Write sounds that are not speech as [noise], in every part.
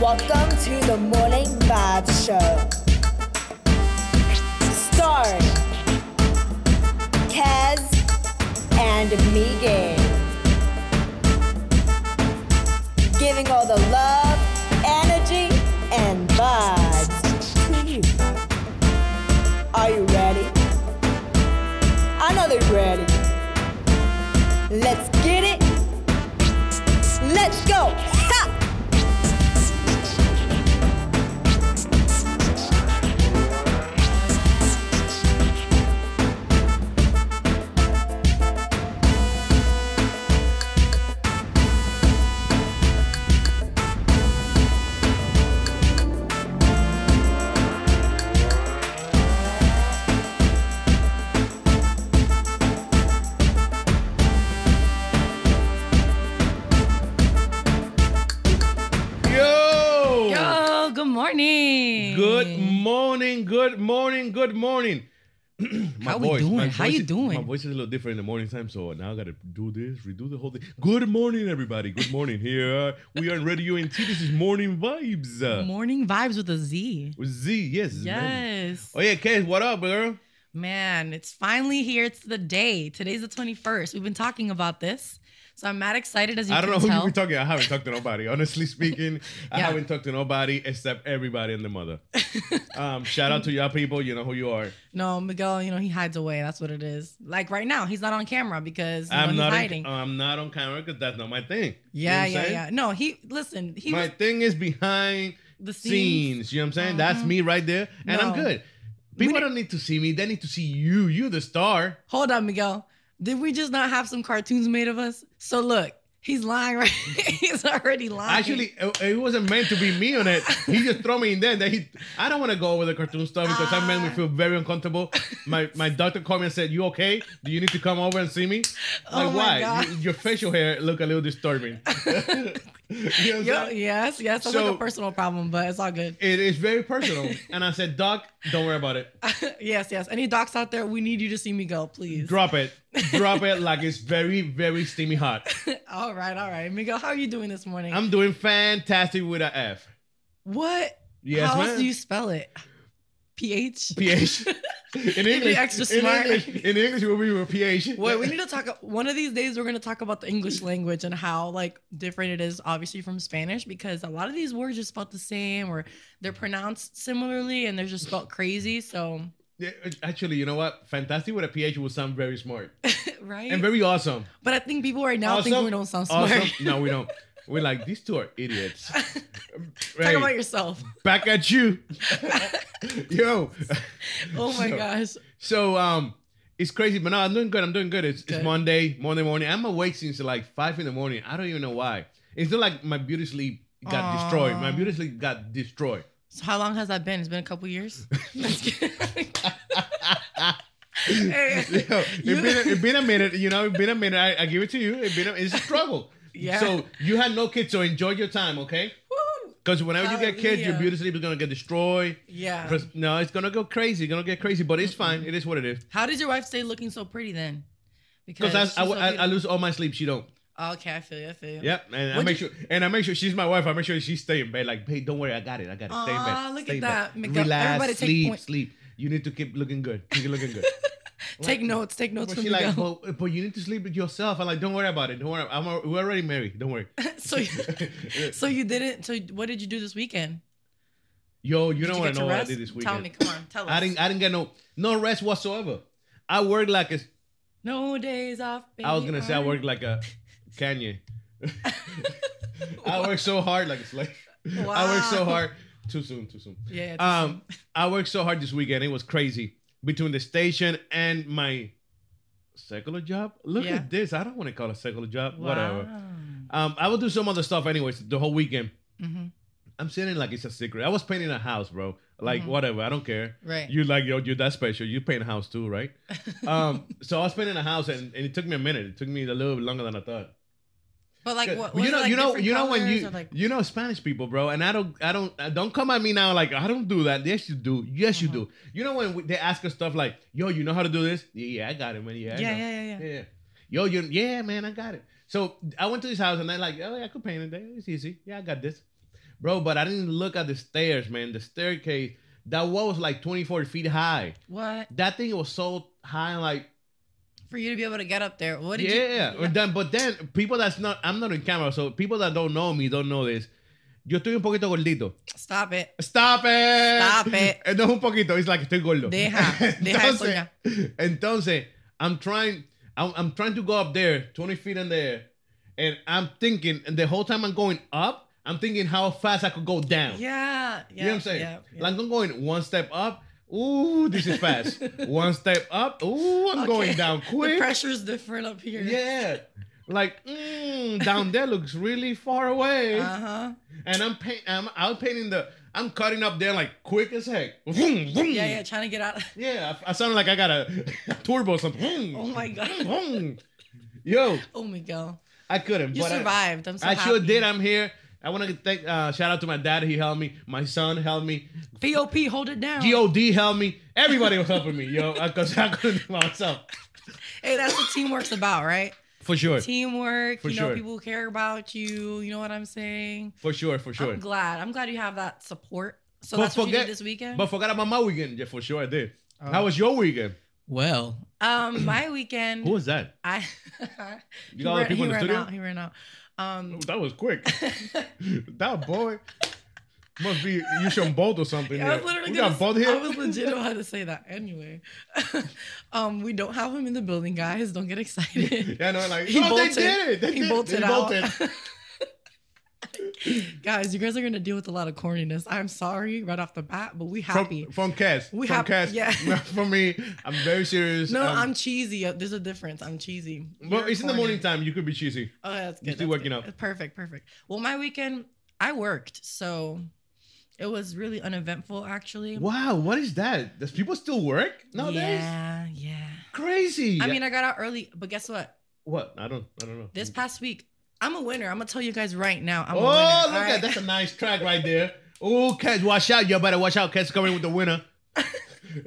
Welcome to the Morning Vibe Show. Starring Kez and Miguel. Giving all the love, energy, and vibes to you. Are you ready? I know they're ready. Let's good morning. [clears throat] my How we doing? How voice you is- doing? My voice is a little different in the morning time, so now I gotta do this, redo the whole thing. Good morning, everybody. Good morning. Here we are in Radio NT. This is Morning Vibes. Morning vibes with a Z. with Z, yes. Yes. Oh yeah, Kay, what up, girl? Man, it's finally here. It's the day. Today's the 21st. We've been talking about this. So I'm mad excited as you I don't know who tell. we're talking. I haven't talked to nobody. [laughs] Honestly speaking, I haven't talked to nobody except everybody and the mother. um, shout out to y'all people. You know who you are. [laughs] no, Miguel, you know, he hides away. That's what it is. Like right now, he's not on camera because I'm he's not. hiding. On, I'm not on camera because that's not my thing. You know yeah, yeah, yeah. No, he listen, he my was thing is behind the scenes. scenes. You know what I'm saying? That's me right there, and I'm good. People don't need to see me; they need to see you. You, the star. Hold on, Miguel. Did we just not have some cartoons made of us? So look, he's lying right. [laughs] he's already lying. Actually, it, it wasn't meant to be me on it. He just throw me in there. That he, I don't want to go over the cartoon stuff because that made me feel very uncomfortable. My my doctor called me and said, "You okay? Do you need to come over and see me?" Oh Like my why? Your facial hair look a little disturbing. [laughs] [laughs] you know what I'm Yo, yes, yes. That's So- like a personal problem, but it's all good. It is very personal. [laughs] And I said, Doc, don't worry about it. [laughs] yes, yes. Any docs out there, we need you to see me go, please. Drop it. Drop it like it's very, very steamy hot. all right, all right. Miguel, how are you doing this morning? I'm doing fantastic with a F. what? Yes, how else do you spell it? PH? PH. In English, extra in. English, in English, we'll be with PH. Wait, we need to talk. One of these days, we're going to talk about the English language and how like different it is, obviously from Spanish, because a lot of these words are spelled the same or they're pronounced similarly and they're just spelled crazy. So, Yeah, uh, Actually, you know what? Fantastic with a PH will sound very smart [laughs] right? and very awesome. but I think people right now think we don't sound smart. Awesome. No, we don't. [laughs] We're like, these two are idiots. [laughs] Talk Hey, about yourself. back at you. [laughs] Yo. Oh my So- gosh. So um, it's crazy, but no, I'm doing good. I'm doing good. It's, it's Monday, Monday morning. I'm awake since like five in the morning. I don't even know why. It's not like my beauty sleep got Aw. destroyed. My beauty sleep got destroyed. So how long has that been? It's been a couple years. [laughs] Hey, Yo, it's been it's been a minute. You know, it's been a minute. I, I give it to you. It's been a, it's a struggle. Yeah. So you had no kids, so enjoy your time, okay? Because whenever you get kids, your beauty sleep is gonna get destroyed. Yeah. No, it's gonna go crazy. It's gonna get crazy, but it's fine. It is what it is. How did your wife stay looking so pretty then? Because she's I, so I, I, I beautiful. lose all my sleep. She don't. Oh, okay, I feel you. I feel you. Yep, and I What'd make you- sure, and I make sure she's my wife. I make sure she stay in bed. Like, hey, don't worry, I got it. I got it. Stay in bed. Aw, look Stay at in that. Miguel, Relax, everybody take sleep, point- sleep. You need to keep looking good. Keep looking good. [laughs] [laughs] Take notes. Take notes But she like, but, but you need to sleep with yourself. I'm like, don't worry about it. Don't worry. I'm we're already married. Don't worry. [laughs] so, you, [laughs] so you didn't. So what did you do this weekend? Yo, you Did don't want to know your what I did this weekend. Tell me. Come on. Tell us. I didn't. I didn't get no no rest whatsoever. I worked like a. No days off. Baby, I was gonna say I worked like a Kanye. I worked so hard like a slave. I worked so hard. Too soon. Too soon. Yeah. Um, I worked so hard this weekend. It was crazy between the station and my secular job. Look Yeah. at this. I don't want to call it a secular job. wow. Whatever. Um, I will do some other stuff anyways. The whole weekend. Mhm. I'm saying like it's a secret. I was painting a house, bro. Like Mhm. whatever. I don't care. Right. You like yo, you're that special. You paint a house too, right? [laughs] um, so I was painting a house, and, and it took me a minute. It took me a little bit longer than I thought. But like, what? You know, like, you know, you know when you like, you know Spanish people, bro, and I don't, I don't, uh, don't come at me now like I don't do that. Yes, you do. Yes, you Mhm. do. You know when we, they ask us stuff like, "Yo, you know how to do this?" Yeah, I got it, man. Yeah, yeah, yeah, yeah, yeah. yeah. Yo, you, yeah, man, I got it. So I went to his house and they're like, "Oh, yeah, I could paint it. It's easy. Yeah, I got this." bro. But I didn't look at the stairs, man. The staircase that wall was like 24 feet high. What That thing was so high, like for you to be able to get up there? What did yeah. you? Yeah, Then, but then people that's not, I'm not in camera, so people that don't know me don't know this. Yo estoy un poquito gordito. Stop it. Stop it. Stop it. [laughs] No es un poquito, it's like estoy gordo. Deja, deja eso [laughs] entonces, entonces, I'm trying, I'm, I'm trying to go up there, 20 feet in the air, and I'm thinking, and the whole time I'm going up, I'm thinking how fast I could go down. Yeah, yeah. you know what I'm saying? Yeah, yeah. Like I'm going one step up. Ooh, this is fast. [laughs] one step up. Ooh, I'm going Okay. down The quick. pressure's different up here. Yeah. Like mm, down there looks really far away, Uh huh. and I'm paint. I'm out painting the. I'm cutting up there like quick as heck. Vroom, vroom. Yeah, yeah. Trying to get out. [laughs] Yeah, I, I sound like I got a, a [laughs] turbo or something. Oh my god. Yo, Oh my god. I couldn't. you but I- survived. I'm so I, happy. sure did. I'm here. I want to thank uh, shout out to my dad. He helped me. My son helped me. POP, hold it down. God helped me. Everybody was helping me, yo, because I couldn't do it myself. Hey, that's what teamwork's about, right? For sure, Teamwork. For you know, sure. people who care about you. You know what I'm saying? for sure, for sure. I'm glad. I'm glad you have that support. So But that's what you did this weekend. But forgot about my weekend. Yeah, for sure I did. Oh. How was your weekend? well, um, my weekend. Who was that? I. You got all the ran, people he in the ran studio? out. He ran out. Um, That was quick. [laughs] that boy must be Usain Bolt or something. I was literally we got Bolt I here. was legit about to say that anyway. [laughs] um, we don't have him in the building, guys. Don't get excited. yeah, no, like He oh, they bolted. did it. They he did. bolted they out. [laughs] guys, you guys are gonna deal with a lot of corniness. I'm sorry right off the bat, but we happy. From, from Kez. We from happy- Kez. yeah. [laughs] For me, I'm very serious. no, um, I'm cheesy. Uh, There's a difference. I'm cheesy. Well, You're it's in the morning time. You could be cheesy. Oh, that's good. You're still working good. out. Perfect, perfect. Well, my weekend, I worked, so it was really uneventful, actually. Wow, what is that? Does people still work nowadays? Yeah, yeah. Crazy. I mean, I got out early, but guess what? what? I don't. I don't know. This past week, I'm a winner. I'm gonna tell you guys right now. I'm oh, a winner. look at right? that's a nice track right there. Oh, Kez, watch out! You better watch out. Kez coming with the winner. [laughs]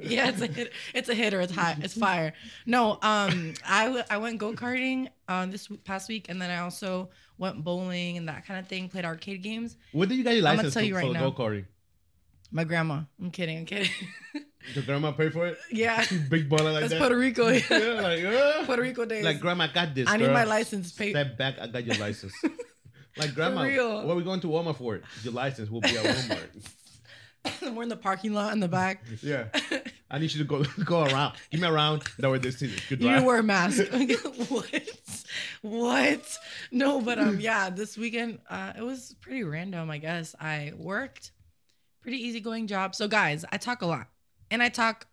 yeah, it's a hit, it's a hitter. It's hot. It's fire. No, um, I w- I went go karting um this w- past week, and then I also went bowling and that kind of thing. Played arcade games. What did you get your license tell you right for now. go karting? My grandma. I'm kidding. I'm kidding. [laughs] Your grandma pay for it? yeah, [laughs] Big baller like that's that. Puerto Rico. [laughs] yeah, like, uh, Puerto Rico days. like grandma I got this. I need my license paid. Step back, I got your license. [laughs] like grandma, what are we going to Walmart for? Your license We'll be at Walmart. We're in the parking lot in the back. yeah, I need you to go go around. Give me a round. That way this is good You wear a mask. what? What? No, but um, yeah, this weekend uh, it was pretty random. I guess I worked, pretty easygoing job. So guys, I talk a lot, and I talk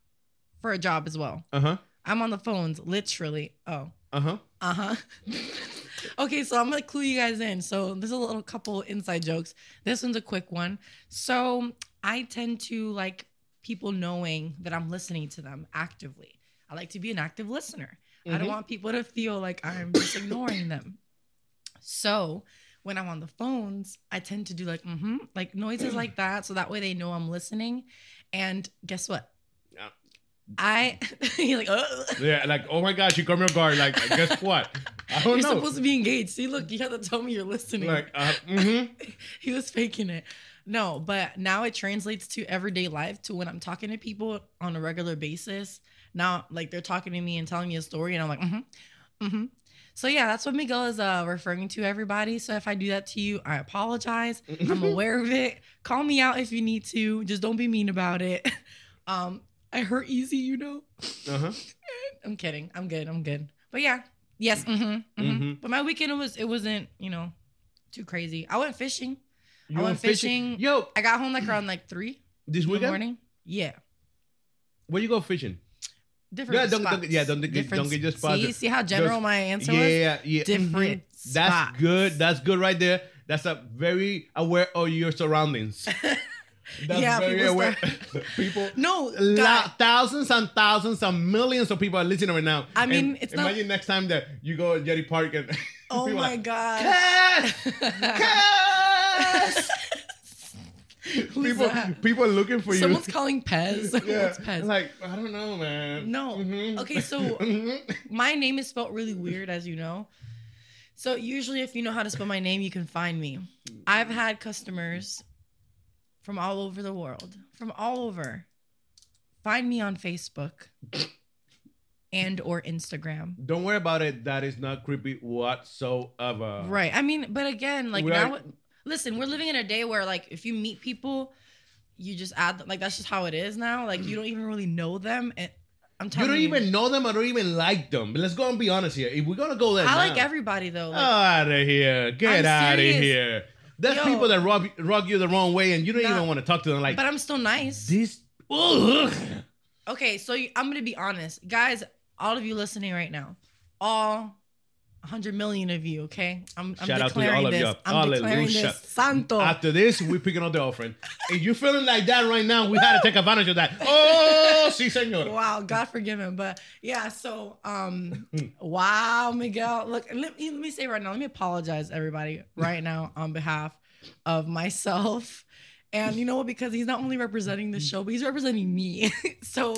for a job as well. Uh huh. I'm on the phones literally. Oh, Uh huh. uh huh. [laughs] okay, so I'm gonna clue you guys in. So there's a little couple inside jokes. This one's a quick one. So I tend to like people knowing that I'm listening to them actively. I like to be an active listener. I don't Mhm. want people to feel like I'm just ignoring them. So when I'm on the phones, I tend to do like mm-hmm, like noises like [clears throat] that, so that way they know I'm listening. And guess what? Yeah. I [laughs] you're like, oh. Yeah, like oh my gosh, you caught me off guard. Like guess what? I don't You're know. supposed to be engaged. See, look, you have to tell me you're listening. like uh, mm-hmm. [laughs] he was faking it. No, but now it translates to everyday life to when I'm talking to people on a regular basis. Now, like they're talking to me and telling me a story, and I'm like, mm-hmm, mm-hmm. So yeah, that's what Miguel is uh, referring to everybody. So if I do that to you, I apologize. [laughs] I'm aware of it. Call me out if you need to. Just don't be mean about it. [laughs] Um, I hurt easy, you know. Uh huh. [laughs] I'm kidding. I'm good. I'm good. But yeah, yes. Mm-hmm, mm-hmm. Mhm. But my weekend it was it wasn't you know too crazy. I went fishing. You I went fishing. Yo, I got home like around like three this in the weekend, morning. Yeah, where you go fishing? Different. Yeah, don't- don't- spots. yeah, don't get- Different don't get your spots. See, see how general Just- my answer yeah, was. yeah, yeah. Different mhm. That's good. That's good right there. That's a very aware of your surroundings. [laughs] That's Yeah, very people aware. start- [laughs] people. No, La- thousands and thousands and millions of people are listening right now. I mean, And it's not- imagine next time that you go Jetty Park and [laughs] oh my like, god. Kez! Kez! [laughs] People, that? people are looking for Someone's you. Someone's calling Pez. [laughs] yeah, What's Pez? like I don't know, man. No. Mhm. Okay, so- [laughs] Mhm. my name is spelled really weird, as you know. So usually, if you know how to spell my name, you can find me. I've had customers from all over the world, from all over, find me on Facebook and or Instagram. Don't worry about it. That is not creepy whatsoever. Right. I mean, but again, like We now, are- listen, we're living in a day where like if you meet people, you just add them. Like that's just how it is now. Like you mm. don't even really know them. And I'm telling You don't you, even know them. I don't even like them. But let's go and be honest here. If we're gonna go there, I like everybody though. Like, out of here. Get I'm out of here. There's Yo. people that rub, rub you the wrong way and you don't Nah. even want to talk to them like but I'm still nice. this. Ugh. Okay, so you, I'm gonna be honest, guys. All of you listening right now, all 100 million of you. Okay, I'm, I'm Shout out to declaring all of this. you. I'm declaring this. Santo. After this, we're picking up the offering. If you're feeling like that right now, we had to take advantage of that. Oh, sí, señor. Wow, God forgive him. But yeah, so um [laughs] wow, Miguel. Look, let me let me say right now, let me apologize everybody right now on behalf of myself. And you know what? Because he's not only representing the show, but he's representing me. [laughs] so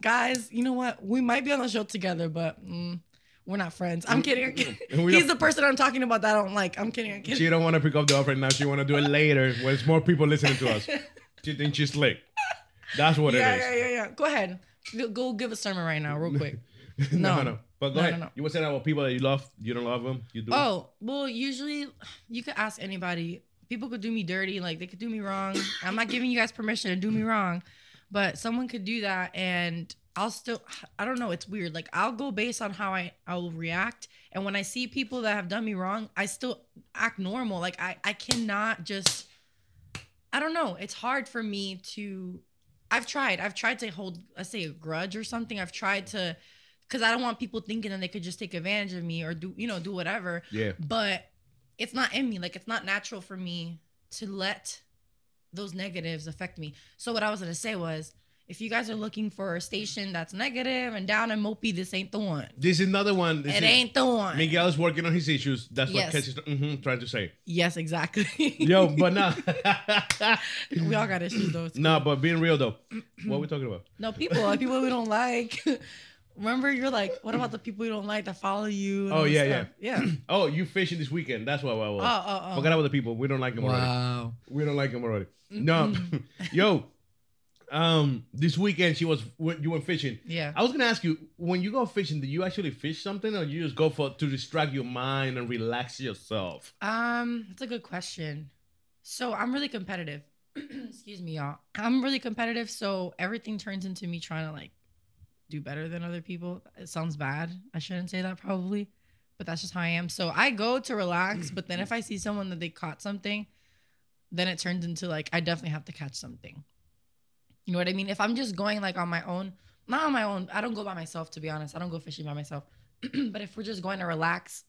guys, you know what? We might be on the show together, but mm, we're not friends. I'm kidding. I'm kidding. He's the person I'm talking about that I don't like. I'm kidding. I'm kidding. She don't want to pick up the offering now. She want to do it later when there's more people listening to us. [laughs] She thinks she's slick. That's what yeah, it is. yeah, yeah, yeah. Go ahead. Go- Go give a sermon right now, real quick. [laughs] no, No. no. But go No, ahead. no, no. You were saying about people that you love, you don't love them, you do. Oh, well, usually you could ask anybody. People could do me dirty, like they could do me wrong. I'm not giving you guys permission to do me wrong, but someone could do that and I'll still I don't know, it's weird. Like I'll go based on how I I will react. And when I see people that have done me wrong, I still act normal. Like I I cannot just I don't know. It's hard for me to I've tried. I've tried to hold let's say a grudge or something. I've tried to because I don't want people thinking that they could just take advantage of me or do you know do whatever. Yeah. But it's not in me. Like it's not natural for me to let those negatives affect me. So what I was gonna say was, if you guys are looking for a station that's negative and down and mopey, this ain't the one. This is another one. This It is- ain't the one. Miguel is working on his issues. That's Yes. what Kez is mhm, trying to say. Yes, exactly. Yo, but no. [laughs] we all got issues though. It's no, cool. but being real though, what are we talking about? no people, like people we don't like. [laughs] Remember, you're like, what about the people you don't like that follow you? Oh, all this yeah, stuff? yeah. [clears throat] Oh, you fishing this weekend? That's what I was. Oh, oh, oh. Forget about the people. We don't like them already. Wow. We don't like them already. No, [laughs] yo, um, this weekend she was you went fishing. Yeah. I was gonna ask you when you go fishing, do you actually fish something, or you just go for to distract your mind and relax yourself? Um, that's a good question. So I'm really competitive. [clears throat] Excuse me, y'all. I'm really competitive, so everything turns into me trying to like do better than other people. It sounds bad. I shouldn't say that probably, but that's just how I am. So I go to relax, [clears throat] but then if I see someone that they caught something, then it turns into like I definitely have to catch something. You know what I mean? If I'm just going like on my own, not on my own, I don't go by myself to be honest. I don't go fishing by myself. [clears throat] but if we're just going to relax,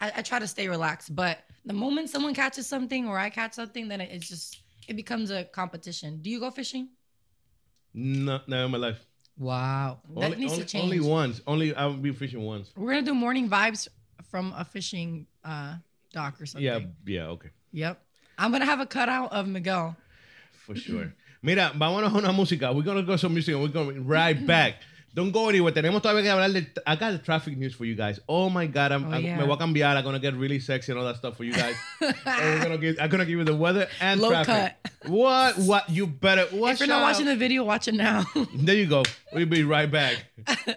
I, I try to stay relaxed, but the moment someone catches something or I catch something, then it, it's just it becomes a competition. Do you go fishing? No, no, in my life. Wow. That Only, needs only, to change. only once. Only I've be fishing once. We're gonna do morning vibes from a fishing uh dock or something. Yeah, yeah, okay, Yep. I'm gonna have a cutout of Miguel. for sure. Mira, vámonos a una música. We're gonna go some music and we're going right mm-hmm. back. Don't go anywhere. Tenemos todavía que hablar de. I got the traffic news for you guys. Oh my god, I'm, Oh, I'm- yeah. me voy a cambiar. I'm gonna get really sexy and all that stuff for you guys. and we're gonna give. I'm gonna give you the weather and Low traffic. What? What? You better. Watch if you're not out. watching the video, watch it now. [laughs] There you go. We'll be right back. [laughs]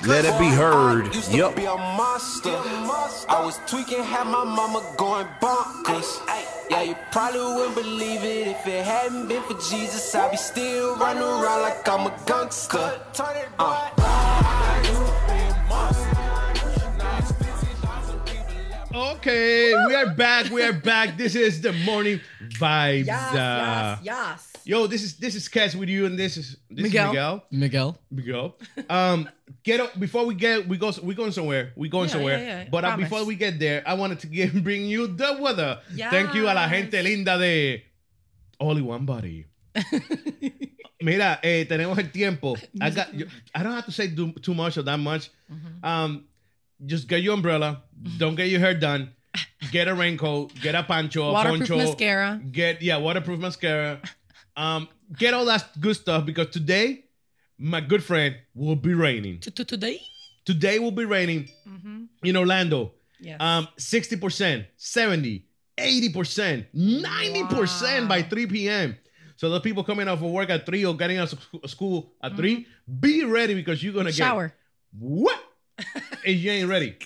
Let it be heard. Yep. Be I was tweaking, had my mama going bonkers. Yeah, you probably wouldn't believe it if it hadn't been for Jesus. I'd be still running around like I'm a gangster. Turn it Uh. Okay, we are back. We are back. This is the morning vibes. Yes, yes, yes. Yo, this is this is Kez with you, and this is this Miguel. is Miguel. Miguel. Miguel. Um, get up before we get we go we going somewhere. We going Yeah, somewhere. yeah, yeah. But uh, before we get there, I wanted to [laughs] get, bring you the weather. Thank you a la gente linda de Only One Body. [laughs] Mira, eh, tenemos el tiempo. I got. yo- [laughs] I don't have to say too, too much or that much. Mm-hmm. Um, just get your umbrella. Don't get your hair done. Get a raincoat. Get a pancho. A Waterproof poncho. mascara. Get yeah, waterproof mascara. Um, get all that good stuff because today, my good friend, will be raining. To, to today? Today will be raining in Orlando. Yes. Um, 60%, 70, 80%, 90% by 3 p.m. So those people coming out of work at 3 or getting out of school at 3, be ready because you're going to get Shower. what? if [laughs] you ain't ready.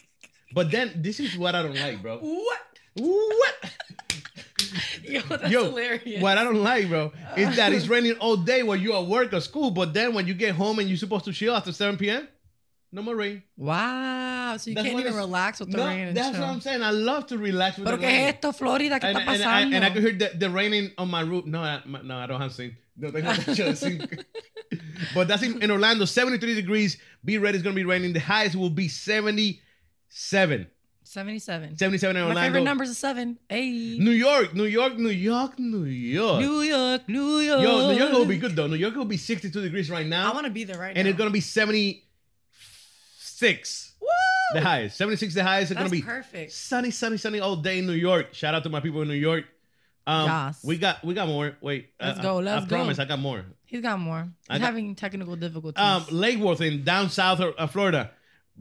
But then this is what I don't like, bro. [laughs] What? What? [laughs] Yo, that's Yo, hilarious. what I don't like, bro, is that it's [laughs] raining all day when you're at work or school, but then when you get home and you're supposed to chill after 7 p.m., no more rain. Wow. So you That's can't even relax with the No, rain and that's chill. what I'm saying. I love to relax with ¿Pero the rain. es esto, Florida? ¿Qué and, está and, I, pasando? and I could hear the, the raining on my roof. No, I, my- no, I don't have seen. No tengo techo de zinc. [laughs] but that's in, in Orlando, 73 degrees. Be ready, it's going to be raining. The highest will be 77. 77. 77 in My favorite number is a seven. Hey. New York, New York, New York, New York. New York, New York. Yo, New York will be good though. New York will be 62 degrees right now. I want to be there right and now. And it's going to be 76. Woo! The highest. 76 the highest. It's going to be perfect. sunny, sunny, sunny all day in New York. Shout out to my people in New York. Um, Yes. we got we got more. Wait, Let's I- go, I, let's I promise go. I got more. He's got more. I He's got- having technical difficulties. Um, Lake Worth in down south of of Florida,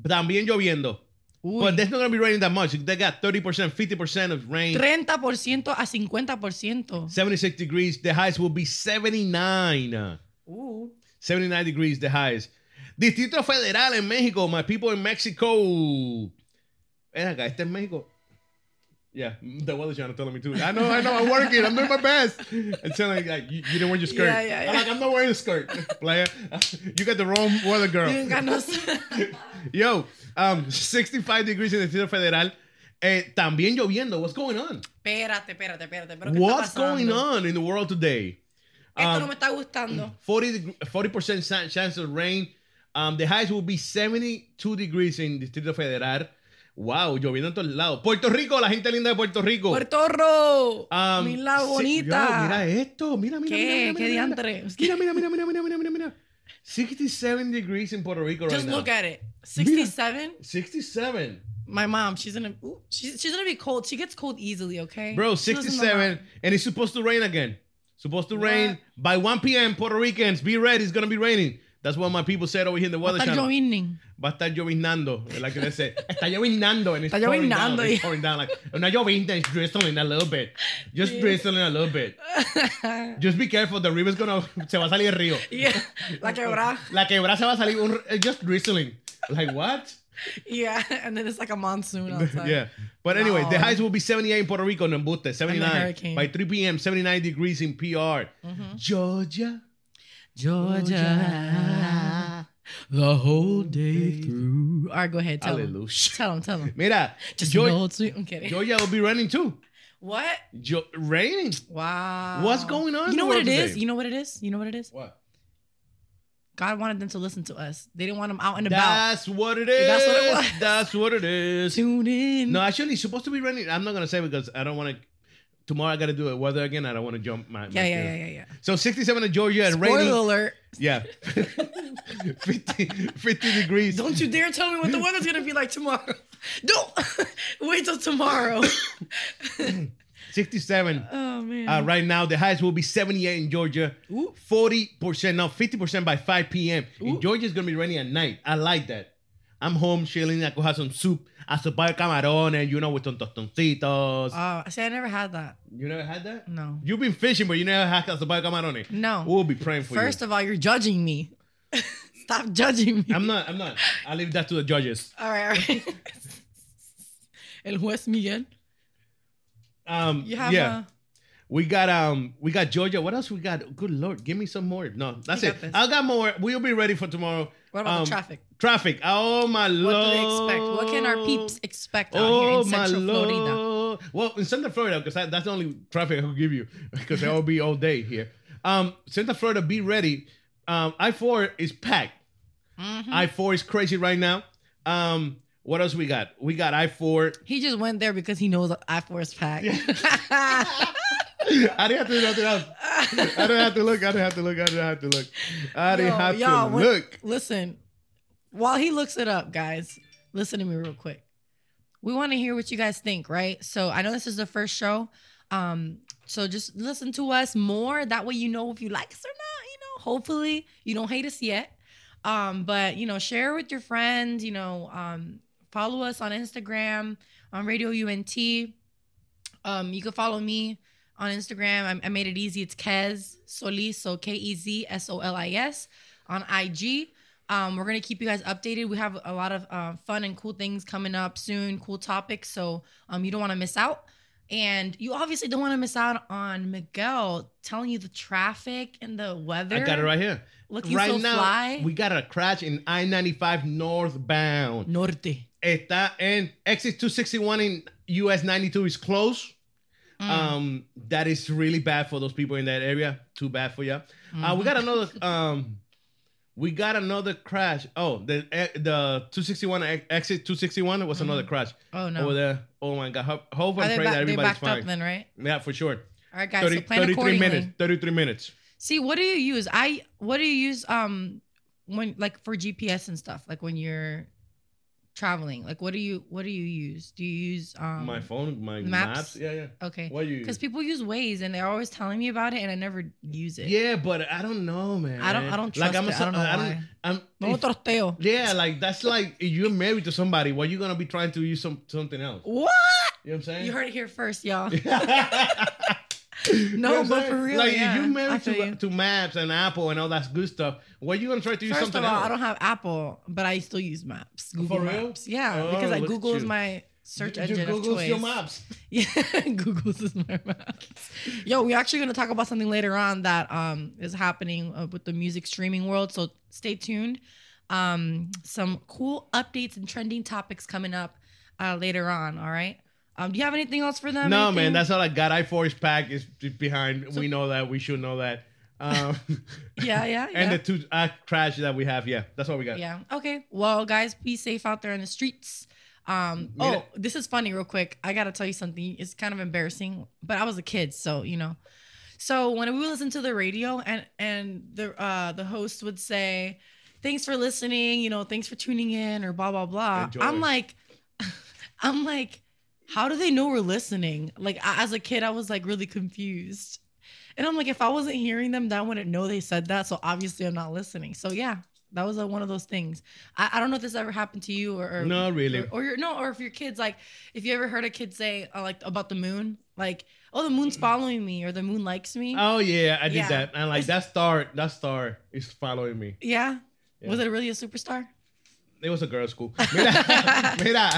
también lloviendo. Uy. But there's not gonna be raining that much. They got 30%, 50% of rain. 30% a 50%. 76 degrees. The highest will be 79. Ooh. 79 degrees the highest. Distrito Federal en México. My people in Mexico. Ven acá, este es México. Yeah, the weather channel telling me too. I know, I know, I'm working. I'm doing my best. It's telling like you, you didn't wear your skirt. Yeah, yeah, I'm like, I'm not wearing a skirt, [laughs] player. You got the wrong weather girl. You ain't got no- [laughs] Yo, um, [laughs] 65 degrees in the Distrito Federal. Eh, también lloviendo. What's going on? espérate, espérate, espérate. ¿pero qué está What's going pasando? on in the world today? Esto Um, no me está gustando. [clears throat] 40 percent chance of rain. Um, the highest will be 72 degrees in Distrito Federal. Wow, lloviendo en todos lados. Puerto Rico, la gente linda de Puerto Rico. Puerto Rico. Um, mi la sí, bonita. yo, mira esto, mira, mira, ¿Qué? mira, ¿Qué mira, mira, diantre? Mira, mira, mira, mira, mira, mira, mira, mira. 67 degrees in Puerto Rico Just right now. Just look at it. 67. 67. My mom, she's gonna ooh, she's she's gonna be cold. She gets cold easily, okay? Bro, She lives in the 67 and it's supposed to rain again. Supposed to rain by 1 p.m. Puerto Ricans, be ready, it's to be raining. That's what my people said over here in the weather Está channel. lloviendo. Va a estar llovinando. Like they say, está llovinando. And it's Está pouring down. llovinando, It's pouring down. Like, not llovinando, it's drizzling a little bit. Just drizzling a little bit. [laughs] Just be careful, the river's gonna, se va a salir el río. Yeah, la quebrada. La quebrada se va a salir, un, eh, just drizzling. Like, what? Yeah, and then it's like a monsoon [laughs] outside. yeah. But anyway, the Wow. highs will be 78 in Puerto Rico, en Embuste, 79. hurricane. By 3 p.m., 79 degrees in PR. Georgia. Georgia, the whole day through. All right, go ahead. Tell him. Tell him. Tell him. Mira, Just Geor- an old sweet. I'm kidding. Georgia will be raining too. What? Jo- raining. Wow. What's going on You know what it is? today? You know what it is? You know what it is? What? God wanted them to listen to us. They didn't want them out and about. That's what it is. That's what it was. That's what it is. Tune in. No, actually, it's supposed to be raining. I'm not gonna say because I don't want to. Tomorrow I got to do it weather again. I don't want to jump my. yeah, my yeah, yeah, yeah, yeah. So 67 in Georgia and Spoiler alert. Yeah. [laughs] 50, 50 degrees. Don't you dare tell me what the weather's gonna be like tomorrow. [laughs] Don't [laughs] wait till tomorrow. 67 oh man. uh, right now. The highest will be 78 in Georgia. Ooh. 40%, no, 50% by 5 p.m. In. Georgia, it's going to be raining at night. I like that. I'm home chilling. I could have some soup, a sopa de camarones, you know, with some tostoncitos. Oh, uh, see, I never had that. you never had that? No. You've been fishing, but you never had a sopa de camarones. No. We'll be praying for First you. of all, you're judging me. [laughs] Stop judging me. I'm not, I'm not. I leave that to the judges. all right, all right. [laughs] El juez Miguel. Um, You have yeah. a we got um we got Georgia. What else we got? Good lord, give me some more. No, that's it. this. I got more. We'll be ready for tomorrow. What about Um, the traffic? Traffic. Oh my Lord. What do they expect? What can our peeps expect out here Oh in my Central Florida? Well, in Central Florida, because that's the only traffic I will give you, [laughs] because it will be all day here. Um, Central Florida, be ready. Um, I four is packed. Mhm. I four is crazy right now. Um, what else we got? We got I four. He just went there because he knows I force pack. [laughs] [laughs] [laughs] I didn't have to do nothing else. I didn't have to look. I didn't have to look. I didn't have to look. I didn't Yo, have y'all, to when- look. Listen, while he looks it up, guys, listen to me real quick. We want to hear what you guys think, right? So I know this is the first show. Um, so just listen to us more. That way you know if you like us or not, you know, hopefully you don't hate us yet. Um, but you know, share with your friends, you know, um, follow us on Instagram on Radio UNT. Um, you can follow me on Instagram. I, I made it easy. It's Kez Solis, so K E Z S O L I S on IG. Um, we're gonna keep you guys updated. We have a lot of uh, fun and cool things coming up soon, cool topics. So um, you don't want to miss out, and you obviously don't want to miss out on Miguel telling you the traffic and the weather. I got it right here. Looking right so now, fly. we got a crash in I ninety five northbound. Norte. Está en exit two sixty one in US ninety two is closed. Mm. Um, that is really bad for those people in that area. Too bad for you. Uh, we Mm-hmm. got another. Um, we got another crash. Oh, the eh, the two sixty one exit two sixty one was another crash oh no. over there. Oh my god! Hope, hope and pray that everybody's backed fine. up then, right? Yeah, for sure. All right, guys. 30, so plan 33 accordingly. minutes. Thirty three minutes. See, what do you use? I what do you use um when like for GPS and stuff? Like when you're traveling, like what do you what do you use? Do you use um my phone, my maps? maps. Yeah, yeah. Okay. What you? Because people use Waze and they're always telling me about it, and I never use it. Yeah, but I don't know, man. I don't- I don't trust I'm it. I don't know why. I'm, No trosteo. yeah, like that's like if you're married to somebody, well, you're gonna be trying to use some something else. What? You know what I'm saying? You heard it here first, y'all. [laughs] [laughs] [laughs] You No, but saying? for real, like yeah. if you're I married to, you. to Maps and Apple and all that good stuff, well, you gonna try to use First something of all, else. I don't have Apple, but I still use Maps. Google For real? Maps. Yeah, Oh, because I Google is my search You- engine you of Google's choice. your maps. [laughs] Yeah, [laughs] Google's is my maps. Yo, we're actually gonna talk about something later on that um is happening uh, with the music streaming world. So stay tuned. Um, some cool updates and trending topics coming up uh later on. All right. Um, do you have anything else for them? No, Anything? man, that's all I got. I Force Pack is behind. we know that. We should know that. Um, [laughs] yeah, yeah, yeah. [laughs] and the two uh, crash that we have. Yeah, that's all we got. Yeah. Okay. Well, guys, be safe out there in the streets. Um. Oh, this is funny. Real quick, I gotta tell you something. It's kind of embarrassing, but I was a kid, so you know. So when we listen to the radio, and and the uh the host would say, "Thanks for listening," you know, "Thanks for tuning in," or blah blah blah. Enjoy. I'm like, [laughs] I'm like, how do they know we're listening? Like I- as a kid, I was like really confused. And I'm like, if I wasn't hearing them, then I wouldn't know they said that. So obviously, I'm not listening. So yeah, that was uh one of those things. I, I don't know if this ever happened to you or, or No, really. or, or your no, or if your kids like, if you ever heard a kid say uh, like about the moon, like, oh, the moon's following me or the moon likes me. Oh yeah, I did Yeah. that. And like It's- that star, that star is following me. yeah. Yeah. Was it really a superstar? It was a girls' school. Mira, [laughs] mira.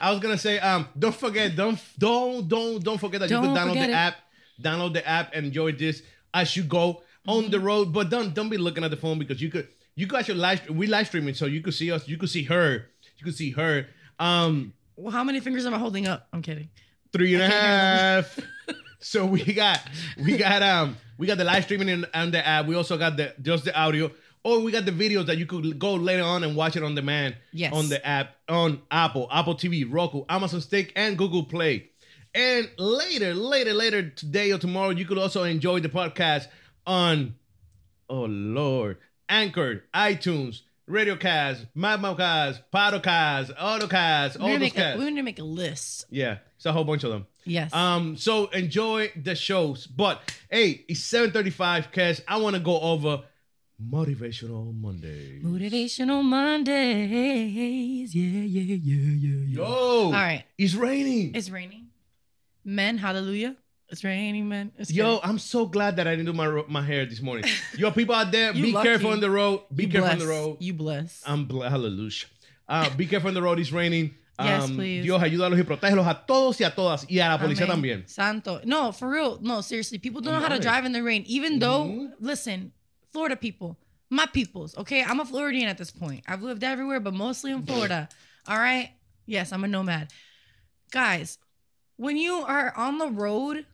I was gonna say, um, don't forget, don't, don't, don't, don't forget that Don't you can download the it. app, download the app, and enjoy this as you go on Mm-hmm. the road. But don't, don't be looking at the phone because you could, you guys should live, we live streaming, so you could see us, you could see her, you could see her. Um, Well, how many fingers am I holding up? I'm kidding. three and a half. [laughs] so we got we got um we got the live streaming in, on the app. We also got the just the audio. Or we got the videos that you could go later on and watch it on demand Yes. on the app on Apple, Apple TV, Roku, Amazon Stick, and Google Play. And later, later, later today or tomorrow, you could also enjoy the podcast on oh Lord, Anchor, iTunes, Radiocast, Magmocast, Podcast, Autocast, all those make casts. we're gonna make a list. Yeah, it's a whole bunch of them. Yes. Um, so enjoy the shows. But hey, it's 735 Cash. I want to go over Motivational Monday. Motivational Mondays. Yeah, yeah, yeah, yeah, yeah. Yo, All right. it's raining. It's raining. Men, hallelujah. It's raining, men. It's Yo, good. I'm so glad that I didn't do my ro- my hair this morning. Yo, people out there, [laughs] be lucky. careful on the road. Be You careful on the road. You bless. I'm bl- hallelujah. Uh, be careful on the road. It's raining. Yes, please. Dios ayúdalos y protégelos a todos y a todas y a la policía Amen. también. Santo. No, for real. No, seriously. People don't know how to drive in the rain. Even though, Mhm. listen, Florida people, my peoples, okay? I'm a Floridian at this point. I've lived everywhere, but mostly in Florida. All right? Yes, I'm a nomad. Guys, when you are on the road,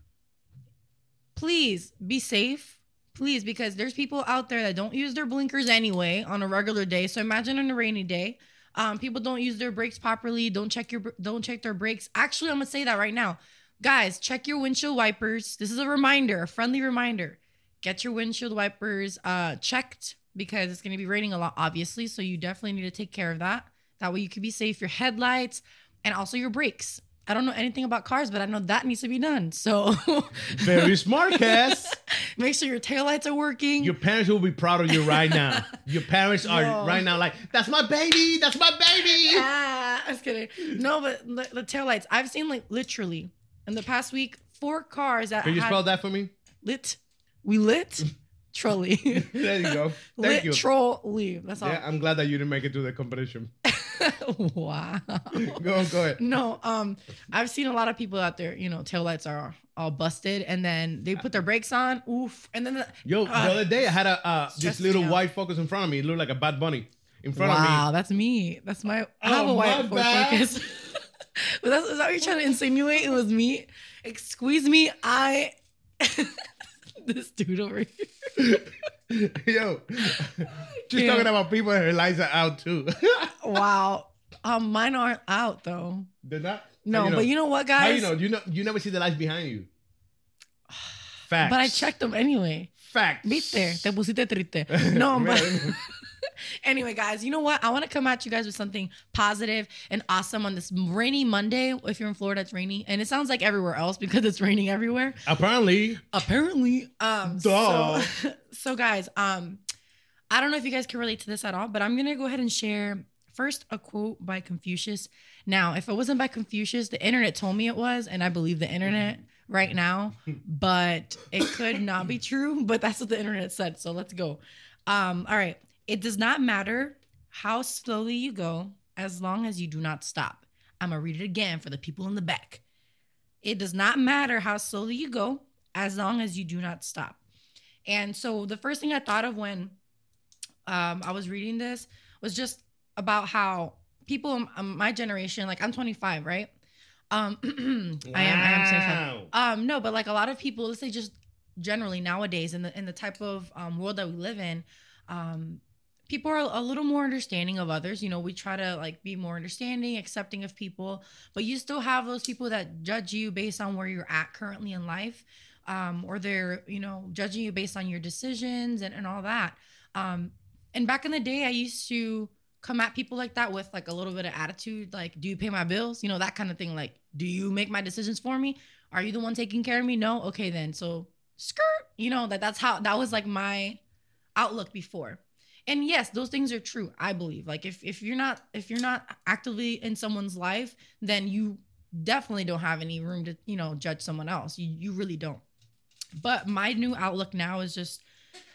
please be safe. Please, because there's people out there that don't use their blinkers anyway on a regular day. So imagine on a rainy day. Um, people don't use their brakes properly. Don't check your don't check their brakes. Actually, I'm gonna say that right now, guys. Check your windshield wipers. This is a reminder, a friendly reminder. Get your windshield wipers uh, checked because it's gonna be raining a lot, obviously. So you definitely need to take care of that. That way you can be safe. Your headlights and also your brakes. I don't know anything about cars, but I know that needs to be done. So [laughs] Very smart, Kez. [laughs] make sure your taillights are working. Your parents will be proud of you right now. Your parents are [laughs] right now like, that's my baby. That's my baby. ah, I was kidding. No, but the, the taillights. I've seen like literally in the past week four cars that Can you had spell that for me? lit. We lit [laughs] trolley. [laughs] There you go. [laughs] Thank lit you. trolley. That's all. Yeah, I'm glad that you didn't make it to the competition. wow. Go, go ahead. No, um, I've seen a lot of people out there. You know, taillights are all busted, and then they put their brakes on. Oof, and then the, Yo, the Ah. other day I had a uh, this little white Focus in front of me. It looked like a bad bunny in front wow, of me. Wow, that's me. That's my. I have Oh, a white. Focus. but that's is that what you're trying to insinuate? It was me. Excuse me. I. [laughs] this dude over here. [laughs] Yo, just Yeah. talking about people that their lights are out too. [laughs] Wow. Um, mine aren't out though. They're not. No, How you but you know what, How guys? you know? You know? You never see the lights behind you. Facts. [sighs] But I checked them anyway. Facts. Viste, te pusiste triste. No, but. Anyway, guys, you know what? I want to come at you guys with something positive and awesome on this rainy Monday. If you're in Florida, it's rainy, and it sounds like everywhere else [laughs] because it's raining everywhere. Apparently, Apparently, um, Duh. So, [laughs] so guys, um, I don't know if you guys can relate to this at all, but I'm gonna go ahead and share first a quote by Confucius. Now, if it wasn't by Confucius, the internet told me it was, and I believe the internet right now, [laughs] but it could not be true. But that's what the internet said. So let's go. Um, all right. It does not matter how slowly you go as long as you do not stop. I'm gonna read it again for the people in the back. It does not matter how slowly you go as long as you do not stop. And so the first thing I thought of when um, I was reading this was just about how people in in my generation, like I'm 25, right? Um, [clears throat] I am, I am 25. Wow. Um, no, but like a lot of people, let's say just generally nowadays in the in the type of um, world that we live in, um, people are a little more understanding of others. You know, we try to like be more understanding, accepting of people, but you still have those people that judge you based on where you're at currently in life, um, or they're you know judging you based on your decisions and and all that. Um, and back in the day, I used to come at people like that with like a little bit of attitude, like, "Do you pay my bills?" You know, that kind of thing. Like, "Do you make my decisions for me?" Are you the one taking care of me? No. Okay, then. So skirt. You know that that's how that was like my outlook before. And yes, those things are true. I believe. Like if if you're not if you're not actively in someone's life, then you definitely don't have any room to you know judge someone else. You you really don't. But my new outlook now is just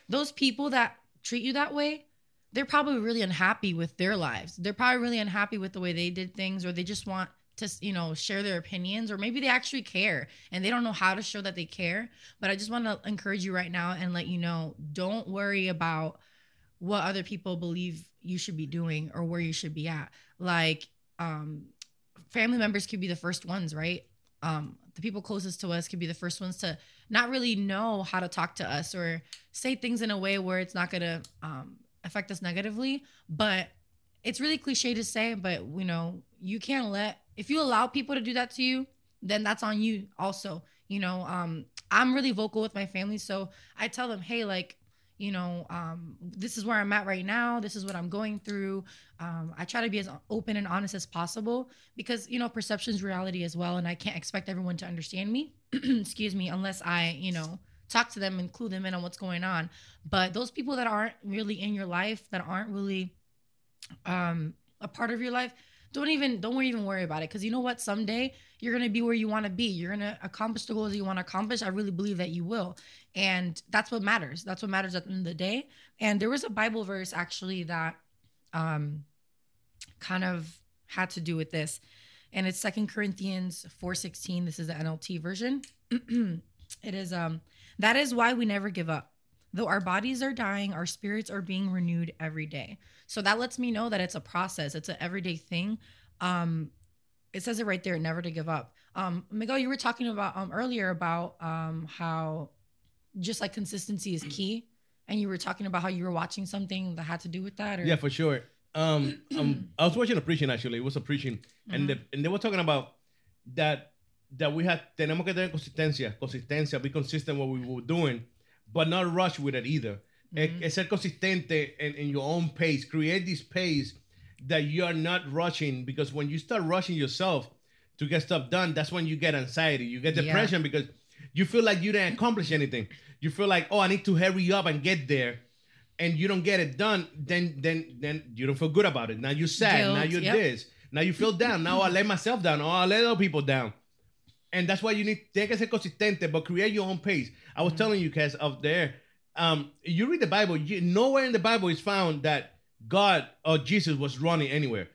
those people that treat you that way. They're probably really unhappy with their lives. They're probably really unhappy with the way they did things, or they just want to you know share their opinions or maybe they actually care and they don't know how to show that they care but i just want to encourage you right now and let you know don't worry about what other people believe you should be doing or where you should be at. Like um family members could be the first ones right? Um the people closest to us could be the first ones to not really know how to talk to us or say things in a way where it's not going to um affect us negatively. But it's really cliche to say but you know you can't let if you allow people to do that to you then that's on you also you know? Um i'm really vocal with my family so i tell them hey like you know um this is where i'm at right now. This is what i'm going through. Um i try to be as open and honest as possible because you know perception is reality as well and i can't expect everyone to understand me. [clears throat] Excuse me unless i you know talk to them and clue them in on what's going on. But those people that aren't really in your life that aren't really um a part of your life don't even don't even worry about it. Because you know what? Someday you're gonna be where you want to be. You're gonna accomplish the goals you want to accomplish. I really believe that you will and that's what matters that's what matters at the end of the day and there was a bible verse actually that um kind of had to do with this. And it's Second Corinthians 4:16. This is the NLT version. [clears throat] it is um that is why we never give up. Though our bodies are dying, our spirits are being renewed every day. So that lets me know that it's a process. It's an everyday thing. Um it says it right there, never to give up. Um Miguel, you were talking about um earlier about um how just like consistency is key. And you were talking about how you were watching something that had to do with that or Yeah, for sure. Um, um, I was watching a preaching actually. It was a preaching, and the, and they were talking about that that we had tenemos que tener consistencia, consistencia, be consistent what we were doing, but not rush with it either. Es, es ser consistente in, in your own pace. Create this pace that you are not rushing because when you start rushing yourself to get stuff done, that's when you get anxiety, you get Yeah. depression because you feel like you didn't accomplish anything. You feel like, oh, I need to hurry up and get there and you don't get it done, then then then you don't feel good about it. Now you're sad. Guilt, now you're yep. this. Now you feel down. Now I let myself down. Or I let other people down. And that's why you need tiene que ser consistente, but create your own pace. I Mm-hmm. was telling you guys up there, um, you read the Bible, you, nowhere in the Bible is found that God or Jesus was running anywhere.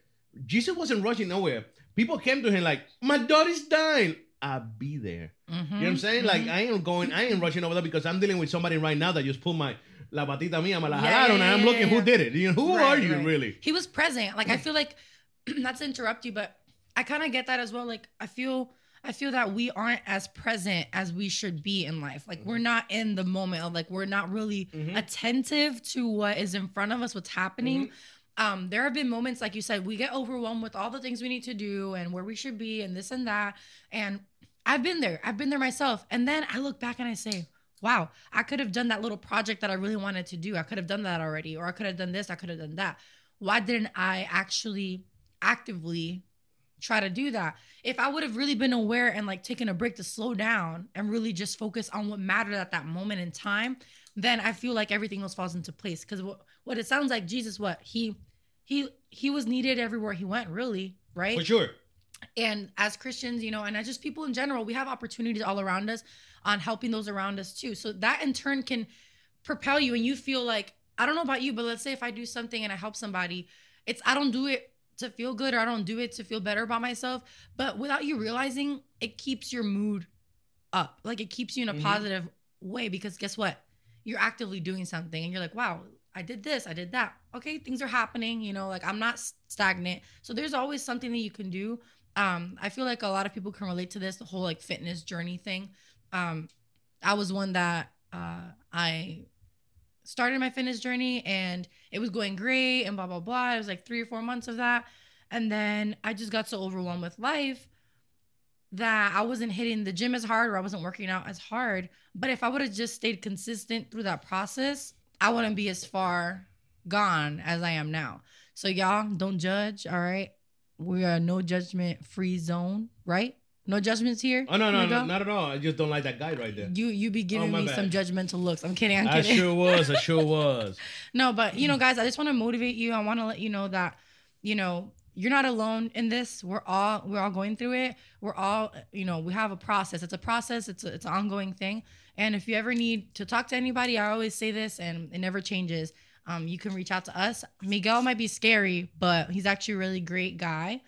Jesus wasn't rushing nowhere. People came to him like, My daughter's dying. I'll be there. You know what I'm mm-hmm, saying? Like mm-hmm. I ain't going, I ain't rushing over there because I'm dealing with somebody right now that just pulled my la patita mía, me la Yeah, jalaron, yeah, and I'm yeah, looking who did it. You know, who Right, are you right. really? He was present. Like I mm. feel like [clears throat] not to interrupt you, but I kind of get that as well. Like I feel I feel that we aren't as present as we should be in life. Like we're mm-hmm. not in the moment of like we're not really attentive to what is in front of us, what's happening. Um, there have been moments, like you said, we get overwhelmed with all the things we need to do and where we should be and this and that. And I've been there. I've been there myself. And then I look back and I say, wow, I could have done that little project that I really wanted to do. I could have done that already, or I could have done this, I could have done that. Why didn't I actually actively try to do that? If I would have really been aware and like taken a break to slow down and really just focus on what mattered at that moment in time, then I feel like everything else falls into place. Because what, what it sounds like, Jesus, what he he he was needed everywhere he went, really, right? For sure. And as christians you know and as just people in general we have opportunities all around us on helping those around us too. So that in turn can propel you and you feel like i don't know about you but let's say if i do something and i help somebody it's i don't do it to feel good or i don't do it to feel better about myself. But without you realizing it keeps your mood up. Like it keeps you in a Mhm. positive way because guess what? You're actively doing something and you're like wow i did this i did that. Okay things are happening you know like i'm not stagnant. So there's always something that you can do um i feel like a lot of people can relate to this the whole like fitness journey thing. Um i was one that uh i started my fitness journey and it was going great and blah blah blah. It was like three or four months of that. And then i just got so overwhelmed with life that i wasn't hitting the gym as hard or i wasn't working out as hard. But if i would have just stayed consistent through that process i wouldn't be as far gone as i am now. So y'all don't judge all right we are no judgment free zone right no judgments here Oh no, no, no, not at all. I just don't like that guy right there. you you be oh, giving my me bad. some judgmental looks i'm kidding i'm kidding. I sure was. I sure [laughs] was. no, but you know, guys, I just want to motivate you. I want to let you know that, you know, you're not alone in this. We're all we're all going through it. We're all, you know, we have a process. It's a process. It's a, it's an ongoing thing. And if you ever need to talk to anybody, I always say this, and it never changes. Um, you can reach out to us. Miguel might be scary, but he's actually a really great guy.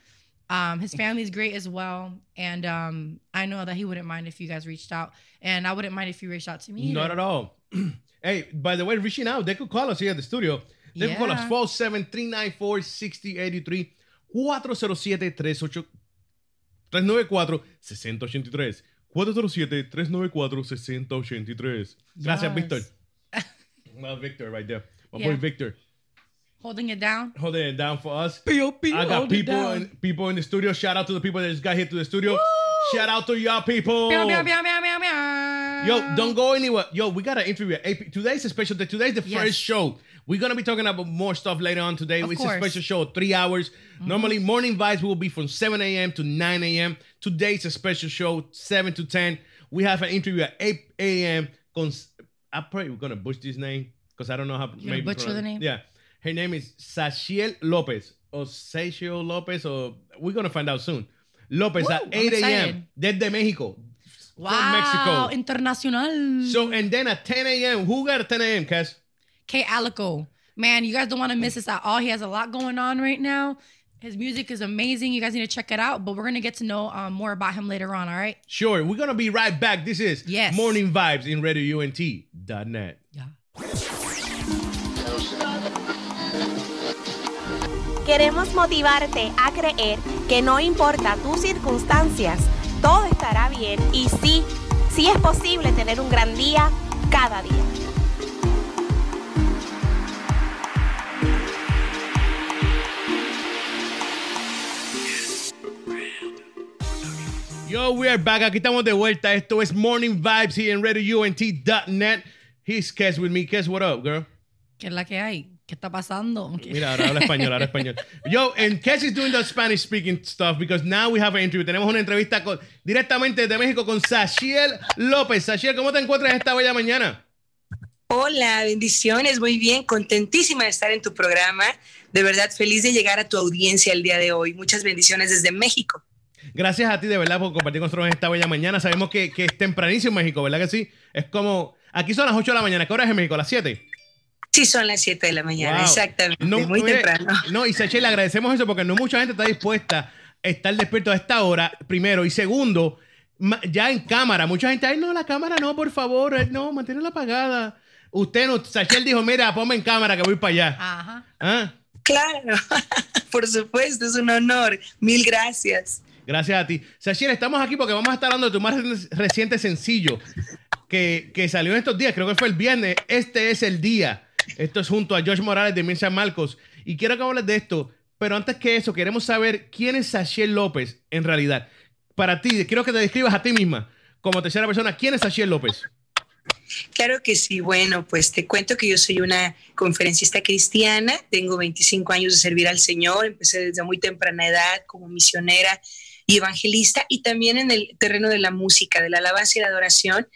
Um, his family's great as well, and um, I know that he wouldn't mind if you guys reached out, and I wouldn't mind if you reached out to me. Not at all. [clears throat] hey, by the way, reaching out, they could call us here at the studio. They can call us Yeah. 407 394 6083 407 38 394 6083 407 394 6083 Gracias. Victor. [laughs] Well, Victor right there. My boy Victor. Holding it down. Holding it down for us. P.O.P. I got people down. in, people in the studio. Shout out to the people that just got here to the studio. Shout out to y'all people. Meow, meow, meow, meow, meow, meow. Yo, don't go anywhere. Yo, we got an interview. AP. Today's a special day. Today's the Yes. first show. We're gonna be talking about more stuff later on today. Of it's course. Mm-hmm. a special show, three hours. Normally, morning vibes will be from 7 a.m. to 9 a.m. Today's a special show, 7 to 10. We have an interview at 8 a.m. Con- I probably we're gonna butcher this name because I don't know how. You're gonna butcher the name? Yeah, her name is Sachiel Lopez or Sachiel Lopez, or we're gonna find out soon. Lopez at 8 a.m. Desde Mexico. Wow, From Mexico. internacional. So and then at 10 a.m. Who got at 10 a.m. Cass? K Alico. Man, you guys don't want to miss this at all. He has a lot going on right now. His music is amazing. You guys need to check it out. But we're gonna get to know um, more about him later on. All right. Sure, we're gonna be right back. This is Yes. Morning Vibes in RadioUNT.net. Yeah. Queremos motivarte a creer que no importa tus circunstancias, todo estará bien y sí, sí es posible tener un gran día cada día. Yo, we are back. Aquí estamos de vuelta. Esto es Morning Vibes here in RadioUNT.net. He's Kes with me. Kes, what up, girl? ¿Qué es la que hay? ¿Qué está pasando? ¿Qué- [laughs] Mira, ahora habla español, ahora español. Yo, and Kes is doing the Spanish speaking stuff because now we have an interview. Tenemos una entrevista con, directamente desde México con Sachiel López. Sachiel, ¿cómo te encuentras esta bella mañana? Hola, bendiciones, muy bien, contentísima de estar en tu programa. De verdad, feliz de llegar a tu audiencia el día de hoy. Muchas bendiciones desde México. Gracias a ti de verdad por compartir con nosotros esta bella mañana. Sabemos que, que es tempranísimo en México, ¿verdad que sí? Es como, aquí son las 8 de la mañana. ¿Qué hora es en México? ¿Las 7? Sí, son las 7 de la mañana, Wow. exactamente, No, muy mire, temprano. No, y Sachiel, le agradecemos eso porque no mucha gente está dispuesta a estar despierto a esta hora, primero. Y segundo, ya en cámara, mucha gente, ay, no, la cámara no, por favor, no, manténla apagada. Usted no, Sachiel dijo, mira, ponme en cámara que voy para allá. Ajá. Ah, Claro, [laughs] por supuesto, es un honor. Mil gracias. Gracias a ti. Sachiel, estamos aquí porque vamos a estar hablando de tu más reci- reciente sencillo que, que salió en estos días, creo que fue el viernes. Este es el día. Esto es junto a Josh Morales de Mirza Marcos. Y quiero que hables de esto, pero antes que eso, queremos saber quién es Sachiel López en realidad. Para ti, quiero que te describas a ti misma como tercera persona. ¿Quién es Sachiel López? Claro que sí. Bueno, pues te cuento que yo soy una conferencista cristiana. Tengo 25 años de servir al Señor. Empecé desde muy temprana edad como misionera y evangelista y también en el terreno de la música, de la alabanza y la adoración.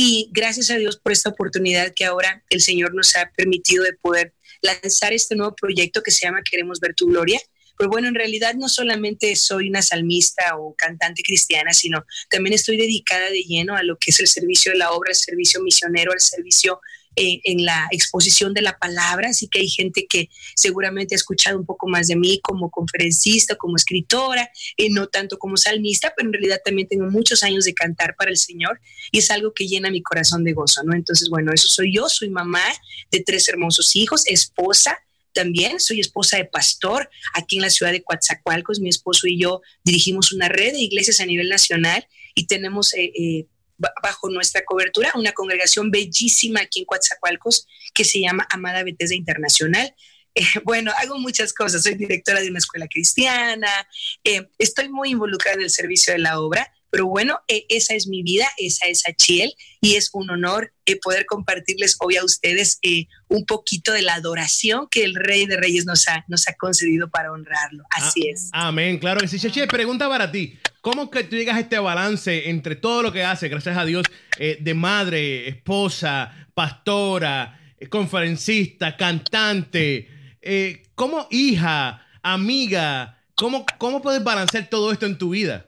Y gracias a Dios por esta oportunidad que ahora el Señor nos ha permitido de poder lanzar este nuevo proyecto que se llama Queremos ver tu gloria. Pero bueno, en realidad no solamente soy una salmista o cantante cristiana, sino también estoy dedicada de lleno a lo que es el servicio de la obra, el servicio misionero, el servicio en la exposición de la palabra. Así que hay gente que seguramente ha escuchado un poco más de mí como conferencista, como escritora, eh, no tanto como salmista, pero en realidad también tengo muchos años de cantar para el Señor y es algo que llena mi corazón de gozo, ¿no? Entonces, bueno, eso soy yo, soy mamá de tres hermosos hijos, esposa también, soy esposa de pastor aquí en la ciudad de Coatzacoalcos. Mi esposo y yo dirigimos una red de iglesias a nivel nacional y tenemos eh, eh, bajo nuestra cobertura una congregación bellísima aquí en Coatzacoalcos que se llama Amada Bethesda Internacional. Eh, bueno, hago muchas cosas. Soy directora de una escuela cristiana, eh, estoy muy involucrada en el servicio de la obra, pero bueno, eh, esa es mi vida, esa es Achiel y es un honor eh, poder compartirles hoy a ustedes eh, un poquito de la adoración que el Rey de Reyes nos ha, nos ha concedido para honrarlo. Así Ah, es. Amén, claro que sí. Sachiel, pregunta para ti. ¿Cómo que tú llegas a este balance entre todo lo que hace, gracias a Dios, eh, de madre, esposa, pastora, eh, conferencista, cantante, eh, como hija, amiga? ¿Cómo, ¿Cómo puedes balancear todo esto en tu vida?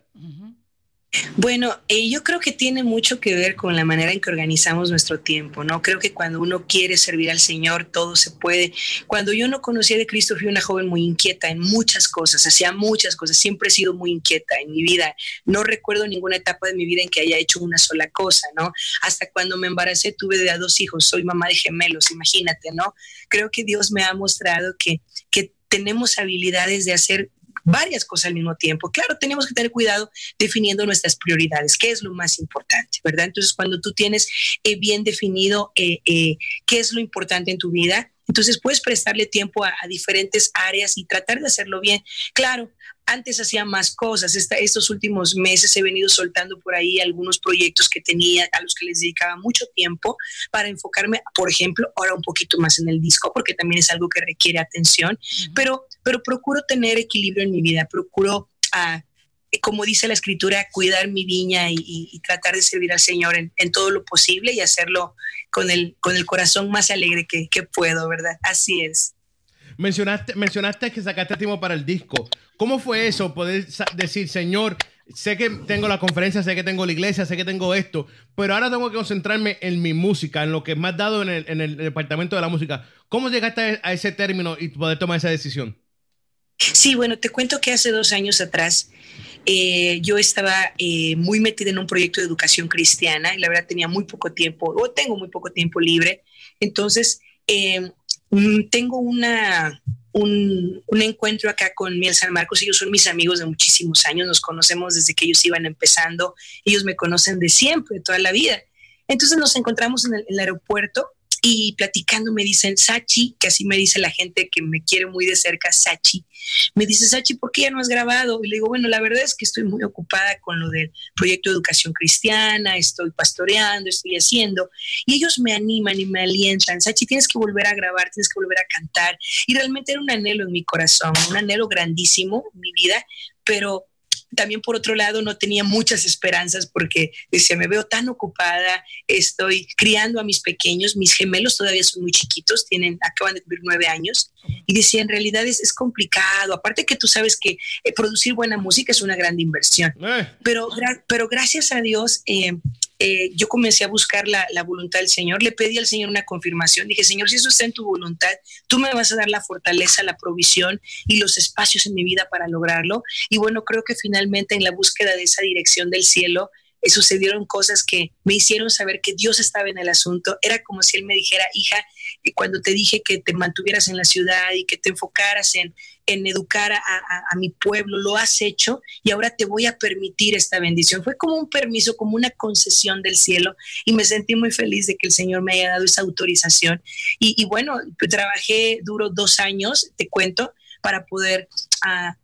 Bueno, eh, yo creo que tiene mucho que ver con la manera en que organizamos nuestro tiempo, ¿no? Creo que cuando uno quiere servir al Señor, todo se puede. Cuando yo no conocía de Cristo, fui una joven muy inquieta en muchas cosas, hacía muchas cosas, siempre he sido muy inquieta en mi vida. No recuerdo ninguna etapa de mi vida en que haya hecho una sola cosa, ¿no? Hasta cuando me embaracé tuve de a dos hijos, soy mamá de gemelos, imagínate, ¿no? Creo que Dios me ha mostrado que, que tenemos habilidades de hacer varias cosas al mismo tiempo. Claro, tenemos que tener cuidado definiendo nuestras prioridades, qué es lo más importante, ¿verdad? Entonces, cuando tú tienes eh, bien definido eh, eh, qué es lo importante en tu vida, entonces puedes prestarle tiempo a, a, diferentes áreas y tratar de hacerlo bien. Claro, antes hacía más cosas. Esta, estos últimos meses he venido soltando por ahí algunos proyectos que tenía, a los que les dedicaba mucho tiempo para enfocarme, por ejemplo, ahora un poquito más en el disco, porque también es algo que requiere atención, uh -huh. pero, pero procuro tener equilibrio en mi vida, procuro... Uh, como dice la escritura, cuidar mi viña y, tratar de servir al Señor en, en, todo lo posible y hacerlo con el, con el corazón más alegre que, que puedo, ¿verdad? Así es. Mencionaste, mencionaste que sacaste tiempo para el disco. ¿Cómo fue eso? Poder decir, Señor, sé que tengo la conferencia, sé que tengo la iglesia, sé que tengo esto, pero ahora tengo que concentrarme en mi música, en lo que me has dado en el, en el departamento de la música. ¿Cómo llegaste a ese término y poder tomar esa decisión? Sí, bueno, te cuento que hace dos años atrás eh, yo estaba eh, muy metida en un proyecto de educación cristiana y la verdad tenía muy poco tiempo, o tengo muy poco tiempo libre. Entonces, mm, tengo una, un, encuentro acá con Miel San Marcos. Ellos son mis amigos de muchísimos años, nos conocemos desde que ellos iban empezando. Ellos me conocen de siempre, de toda la vida. Entonces nos encontramos en el aeropuerto y platicando me dicen, Sachi, que así me dice la gente que me quiere muy de cerca, Sachi, me dice, Sachi, ¿por qué ya no has grabado? Y le digo, bueno, la verdad es que estoy muy ocupada con lo del proyecto de educación cristiana, estoy pastoreando, estoy haciendo, y ellos me animan y me alientan, Sachi, tienes que volver a grabar, tienes que volver a cantar, y realmente era un anhelo en mi corazón, un anhelo grandísimo mi vida, pero también por otro lado no tenía muchas esperanzas porque decía, me veo tan ocupada, estoy criando a mis pequeños, mis gemelos todavía son muy chiquitos, tienen, acaban de cumplir nueve años, y decía, en realidad es, es complicado, aparte que tú sabes que eh, producir buena música es una gran inversión, Eh, pero, gra- pero gracias a Dios, eh, eh, yo comencé a buscar la, voluntad del Señor, le pedí al Señor una confirmación, dije, Señor, si eso está en tu voluntad, tú me vas a dar la fortaleza, la provisión y los espacios en mi vida para lograrlo. Y bueno, creo que finalmente en la búsqueda de esa dirección del cielo, eh, sucedieron cosas que me hicieron saber que Dios estaba en el asunto. Era como si Él me dijera, hija, eh, cuando te dije que te mantuvieras en la ciudad y que te enfocaras en, en educar a, mi pueblo, lo has hecho y ahora te voy a permitir esta bendición. Fue como un permiso, como una concesión del cielo y me sentí muy feliz de que el Señor me haya dado esa autorización. Y, bueno, trabajé duro dos años, te cuento, para poder ah,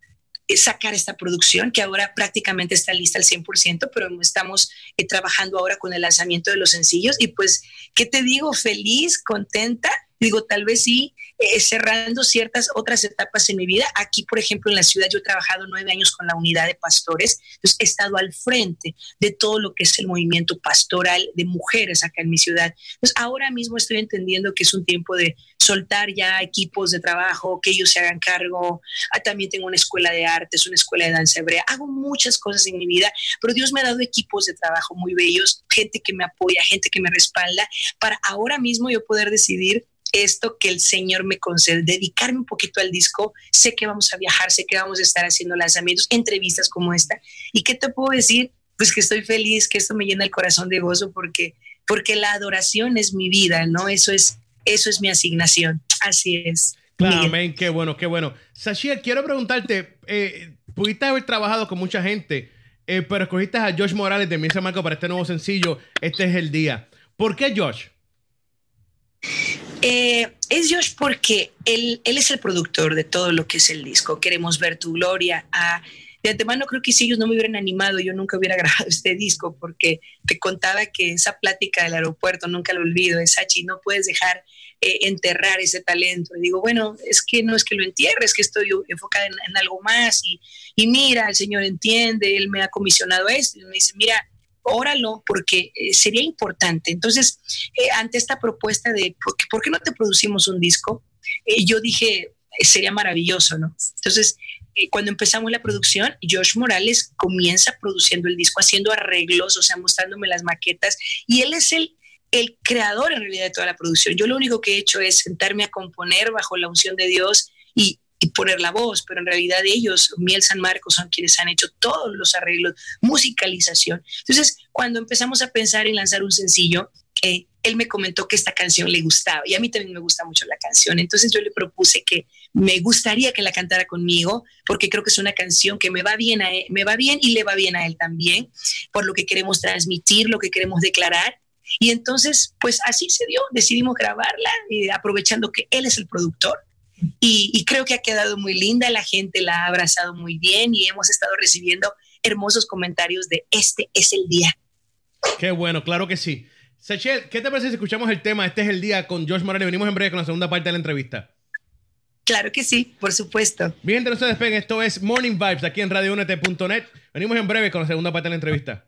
sacar esta producción que ahora prácticamente está lista al 100%, pero estamos eh, trabajando ahora con el lanzamiento de los sencillos y pues, ¿qué te digo? Feliz, contenta. Digo, tal vez sí, eh, cerrando ciertas otras etapas en mi vida. Aquí, por ejemplo, en la ciudad yo he trabajado nueve años con la unidad de pastores, entonces he estado al frente de todo lo que es el movimiento pastoral de mujeres acá en mi ciudad. Entonces, ahora mismo estoy entendiendo que es un tiempo de soltar ya equipos de trabajo, que ellos se hagan cargo. Ah, también tengo una escuela de artes, una escuela de danza hebrea. Hago muchas cosas en mi vida, pero Dios me ha dado equipos de trabajo muy bellos, gente que me apoya, gente que me respalda, para ahora mismo yo poder decidir esto que el Señor me concede, dedicarme un poquito al disco. Sé que vamos a viajar, sé que vamos a estar haciendo lanzamientos, entrevistas como esta. ¿Y qué te puedo decir? Pues que estoy feliz, que esto me llena el corazón de gozo porque, porque la adoración es mi vida, ¿no? Eso es, eso es mi asignación. Así es. Claro, men, qué bueno, qué bueno. Sashia, quiero preguntarte, eh, pudiste haber trabajado con mucha gente, eh, pero escogiste a Josh Morales de Misa Marco para este nuevo sencillo, Este es el día. ¿Por qué Josh? Eh, es Josh porque él, él es el productor de todo lo que es el disco. Queremos ver tu gloria. Ah, de antemano creo que si ellos no me hubieran animado, yo nunca hubiera [laughs] grabado este disco porque te contaba que esa plática del aeropuerto, nunca lo olvido, es Sachi, no puedes dejar eh, enterrar ese talento. Y digo, bueno, es que no es que lo entierre, es que estoy enfocada en, algo más y, y mira, el Señor entiende, Él me ha comisionado esto y me dice, mira, óralo porque eh, sería importante. Entonces, eh, ante esta propuesta de ¿por qué, no te producimos un disco? Eh, yo dije, eh, sería maravilloso, ¿no? Entonces, cuando empezamos la producción, Josh Morales comienza produciendo el disco, haciendo arreglos, o sea, mostrándome las maquetas, y él es el, el creador en realidad de toda la producción. Yo lo único que he hecho es sentarme a componer bajo la unción de Dios y, y poner la voz, pero en realidad ellos, Miel San Marcos, son quienes han hecho todos los arreglos, musicalización. Entonces, cuando empezamos a pensar en lanzar un sencillo, eh, él me comentó que esta canción le gustaba y a mí también me gusta mucho la canción. Entonces yo le propuse que me gustaría que la cantara conmigo porque creo que es una canción que me va bien a él, me va bien y le va bien a él también por lo que queremos transmitir, lo que queremos declarar. Y entonces, pues así se dio, decidimos grabarla, eh, aprovechando que él es el productor. Y, y, creo que ha quedado muy linda, la gente la ha abrazado muy bien y hemos estado recibiendo hermosos comentarios de este es el día. Qué bueno, claro que sí. Sechel, ¿qué te parece si escuchamos el tema Este es el día con Josh Morales? Venimos en breve con la segunda parte de la entrevista. Claro que sí, por supuesto. Bien, no se despeguen. Esto es Morning Vibes aquí en radiounete.net. Venimos en breve con la segunda parte de la entrevista.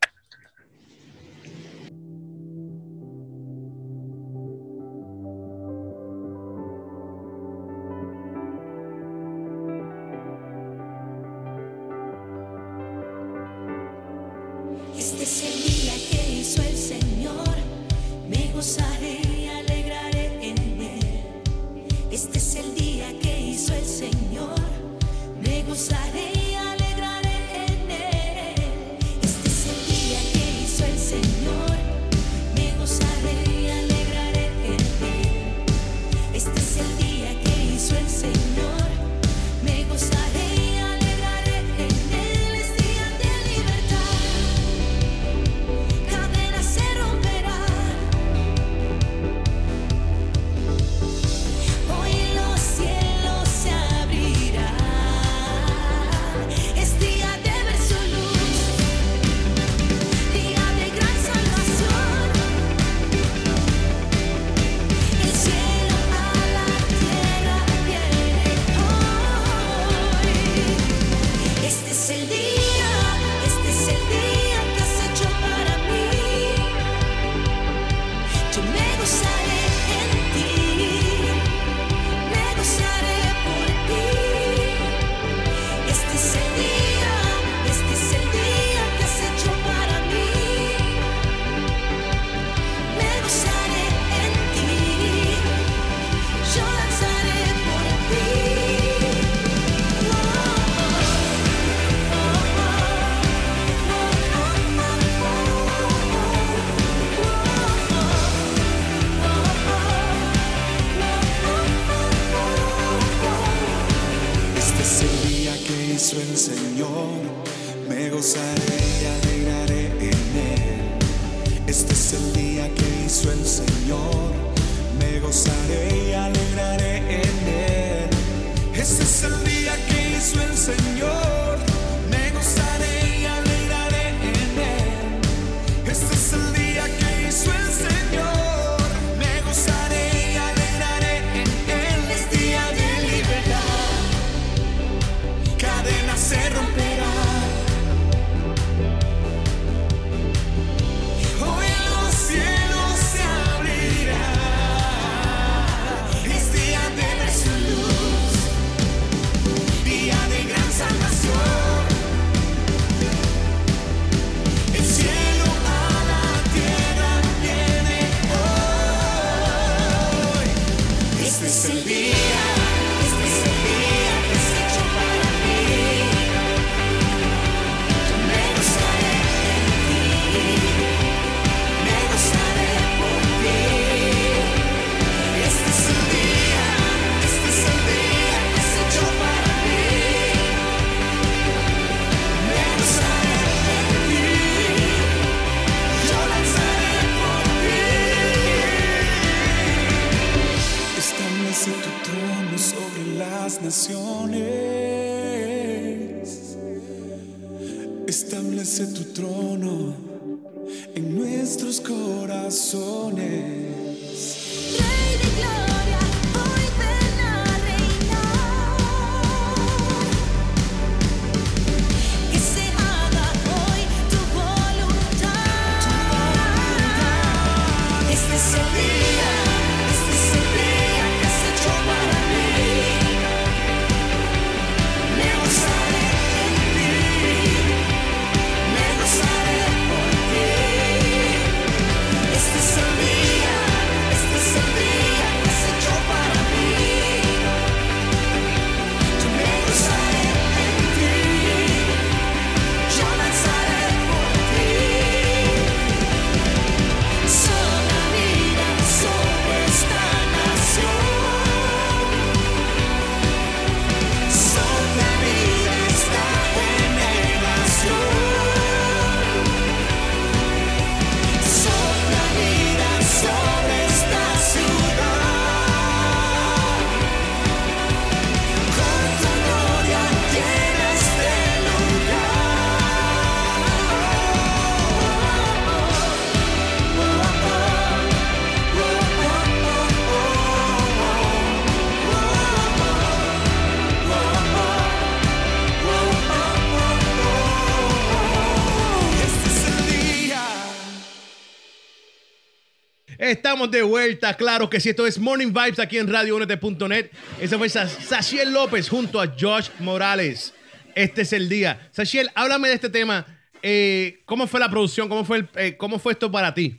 de vuelta, claro que sí. Esto es Morning Vibes aquí en Radio Únete.net. Ese fue Sachiel López junto a Josh Morales. Este es el día. Sachiel, háblame de este tema. Eh, ¿Cómo fue la producción? ¿Cómo fue, el, eh, ¿Cómo fue esto para ti?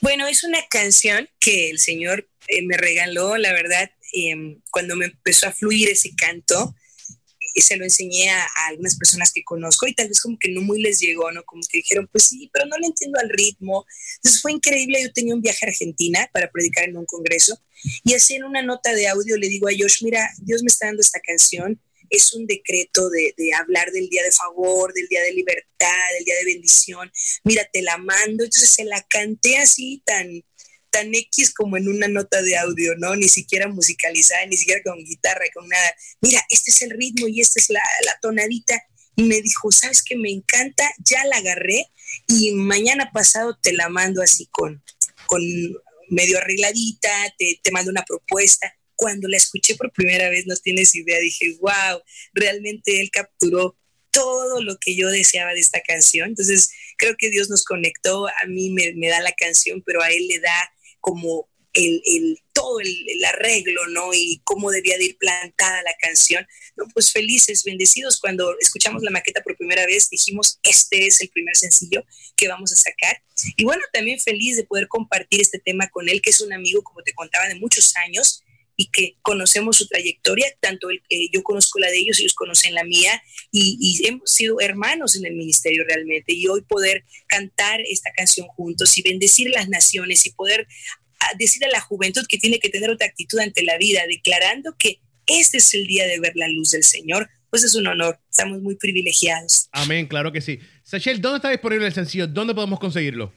Bueno, es una canción que el Señor eh, me regaló, la verdad, em, cuando me empezó a fluir ese canto se lo enseñé a, algunas personas que conozco y tal vez como que no muy les llegó, ¿no? Como que dijeron, pues sí, pero no le entiendo al ritmo. Entonces fue increíble, yo tenía un viaje a Argentina para predicar en un congreso y así en una nota de audio le digo a Josh, mira, Dios me está dando esta canción, es un decreto de, de hablar del día de favor, del día de libertad, del día de bendición, mira, te la mando. Entonces se la canté así tan tan X como en una nota de audio, ¿no? Ni siquiera musicalizada, ni siquiera con guitarra, con nada. Mira, este es el ritmo y esta es la, la tonadita. Y me dijo, ¿sabes qué? Me encanta, ya la agarré y mañana pasado te la mando así con, con medio arregladita, te, te mando una propuesta. Cuando la escuché por primera vez, no tienes idea, dije, wow, realmente él capturó todo lo que yo deseaba de esta canción. Entonces, creo que Dios nos conectó, a mí me, me da la canción, pero a él le da como el, el todo el, el, arreglo, ¿no? Y cómo debía de ir plantada la canción. No, pues felices, bendecidos. Cuando escuchamos la maqueta por primera vez, dijimos, este es el primer sencillo que vamos a sacar. Y bueno, también feliz de poder compartir este tema con él, que es un amigo, como te contaba, de muchos años y que conocemos su trayectoria, tanto el, eh, yo conozco la de ellos, ellos conocen la mía, y, y, hemos sido hermanos en el ministerio realmente, y hoy poder cantar esta canción juntos y bendecir las naciones y poder a, decir a la juventud que tiene que tener otra actitud ante la vida, declarando que este es el día de ver la luz del Señor, pues es un honor, estamos muy privilegiados. Amén, claro que sí. Sachel, ¿dónde está disponible el sencillo? ¿Dónde podemos conseguirlo?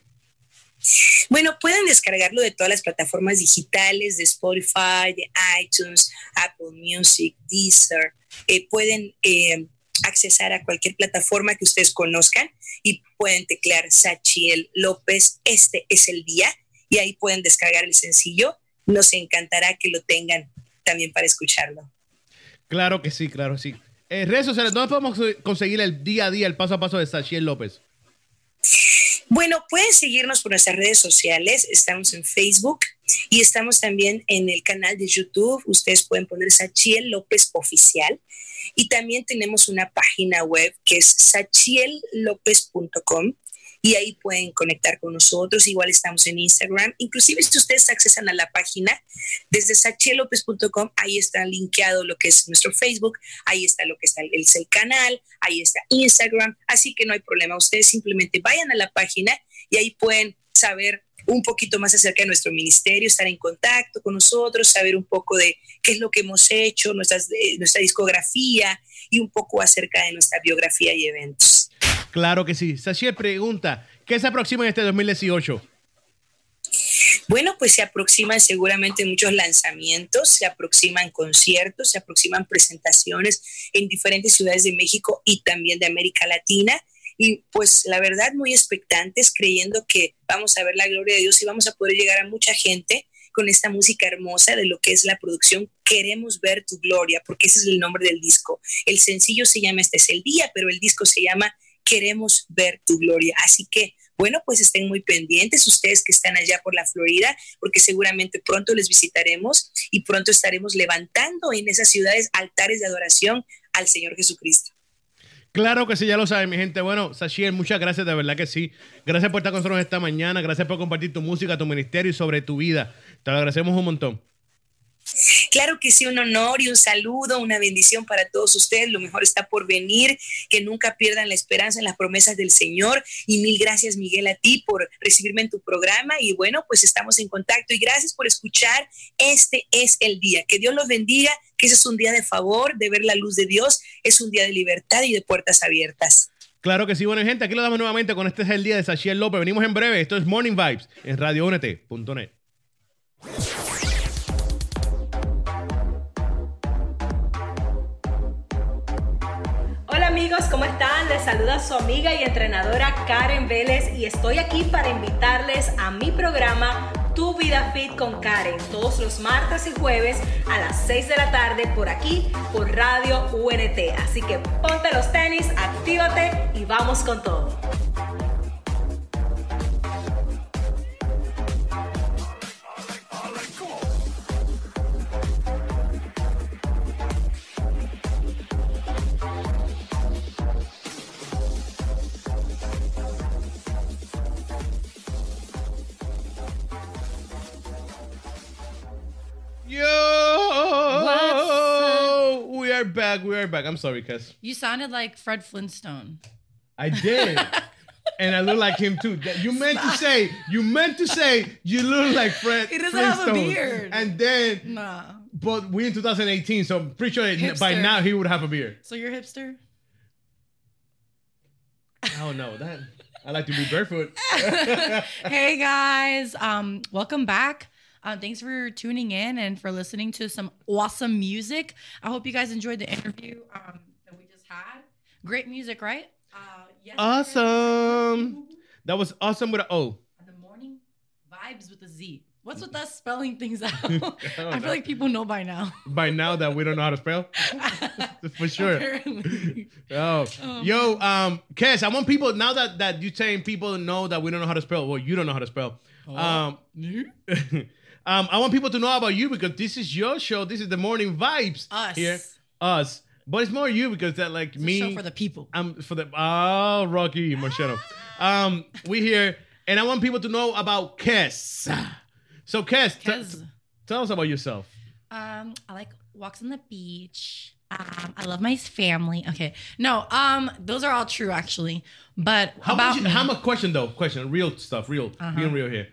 Bueno, pueden descargarlo de todas las plataformas digitales, de Spotify, de iTunes, Apple Music, Deezer. Eh, pueden eh, accesar a cualquier plataforma que ustedes conozcan y pueden teclear Sachiel López, este es el día, y ahí pueden descargar el sencillo. Nos encantará que lo tengan también para escucharlo. Claro que sí, claro que sí. Eh, redes sociales, ¿dónde podemos conseguir el día a día, el paso a paso de Sachiel López? Bueno, pueden seguirnos por nuestras redes sociales. Estamos en Facebook y estamos también en el canal de YouTube. Ustedes pueden poner Sachiel López Oficial. Y también tenemos una página web que es sachiellopez.com y ahí pueden conectar con nosotros. Igual estamos en Instagram. Inclusive si ustedes accesan a la página desde sachiellopez.com, ahí está linkeado lo que es nuestro Facebook, ahí está lo que está el, canal, ahí está Instagram, así que no hay problema. Ustedes simplemente vayan a la página y ahí pueden saber un poquito más acerca de nuestro ministerio, estar en contacto con nosotros, saber un poco de qué es lo que hemos hecho, nuestras, de, nuestra discografía y un poco acerca de nuestra biografía y eventos. Claro que sí. Sachiel pregunta, ¿qué se aproxima en este 2018? Bueno, pues se aproximan seguramente muchos lanzamientos, se aproximan conciertos, se aproximan presentaciones en diferentes ciudades de México y también de América Latina. Y pues la verdad muy expectantes, creyendo que vamos a ver la gloria de Dios y vamos a poder llegar a mucha gente con esta música hermosa de lo que es la producción Queremos ver tu gloria, porque ese es el nombre del disco. El sencillo se llama Este es el día, pero el disco se llama Queremos ver tu gloria. Así que, bueno, pues estén muy pendientes ustedes que están allá por la Florida, porque seguramente pronto les visitaremos y pronto estaremos levantando en esas ciudades altares de adoración al Señor Jesucristo. Claro que sí, ya lo saben, mi gente. Bueno, Sachiel, muchas gracias, de verdad que sí. Gracias por estar con nosotros esta mañana. Gracias por compartir tu música, tu ministerio y sobre tu vida. Te lo agradecemos un montón. Claro que sí, un honor y un saludo, una bendición para todos ustedes. Lo mejor está por venir, que nunca pierdan la esperanza en las promesas del Señor. Y mil gracias, Miguel, a ti por recibirme en tu programa. Y bueno, pues estamos en contacto y gracias por escuchar. Este es el día. Que Dios los bendiga, que ese es un día de favor, de ver la luz de Dios. Es un día de libertad y de puertas abiertas. Claro que sí, bueno, gente, aquí lo damos nuevamente con este es el día de Sachiel López. Venimos en breve. Esto es Morning Vibes en radioúnete.net. ¿cómo están? Les saluda su amiga y entrenadora Karen Vélez y estoy aquí para invitarles a mi programa Tu Vida Fit con Karen todos los martes y jueves a las 6 de la tarde por aquí por Radio UNT. Así que ponte los tenis, actívate y vamos con todo. Yo, we are back. We are back. I'm sorry, Kez. You sounded like Fred Flintstone. I did. [laughs] and I look like him too. You meant to say, you meant to say you look like Fred. He doesn't have a beard. And then, Nah. but we in 2018, so I'm pretty sure that by now he would have a beard. So you're hipster? Oh no, that I like to be barefoot. [laughs] hey guys, um, welcome back. Uh, thanks for tuning in and for listening to some awesome music. I hope you guys enjoyed the interview um, that we just had. Great music, right? Uh, yes, awesome. That was awesome with an O. The morning vibes with a Z. What's with us spelling things out? [laughs] I, don't feel [laughs] like people know by now. By now that we don't know how to spell, [laughs] for sure. Apparently. Oh, Oh, yo, um, Kez, I want people now that that you saying people know that we don't know how to spell. Well, you don't know how to spell. Oh. Um, um, I want people to know about you because this is your show. This is the morning vibes Us. here, us. But it's more you because that like a me show for the people. I'm for the oh Rocky Marciano. [laughs] um, we here, and I want people to know about Kez. So Kez, t- Kez. tell us about yourself. Um, I like walks on the beach. Um, I love my family. Okay, no, um, those are all true actually. But How about much? me, How much? Question though. Question. Real stuff. Real. Uh-huh. Being real here.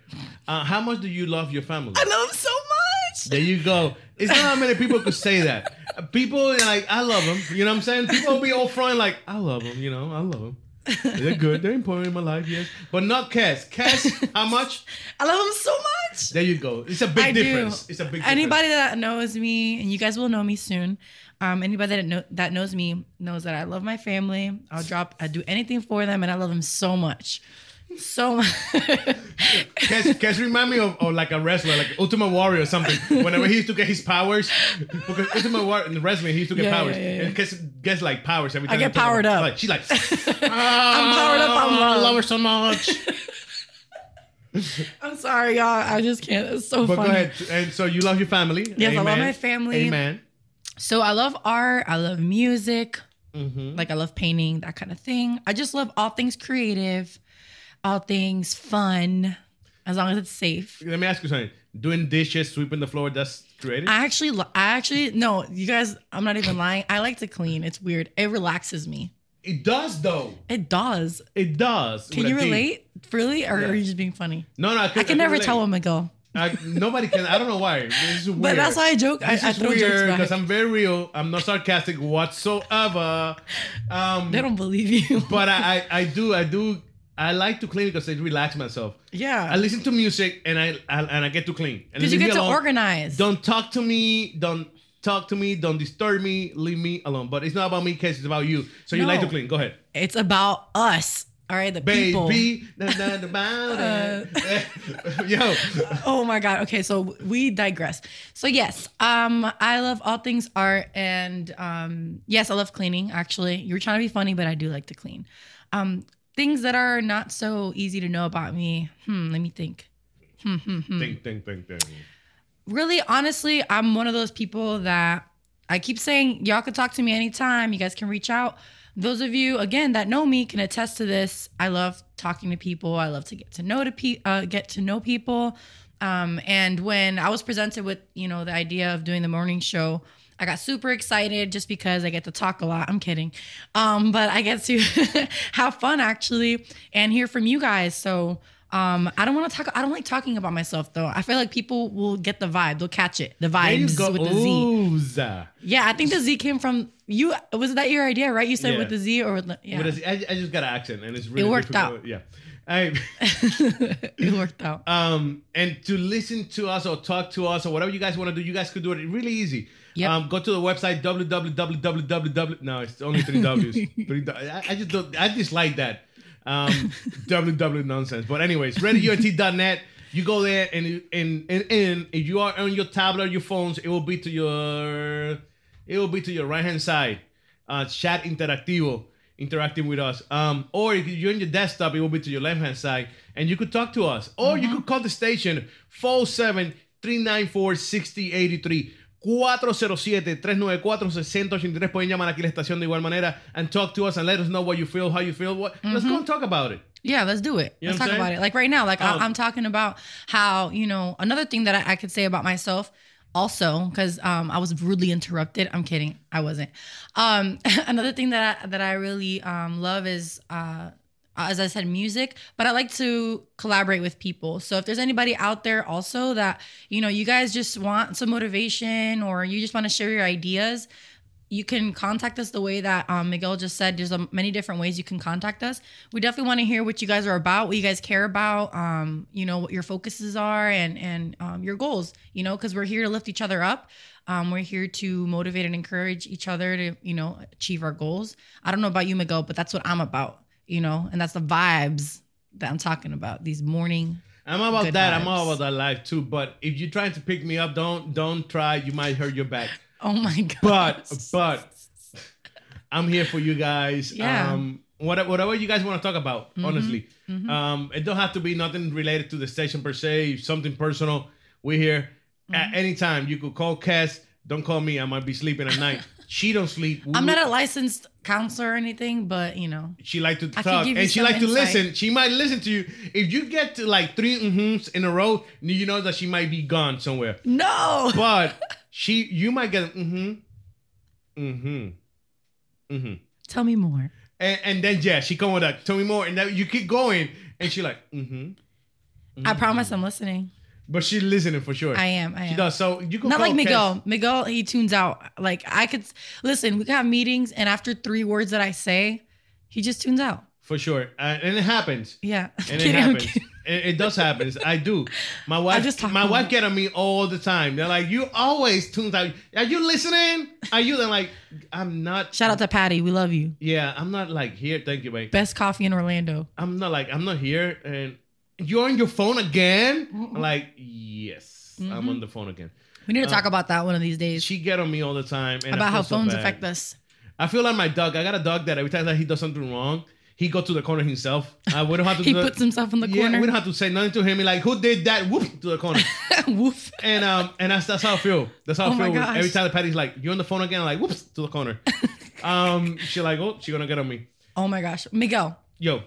Uh, how much do you love your family? I love them so much. There you go. It's not how many people could say that. People like, I love them. You know what I'm saying? People will be all front like, I love them. You know, I love them. They're good. They're important in my life, yes. But not Cass. Cass, how much? I love them so much. There you go. It's a big I do. difference. It's a big difference. Anybody that knows me, and you guys will know me soon. Um, anybody that know, that knows me knows that I love my family. I'll drop. I do anything for them, and I love them so much, so much. Cass, Cass remind me of, of like a wrestler, like Ultimate Warrior or something. Whenever he used to get his powers, because Ultimate Warrior in the wrestling, he used to get Yeah, powers. yeah, yeah. And Cass gets like powers every I get powered up. Like, she's [laughs] like, I'm powered up on I love. love her so much. [laughs] I'm sorry, y'all. I just can't. It's so funny. But funny. go ahead. And so you love your family. Yes, I love my family. Amen. So I love art. I love music. Mhm. Like I love painting, that kind of thing. I just love all things creative, all things fun, as long as it's safe. Let me ask you something. Doing dishes, sweeping the floor, that's creative? I actually, I actually, no, you guys, I'm not even lying. I like to clean. It's weird. It relaxes me. It does, though. It does. It does. Can you relate? Really? Or Yeah. are you just being funny? No, no. I, I can never tell him. when Miguel. I, nobody can. I don't know why. This is weird. But that's why I joke. I, This I is throw weird because I'm very real. I'm not sarcastic whatsoever. Um, They don't believe you. [laughs] but I, I, I do, I do. I like to clean because it relax myself. Yeah. I listen to music and I, I and I get to clean. And Because you get to organize. Don't talk to me. Don't talk to me. Don't disturb me. Leave me alone. But it's not about me, case it's about you. So you like to clean. Go ahead. It's about us. All right, the people. Baby, [laughs] da, da, about it. Yo, oh my god. Okay, so we digress. So yes, um, I love all things art, and um, yes, I love cleaning. Actually, you were trying to be funny, but I do like to clean. Um, things that are not so easy to know about me. Hmm. Let me think. Hmm. Hmm. Hmm. think, think, think, think. really honestly i'm one of those people that i keep saying y'all can talk to me anytime you guys can reach out those of you again that know me can attest to this i love talking to people i love to get to know to pe- uh, get to know people um, and when i was presented with you know the idea of doing the morning show I got super excited just because I get to talk a lot. I'm kidding. Um, but I get to [laughs] have fun actually and hear from you guys. So um, I don't want to talk. I don't like talking about myself though. I feel like people will get the vibe. They'll catch it. The vibes go. with the Z. Yeah, I think the Z came from you. Was that your idea, right? You said Yeah. with the Z or with the, yeah. But it's- I, I just got an accent and it's really it worked difficult. out. Yeah. I, [laughs] it worked out. um, and to listen to us or talk to us or whatever you guys want to do, you guys could do it really easy. Yep. Um, go to the website www. No, it's only three W's. [laughs] Three I, I just don't. I dislike that. Um, [laughs] www nonsense. But anyways, radiounete.net. You go there and and and and if you are on your tablet or your phones, it will be to your it will be to your right hand side. Uh, chat interactivo, interacting with us. Um, or if you're on your desktop, it will be to your left hand side, and you could talk to us, or you could call the station 407 394 6083. 407-394-6083. Pueden llamar aquí a la estación de igual manera and talk to us and let us know what you feel, how you feel. What, Let's go and talk about it. Yeah, let's do it. You let's talk I'm about it. Like right now, like Um, I, I'm talking about how you know another thing that I, I could say about myself. also because um, I was rudely interrupted. I'm kidding, I wasn't. Um, [laughs] another thing that I, that I really um, love is. Uh, as I said, music, but I like to collaborate with people. So if there's anybody out there also that, you know, you guys just want some motivation or you just want to share your ideas, you can contact us the way that um, Miguel just said. There's um, many different ways you can contact us. We definitely want to hear what you guys are about, what you guys care about, um, you know, what your focuses are and and um, your goals. You know, because we're here to lift each other up. Um, we're here to motivate and encourage each other to, you know, achieve our goals. I don't know about you, Miguel, but that's what I'm about. You know, and that's the vibes that I'm talking about. These morning. I'm all about that. I'm all about that life too. But if you're trying to pick me up, don't don't try. You might hurt your back. [laughs] Oh my god. But but [laughs] I'm here for you guys. Yeah. Um, whatever, whatever you guys want to talk about, Mhm. honestly. Mhm. Um, it don't have to be nothing related to the station per se. Something personal. We're here Mm-hmm. at any time. You could call Cass. Don't call me. I might be sleeping at night. [laughs] she don't sleep. We- I'm not a licensed counselor or anything, but you know. She like to I talk and she like to listen. She might listen to you. If you get to like three mm-hms in a row, you know that she might be gone somewhere. No. But [laughs] she, you might get mm-hmm, mm-hmm, mm-hmm, Tell me more. and, and then yeah, she come with that. Tell me more, and then you keep going, and she like mm-hmm. I promise I'm listening. But she's listening for sure. I am. I She am. does. So you can Not like Miguel. Cass. Miguel, he tunes out. Like I could listen. We have meetings, and after three words that I say, he just tunes out. for sure, uh, and it happens. Yeah. And [laughs] it happens. It, it does happen. I do. My [laughs] wife, just my wife get on me all the time. They're like, "You always tunes out. Are you listening? Are you?" They're like, "I'm not." Shout out to Patty. We love you. Yeah, I'm not like here. Thank you, mate. Best coffee in Orlando. I'm not like I'm not here, and you're on your phone again. I'm like, yes, I'm Mhm. on the phone again. We need to Uh, talk about that one of these days. She get on me all the time and about how so phones bad. affect us. I feel like my dog. I got a dog that every time that he does something wrong, he go to the corner himself. Uh, we don't have to. [laughs] He that. puts himself in the Yeah, corner. we don't have to say nothing to him. He like, who did that? Whoop to the corner. [laughs] Woof. And um, and that's that's how I feel. That's how Oh I feel. gosh. Every time the Patty's like, you're on the phone again. I'm like, whoops to the corner. [laughs] um, she like, oh, she gonna get on me. Oh my gosh, Miguel. Yo,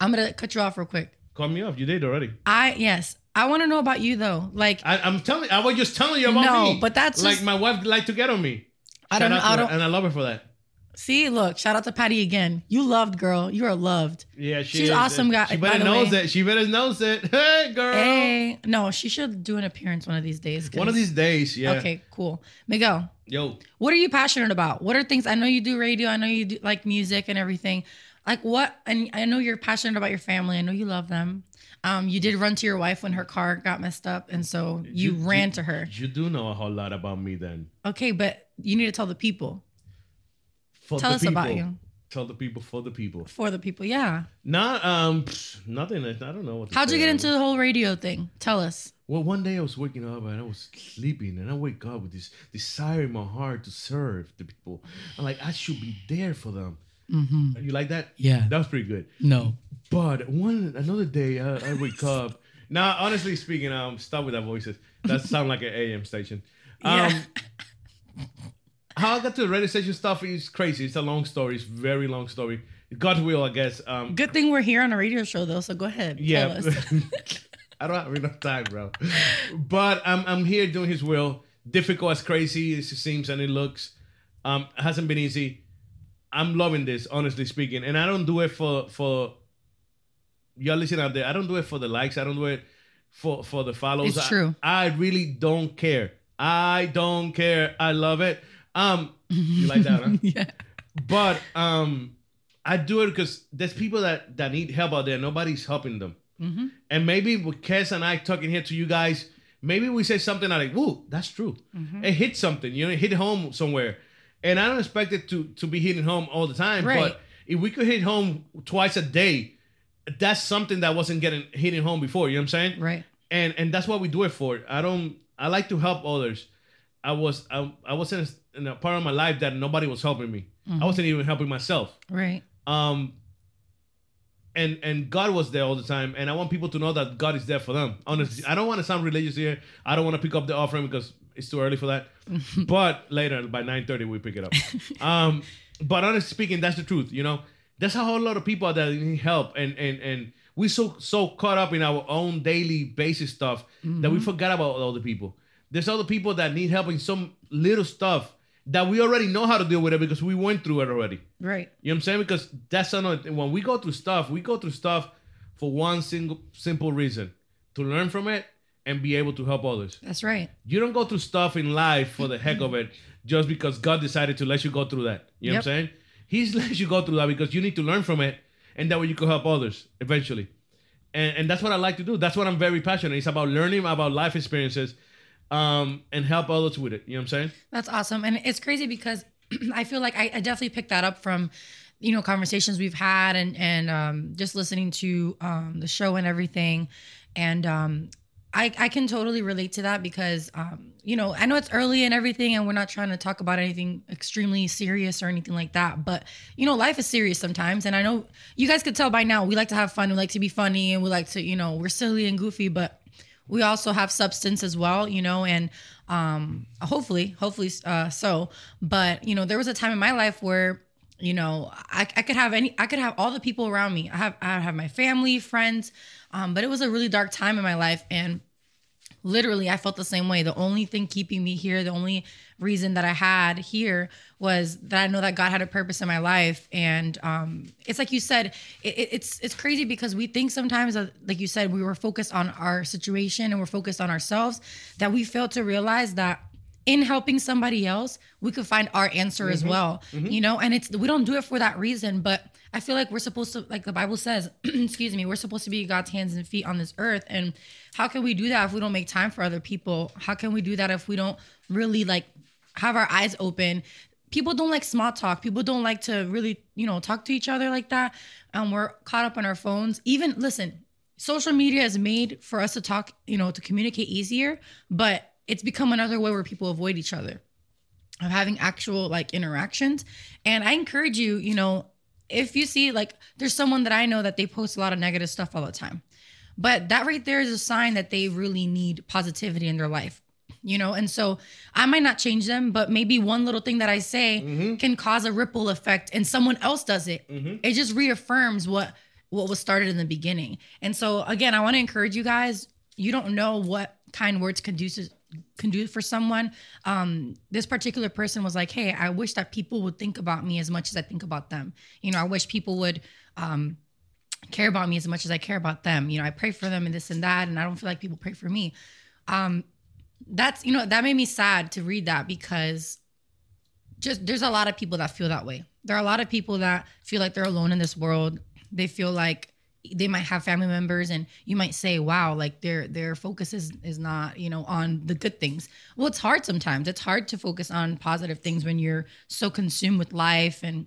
I'm gonna cut you off real quick. Call me up. You did already. I yes, I want to know about you though. Like I, I'm telling. I was just telling you about No, me. but that's like just- my wife like to get on me. I don't know. I don't. and I love her for that. See, look, shout out to Patty again. You loved, girl. You are loved. Yeah, she She's is. awesome guy- She better knows way. it. She better knows it. [laughs] Hey, girl. Hey, no, she should do an appearance one of these days. One of these days, yeah. Okay, cool. Miguel, Yo, what are you passionate about? What are things? I know you do radio. I know you do like music and everything. Like what? And I know you're passionate about your family. I know you love them. Um, you did run to your wife when her car got messed up, and so you, ran to her. you do know a whole lot about me then. Okay, but you need to tell the people. For Tell the us about you. Tell the people for the people. For the people, yeah. Not um nothing. I don't know what. To How'd you get into the whole radio thing? Tell us. Well, one day I was waking up and I was sleeping, and I wake up with this desire in my heart to serve the people. I'm like, I should be there for them. Mm-hmm. You like that? Yeah. that was pretty good. No. But one another day, I, I wake up. Now, honestly speaking, um, stop with that voices. That [laughs] sound like an AM station. Um, Yeah. how I got to the radio station stuff is crazy. It's a long story. It's a very long story. God will, I guess. Um, Good thing we're here on a radio show though, so go ahead. yeah. Tell us. [laughs] I don't have enough time, bro. But I'm I'm here doing His will. Difficult as crazy as it seems and it looks. Um, hasn't been easy. I'm loving this, honestly speaking, and I don't do it for for y'all listening out there. I don't do it for the likes. I don't do it for for the follows. It's I- true. I, really don't care. I don't care. I love it. Um, you like that, huh? [laughs] yeah. But um, I do it because there's people that that need help out there. Nobody's helping them. Mm-hmm. And maybe with Kez and I talking here to you guys, maybe we say something like, "Whoa, that's true." Mm-hmm. It hit something, you know, it hit home somewhere. And I don't expect it to to be hitting home all the time, Right. but if we could hit home twice a day, that's something that wasn't getting hitting home before. You know what I'm saying? Right. And and that's what we do it for. I don't. I like to help others. I was I, I was in a, in a part of my life that nobody was helping me. Mhm. I wasn't even helping myself Right. um and and god was there all the time and i want people to know that god is there for them honestly i don't want to sound religious here i don't want to pick up the offering because it's too early for that [laughs] but later by 9.30 we pick it up um but honestly speaking that's the truth you know that's how a whole lot of people that need help and and and we so so caught up in our own daily basis stuff that we forgot about all the people there's other people that need help in some little stuff that we already know how to deal with it because we went through it already. Right. You know what I'm saying? Because that's another thing. When we go through stuff, we go through stuff for one single simple reason to learn from it and be able to help others. That's right. You don't go through stuff in life for the heck of it just because God decided to let you go through that. You know Yep. what I'm saying? He's [laughs] let you go through that because you need to learn from it and that way you can help others eventually. And, and that's what I like to do. That's what I'm very passionate. It's about learning about life experiences um, and help others with it. You know what I'm saying? That's awesome. And it's crazy because [clears throat] I feel like I, I definitely picked that up from, you know, conversations we've had and and um, just listening to um, the show and everything. And um, I, I can totally relate to that because, um, you know, I know it's early and everything, and we're not trying to talk about anything extremely serious or anything like that. But, you know, life is serious sometimes. And I know you guys could tell by now, we like to have fun, we like to be funny, and we like to, you know, we're silly and goofy, but we also have substance as well, you know, and um hopefully, hopefully uh so. But, you know, there was a time in my life where you know I, I could have any i could have all the people around me i have i have my family friends um, but it was a really dark time in my life and literally i felt the same way the only thing keeping me here the only reason that i had here was that i know that god had a purpose in my life and um, it's like you said it, it- it's it's crazy because we think sometimes that, like you said we were focused on our situation and we're focused on ourselves that we fail to realize that in helping somebody else we could find our answer as Mhm. well Mhm. you know and it's we don't do it for that reason but i feel like we're supposed to like the bible says [clears throat] excuse me we're supposed to be god's hands and feet on this earth. And how can we do that if we don't make time for other people? How can we do that if we don't really like have our eyes open? People don't like small talk. People don't like to really you know talk to each other like that. And we're caught up on our phones. Even listen social media is made for us to talk you know to communicate easier but it's become another way where people avoid each other of having actual like interactions. And I encourage you, you know, if you see like there's someone that I know that they post a lot of negative stuff all the time. But that right there is a sign that they really need positivity in their life. You know, and so I might not change them, but maybe one little thing that I say mm-hmm. can cause a ripple effect and someone else does it. Mm-hmm. It just reaffirms what what was started in the beginning. And so again, I want to encourage you guys, you don't know what kind words can do can do for someone. Um, this particular person was like, "Hey, I wish that people would think about me as much as I think about them. You know, I wish people would um, care about me as much as I care about them. You know, I pray for them and this and that, and I don't feel like people pray for me." Um, that's you know that made me sad to read that because just there's a lot of people that feel that way. There are a lot of people that feel like they're alone in this world. They feel like they might have family members and you might say wow like their their focus is is not you know on the good things. Well it's hard sometimes. It's hard to focus on positive things when you're so consumed with life and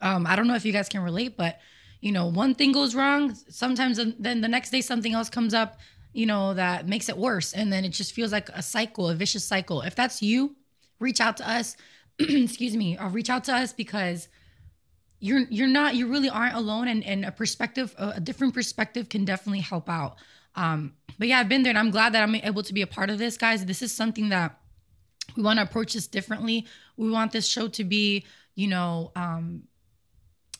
um i don't know if you guys can relate but you know one thing goes wrong sometimes and then the next day something else comes up you know that makes it worse. And then it just feels like a cycle a vicious cycle. If that's you reach out to us. [clears throat] Excuse me. Or reach out to us because you're you're not you really aren't alone and, and a perspective a different perspective can definitely help out. Um but yeah i've been there and i'm glad that i'm able to be a part of this guys. This is something that we want to approach this differently. We want this show to be you know um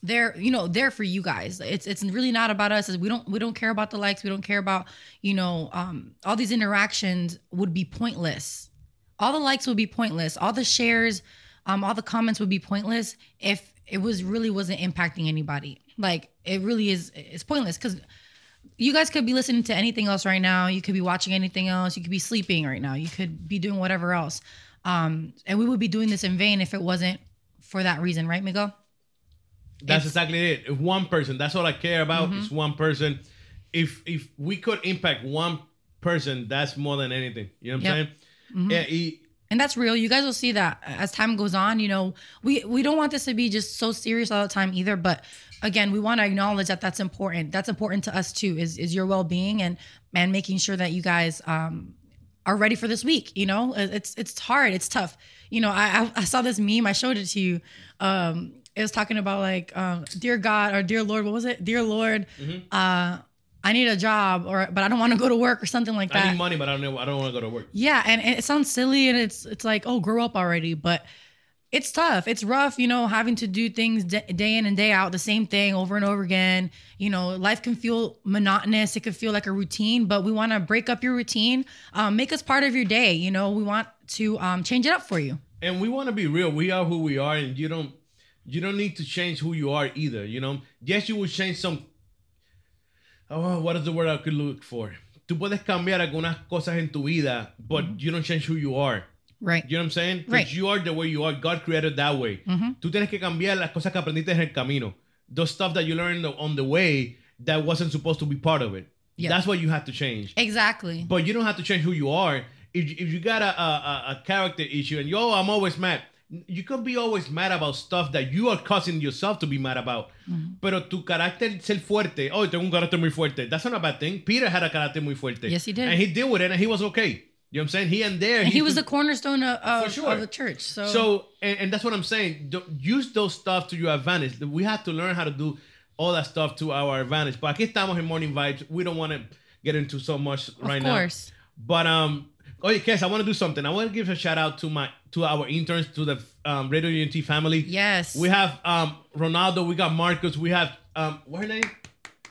there you know there for you guys. It's it's really not about us. We don't we don't care about the likes. We don't care about you know um all these interactions would be pointless. All the likes would be pointless. All the shares um all the comments would be pointless if it was really wasn't impacting anybody like it really is it's pointless because you guys could be listening to anything else right now you could be watching anything else you could be sleeping right now you could be doing whatever else um and we would be doing this in vain if it wasn't for that reason right miguel That's exactly it. If one person, that's all I care about Mhm. is one person. If if we could impact one person, that's more than anything. You know what I'm saying? Mhm. Yeah, he- and that's real. You guys will see that as time goes on you know we we don't want this to be just so serious all the time either but again we want to acknowledge that that's important. That's important to us too is is your well-being and and making sure that you guys um are ready for this week you know? It's it's hard it's tough. You know i i, I saw this meme i showed it to you. Um it was talking about like um dear god or dear lord what was it? Dear lord Mm-hmm. uh i need a job or but i don't want to go to work or something like that I need money, but I don't know. I don't want to go to work. yeah, and, and it sounds silly, and it's it's like, oh, grow up already. But it's tough. It's rough, you know, having to do things d- day in and day out, the same thing over and over again. You know, life can feel monotonous. It could feel like a routine, but we want to break up your routine, um, make us part of your day. You know, we want to um, change it up for you. and we want to be real. We are who we are, and you don't you don't need to change who you are either. You know, yes, you will change some. Oh, what is the word I could look for? Tú puedes cambiar algunas cosas en tu vida, but you don't change who you are. Right. You know what I'm saying? Right. you are the way you are. God created that way. Mhm. Tú tienes que cambiar las cosas que aprendiste en el camino. Those stuff that you learned on the way that wasn't supposed to be part of it. That's what you have to change. Exactly. But you don't have to change who you are. If, if you got a, a, a- a character issue and yo, I'm always mad. You can be always mad about stuff that you are causing yourself to be mad about. Pero tu carácter ser fuerte. Oh, tengo un carácter muy fuerte. That's not a bad thing. Peter had a carácter muy fuerte. Yes, he did. And he deal with it and he was okay. You know what I'm saying? He and there. And he was the cornerstone of, of, sure. of the church. So, So, and, and that's what I'm saying. Use those stuff to your advantage. We have to learn how to do all that stuff to our advantage. But aquí estamos en Morning Vibes. We don't want to get into so much right now. Of course. now. But um, oye, Kez, I want to do something. I want to give a shout out to my to our interns, to the um, Radio Unete family. Yes. We have um Ronaldo. We got Marcus. We have um, what her name?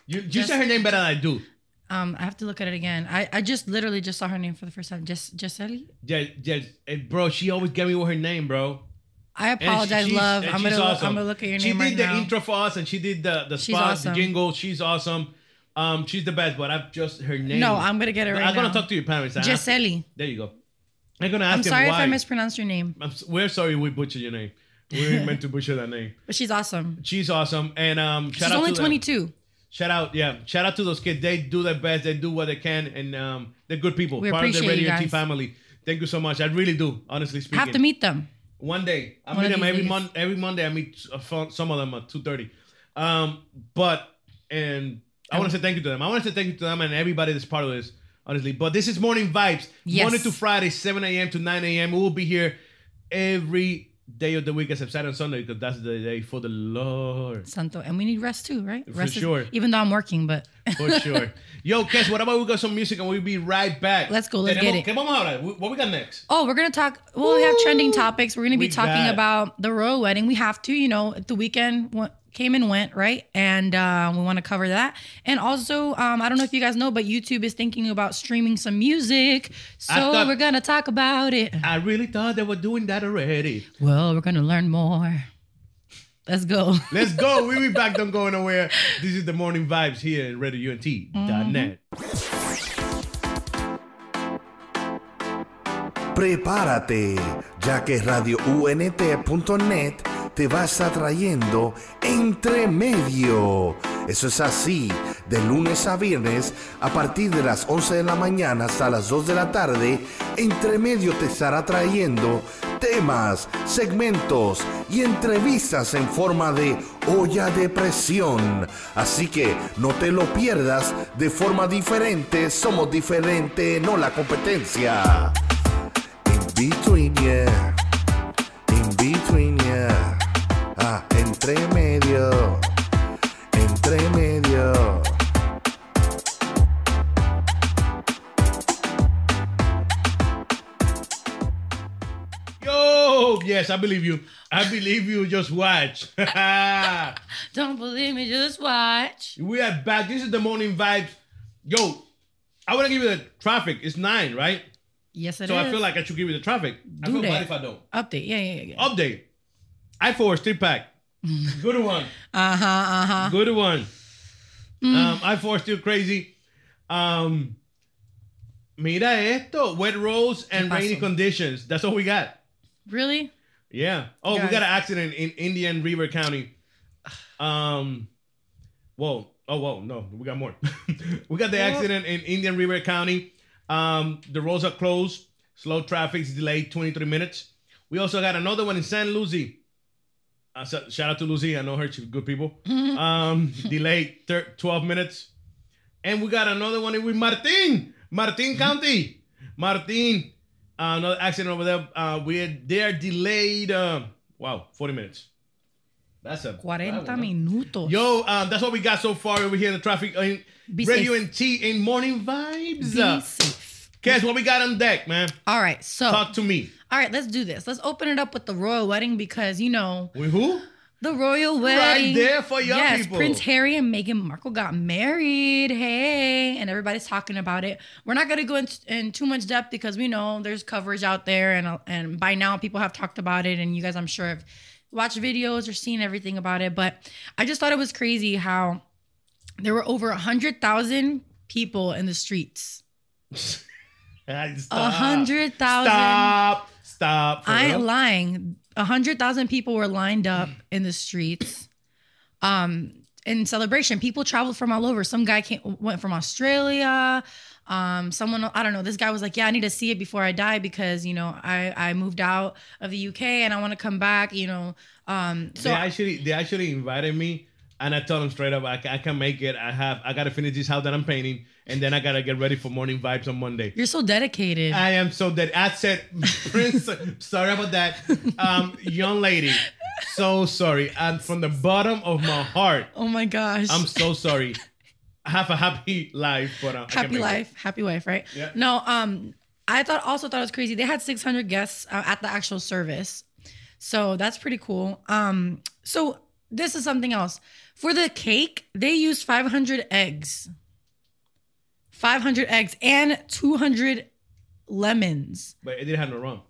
You you Just- say her name better than I do. um, I have to look at it again. I, I just literally just saw her name for the first time. Just Giselle. Yeah, yeah, eh, bro. She always get me with her name, bro. I And she- apologize, love. I'm gonna awesome. I'm gonna look at your she name She did right the now. intro for us, and she did the the She's spot, awesome. the jingle. She's awesome. Um, she's the best, but I've just her name. No, I'm gonna get it right I'm gonna now. talk to your parents. Ask- Giselle. There you go. I'm gonna ask I'm them sorry why. if I mispronounced your name, I'm s- we're sorry we butchered your name. We didn't meant to butcher that name. [laughs] but she's awesome. She's awesome, and um, shout She's out only to them. 22. Shout out, yeah. Shout out to those kids. They do their best. They do what they can, and um, they're good people. We Part of the appreciate you Radio T guys. family. Thank you so much. I really do, honestly speaking. Have to meet them. One day, I One meet of them these every days. month. Every Monday, I meet uh, fo- some of them at two thirty. Um, but and I want to say thank you to them. I want to say thank you to them and everybody that's part of this, honestly. But this is morning vibes, Yes. Monday to Friday, seven a.m. to nine a.m. We will be here every day of the week except Saturday and Sunday because that's the day for the Lord. Santo. And we need rest too, right? For rest is- sure. even though I'm working, but [laughs] For sure. Yo, Kez, what about we got some music and we'll be right back? Let's go, let's Tenemos- get it. ¿Qué vamos? What we got next? Oh, we're gonna talk. Well, we have trending topics. We're gonna be We talking about the royal wedding. We have to, you know, at the weekend came and went, right? And uh, we want to cover that. And also, um, I don't know if you guys know, but YouTube is thinking about streaming some music. So thought- we're gonna talk about it. I really thought they were doing that already. Well, we're gonna learn more. Let's go. [laughs] Let's go. We'll be back. Don't go [laughs] nowhere. This is the morning vibes here in radiounete.net. Prepárate, ya que radiounete.net te va a estar trayendo Entre Medio. Eso es así, de lunes a viernes, a partir de las 11 de la mañana hasta las 2 de la tarde, Entre Medio te estará trayendo temas, segmentos y entrevistas en forma de olla de presión. Así que no te lo pierdas de forma diferente, somos diferente, no la competencia. In between, yeah. Ah, entre medio. Entre medio. Yo, yes, I believe you. I believe you. Just watch. [laughs] Don't believe me, just watch. we are back. This is the morning vibes. Yo, I want to give you the traffic. It's nine, right? Yes, it is. so I feel like I should give you the traffic. I feel that. bad if I don't. update. Yeah, yeah, yeah. Update. I four street pack. Good one. Uh huh. Uh huh. Good one. Um, I four still crazy. Um, mira esto. Wet roads and rainy conditions. That's all we got. Really? Yeah. Oh, we got an accident in Indian River County. Um, whoa. Oh, whoa. No, we got more. [laughs] we got the accident in Indian River County. Um, the roads are closed. Slow traffic is delayed 23 minutes. We also got another one in San Lucie. Uh, so- shout out to Lucy. I know her. She's good people. Um, [laughs] delayed thir- 12 minutes. And we got another one with Martin. Martin County. Martin. Uh, another accident over there. Uh, we they're delayed. Um, wow, 40 minutes. That's a 40 that minutos. Yo, um, that's what we got so far over here in the traffic in Be Radio and T in morning vibes. Be Uh, safe. Guess what we got on deck, man? All right, so Talk to me. all right, let's do this. Let's open it up with the royal wedding because you know With who? the royal wedding. there for young yes, people. Prince Harry and Meghan Markle got married. Hey, and everybody's talking about it. We're not gonna go in, in too much depth because we know there's coverage out there, and and by now people have talked about it, and you guys, I'm sure, have watched videos or seen everything about it. But I just thought it was crazy how there were over a hundred thousand people in the streets. [laughs] A hundred thousand. Stop. Stop. I ain't lying. A hundred thousand people were lined up in the streets, um, in celebration. People traveled from all over. Some guy came, went from Australia. Um, someone I don't know. This guy was like, "Yeah, I need to see it before I die because you know I I moved out of the UK and I want to come back." You know, um, so they actually they actually invited me, and I told them straight up, I, I can make it. I have I gotta finish this house that I'm painting, and then I gotta get ready for morning vibes on Monday. you're so dedicated. I am so dead. I said, Prince, sorry about that, um, young lady. So sorry, and from the bottom of my heart, oh my gosh. I'm so sorry. Have a happy life, but uh, I can't happy make it. life, happy wife, right? Yeah. No, um, I thought also thought it was crazy. They had 600 guests uh, at the actual service, so that's pretty cool. Um, so this is something else for the cake. They used 500 eggs, 500 eggs, and 200 lemons. But it didn't have no rum.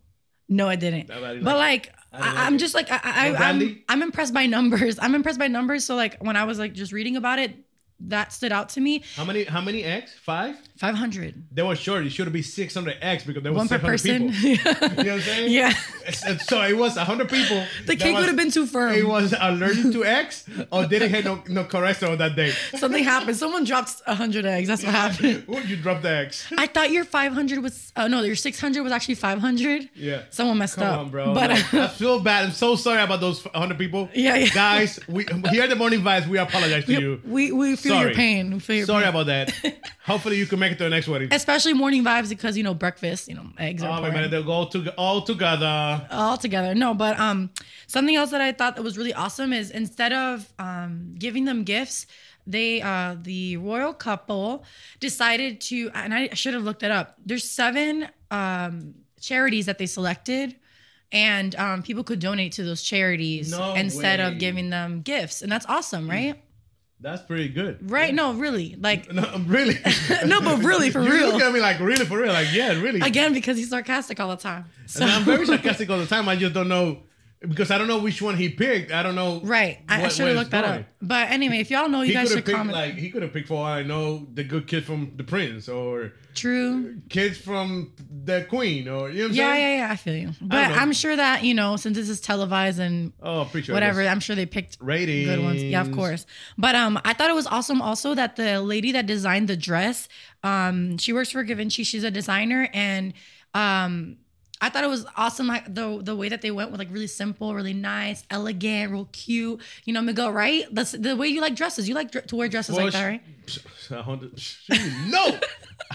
No, I didn't. I didn't But like like, I didn't I, I'm like just like I, I, No I'm. I'm impressed by numbers. I'm impressed by numbers. So like when I was like just reading about it, that stood out to me. How many? How many eggs? Five. 500. They were short. It should have been 600 eggs because there was One per person. people. [laughs] You know what I'm saying? Yeah. It's- So it was 100 people. The cake would have been too firm. It was allergic to eggs or didn't have no, no cholesterol that day. [laughs] Something happened. Someone dropped 100 eggs. That's what happened. Would you dropped the eggs? [laughs] I thought your 500 was, oh no, your 600 was actually 500. Yeah. Someone messed Come up. on, bro. But I feel bad. I'm so sorry about those 100 people. Yeah, yeah. Guys, we here at the morning vibes, we apologize to you. we, we feel Sorry. your pain. We feel your Sorry pain. about that. Hopefully you can make it to the next wedding. Especially morning vibes because, you know, breakfast, you know, eggs Oh, man, they'll go to, all together. all together. No, but um, something else that I thought that was really awesome is instead of um giving them gifts, they uh the royal couple decided to, and I should have looked it up. There's seven um charities that they selected. And um, people could donate to those charities No instead way. of giving them gifts, and that's awesome, right? That's pretty good. Right? No, really, like [laughs] No, really. [laughs] no, but really for [laughs] you real. look at me like really for real. Like yeah, really. Again, because he's sarcastic all the time. So And I'm very sarcastic all the time. I just don't know because I don't know which one he picked. I don't know. right, I, I should have looked that up. But anyway, if y'all know, you He guys should picked comment. like he could have picked for all I know the good kid from the prince or True. kids from the queen or you know what I'm Yeah, saying? yeah, yeah. I feel you. But. I'm sure that you know, since this is televised and Oh, sure. whatever, I'm sure they picked ratings. good ones. Yeah, of course. But um, I thought it was awesome also that the lady that designed the dress, um, she works for Givenchy. She's a designer, and um, I thought it was awesome like the the way that they went with like really simple, really nice, elegant, real cute. You know, Miguel, right? That's the way you like dresses. You like dr- to wear dresses Well, like that, right? hundred- You know,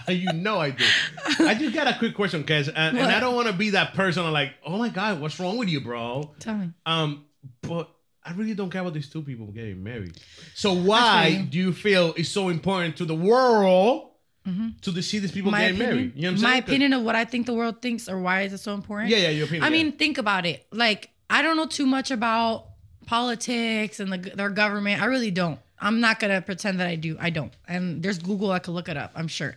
you know I do. I just got a quick question, Kez, and, and I don't want to be that person. I'm like, oh my god, what's wrong with you, bro? Tell me. Um, but I really don't care about these two people getting married. So why do you feel it's so important to the world to see these people Mm-hmm. my getting opinion, married? You know what I'm my saying? 'Cause- opinion of what I think the world thinks or why is it so important? Yeah, yeah, your opinion. I yeah. mean, think about it. Like, I don't know too much about politics and the, their government. I really don't. I'm not gonna pretend that I do. I don't. And there's Google. I could look it up. I'm sure.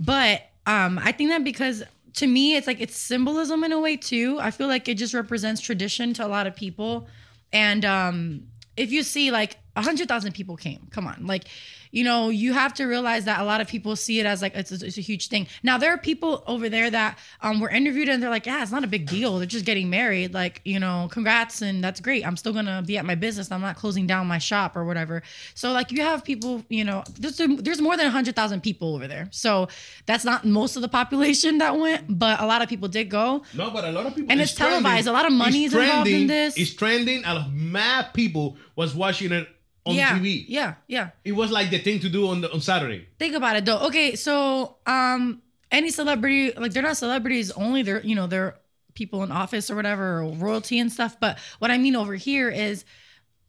But um, I think that because to me, it's like it's symbolism in a way too. I feel like it just represents tradition to a lot of people. And um, if you see like a hundred thousand people came, come on, like you know, you have to realize that a lot of people see it as like it's, it's a huge thing. Now there are people over there that um, were interviewed and they're like, yeah, it's not a big deal. They're just getting married. Like you know, congrats and that's great. I'm still gonna be at my business. I'm not closing down my shop or whatever. So like you have people, you know, there's there's more than a hundred thousand people over there. So that's not most of the population that went, but a lot of people did go. No, but a lot of people. And it's it's televised. A lot of money is involved in this. It's trending. A lot of mad people was watching it on yeah, TV. yeah, yeah. It was like the thing to do on the, on Saturday. think about it though. Okay, so um any celebrity like they're not celebrities only they're you know they're people in office or whatever or royalty and stuff. But what I mean over here is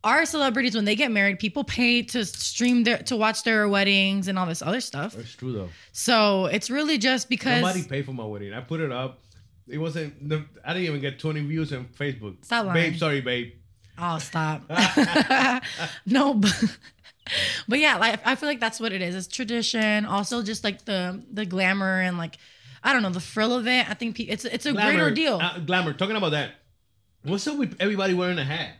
our celebrities when they get married, people pay to stream their to watch their weddings and all this other stuff. It's true though. So it's really just because Nobody paid for my wedding. I put it up. It wasn't. the- I didn't even get 20 views on Facebook. Stop lying. Babe, sorry, babe. Oh, stop. [laughs] no, but, but yeah, like I feel like that's what it is. It's tradition. Also, just like the the glamour and like I don't know the frill of it. I think pe- it's it's a great Glamour, ordeal. uh, glamour. Talking about that. What's up with everybody wearing a hat?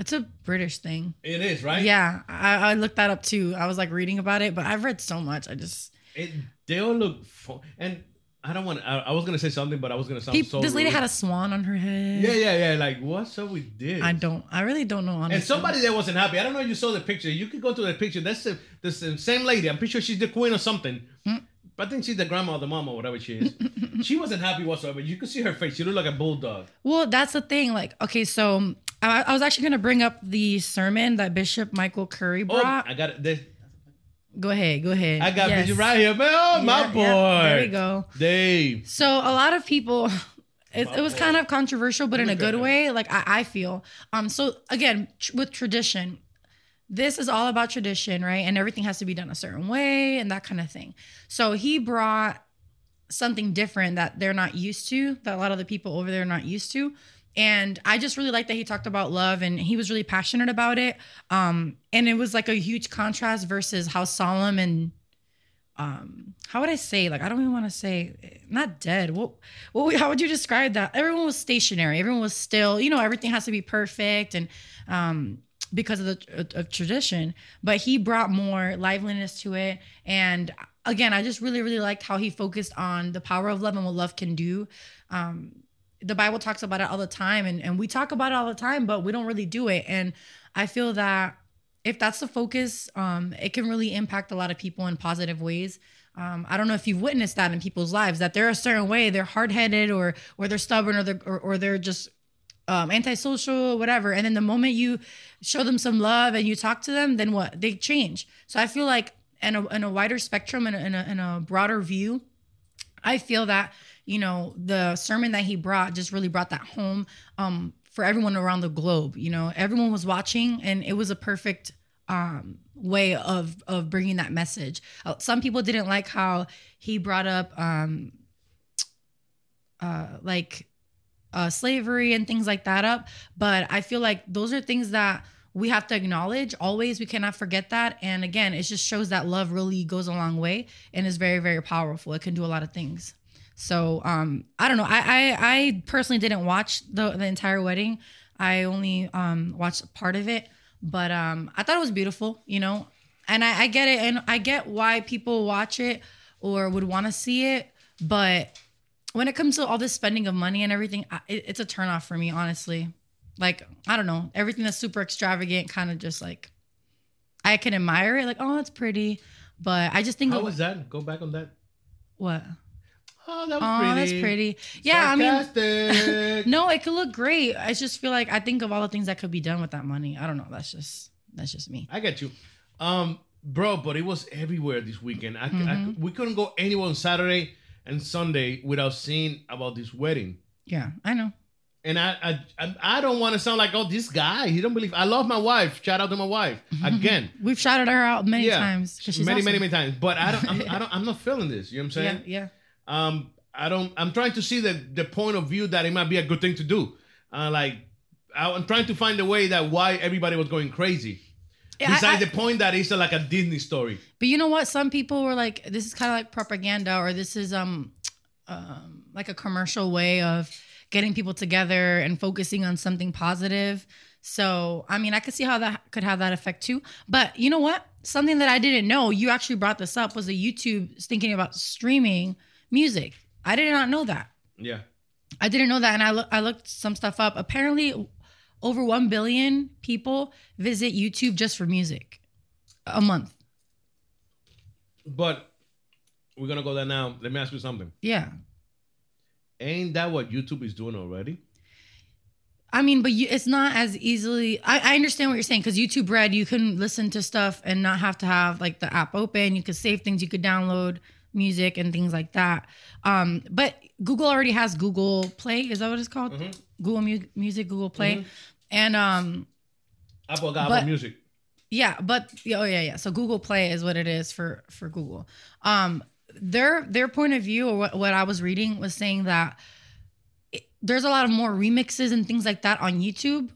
it's a British thing. It is right. Yeah, I, I looked that up too. I was like reading about it, but I've read so much. I just It, they all look. Fun. And I don't want. I, I was gonna say something, but I was gonna sound so. this lady rude. had a swan on her head. Yeah, yeah, yeah. Like, what's up with this? I don't. I really don't know. Honestly. And somebody that wasn't happy. I don't know if you saw the picture. You could go to the picture. That's the, the same- lady. I'm pretty sure she's the queen or something. Hmm. I think she's the grandma or the mom or whatever she is. [laughs] she wasn't happy whatsoever. You could see her face. She looked like a bulldog. Well, that's the thing. Like, okay, so I, I was actually gonna bring up the sermon that Bishop Michael Curry Oh, brought. I got it. There- Go ahead, go ahead. I got Yes. right here, man. Oh, my Yeah, boy. yeah, there we go. Dave. So a lot of people, it, it was boy. kind of controversial, but in a good him. way. Like I, I feel. Um. So again, tr- with tradition, this is all about tradition, right? And everything has to be done a certain way and that kind of thing. So he brought something different that they're not used to, that a lot of the people over there are not used to. And I just really like that he talked about love and he was really passionate about it. Um, and it was like a huge contrast versus how solemn and um how would I say like I don't even want to say not dead. What what how would you describe that? Everyone was stationary. Everyone was still, you know, everything has to be perfect and um because of the of tradition, but he brought more liveliness to it and again, I just really really liked how he focused on the power of love and what love can do. Um the Bible talks about it all the time and and we talk about it all the time, but we don't really do it and I feel that if that's the focus, um, it can really impact a lot of people in positive ways. Um, I don't know if you've witnessed that in people's lives that they're a certain way, they're hard headed or or they're stubborn or they're or, or they're just um, antisocial, whatever. And then the moment you show them some love and you talk to them, then what? They change. So I feel like in a, in a wider spectrum and in a, in a broader view, I feel that you know the sermon that he brought just really brought that home um, for everyone around the globe. You know, everyone was watching, and it was a perfect um, way of of bringing that message. Uh, some people didn't like how he brought up um, uh, like uh, slavery and things like that up, but I feel like those are things that we have to acknowledge always we cannot forget that and again it just shows that love really goes a long way and is very very powerful it can do a lot of things so um i don't know. I i, I personally didn't watch the the entire wedding. I only um watched part of it. But um i thought it was beautiful you know? And i, I get it. And i get why people watch it or would want to see it. But when it comes to all this spending of money and everything I, it, it's a turnoff for me honestly. Like i don't know. Everything that's super extravagant kind of just like i can admire it like oh it's pretty. But i just think How was that? Go back on that. what Oh, that was oh pretty. that's pretty yeah i mean [laughs] no it could look great i just feel like i think of all the things that could be done with that money i don't know that's just that's just me I get you. Um, bro, but it was everywhere this weekend. I, I- Mhm. we couldn't go anywhere on Saturday and Sunday without seeing about this wedding. yeah i know And I, I, I, I don't want to sound like, oh, this guy. He don't believe. I love my wife. Shout out to my wife [laughs] again. we've shouted her out many times. she's many, many, many times. But I don't, I'm, [laughs] I don't, I'm not feeling this. You know what I'm saying? yeah yeah Um, I don't. I'm trying to see the the point of view that it might be a good thing to do. Uh, like I- I'm trying to find a way that why everybody was going crazy. Yeah, Besides I- the point that it's like a Disney story. But you know what? Some people were like, "This is kind of like propaganda, or this is um, um, like a commercial way of getting people together and focusing on something positive." So, I mean, I could see how that could have that effect too. But you know what? Something that I didn't know, you actually brought this up, was a YouTube thinking about streaming music. I did not know that. Yeah. I didn't know that, and I look I looked some stuff up. Apparently, over one billion people visit YouTube just for music a month. But we're gonna go there now. Let me ask you something. Yeah. Ain't that what YouTube is doing already? I mean, but you, it's not as easily. I, I understand what you're saying because YouTube Red, you can listen to stuff and not have to have like the app open. You could save things. You could download music and things like that. Um, but Google already has Google Play. Is that what it's called? Google Mu- Music, Google Play, and um, Apple got Apple Music. Yeah, but oh yeah, yeah. So Google Play is what it is for for Google. Um, their their point of view, or what, what I was reading, was saying that it, there's a lot of more remixes and things like that on YouTube.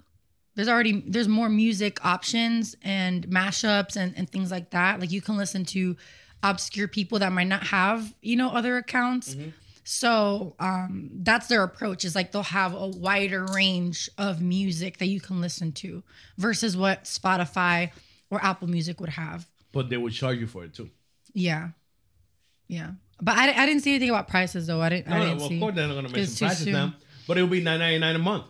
There's already there's more music options and mashups and and things like that. Like you can listen to obscure people that might not have you know other accounts. So um, that's their approach. Is like they'll have a wider range of music that you can listen to versus what Spotify or Apple Music would have. But they would charge you for it too. Yeah, yeah. But I, I didn't see anything about prices though. I didn't. No, I didn't well, see. of course they're not gonna It's mention prices now. But it will be nine ninety nine a month.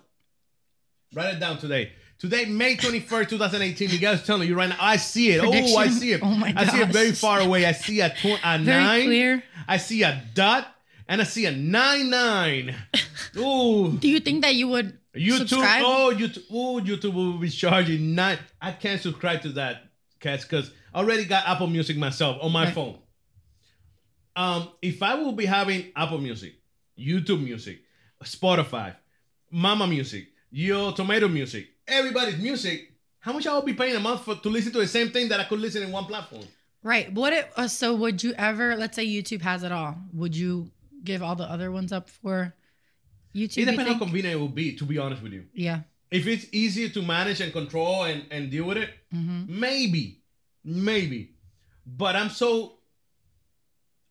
Write it down today. Today, May 21st, 2018. You guys telling you right now. I see it. Oh, I see it. [laughs] Oh my I see it very far away. I see a, tw- a Very nine. clear. I see a dot and I see a nine nine. [laughs] Ooh. Do you think that you would YouTube. subscribe? Oh, YouTube. Oh, YouTube will be charging nine. I can't subscribe to that, cats, because I already got Apple Music myself on my Right. phone. Um, if I will be having Apple Music, YouTube Music, Spotify, Mama Music, Yo Tomato Music, everybody's music, how much I will be paying a month for to listen to the same thing that I could listen in one platform? Right. What it, uh, so would you ever let's say YouTube has it all. Would you give all the other ones up for YouTube? It you depends how convenient it will be, to be honest with you. Yeah. If it's easier to manage and control and, and deal with it, Mm-hmm. maybe, maybe. But I'm so,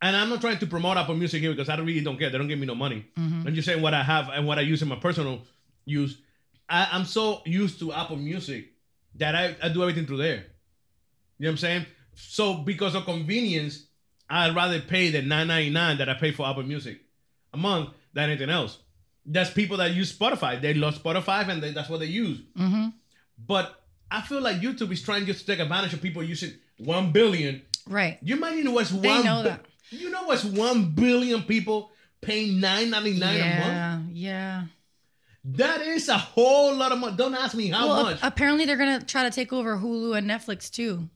and I'm not trying to promote Apple Music here because I really don't care. They don't give me no money. Mhm. I'm just saying what I have and what I use in my personal use. I, I'm so used to Apple Music that I, I do everything through there. You know what I'm saying? So because of convenience, I'd rather pay the $9.99 that I pay for Apple Music a month than anything else. That's people that use Spotify. They love Spotify and they, that's what they use. Mm-hmm. But I feel like YouTube is trying just to take advantage of people using one billion. Right. You imagine what's They one? know that. You know what's one billion people paying nine ninety nine a month? Yeah, yeah. That is a whole lot of money. Don't ask me how well, much. apparently they're gonna try to take over Hulu and Netflix too,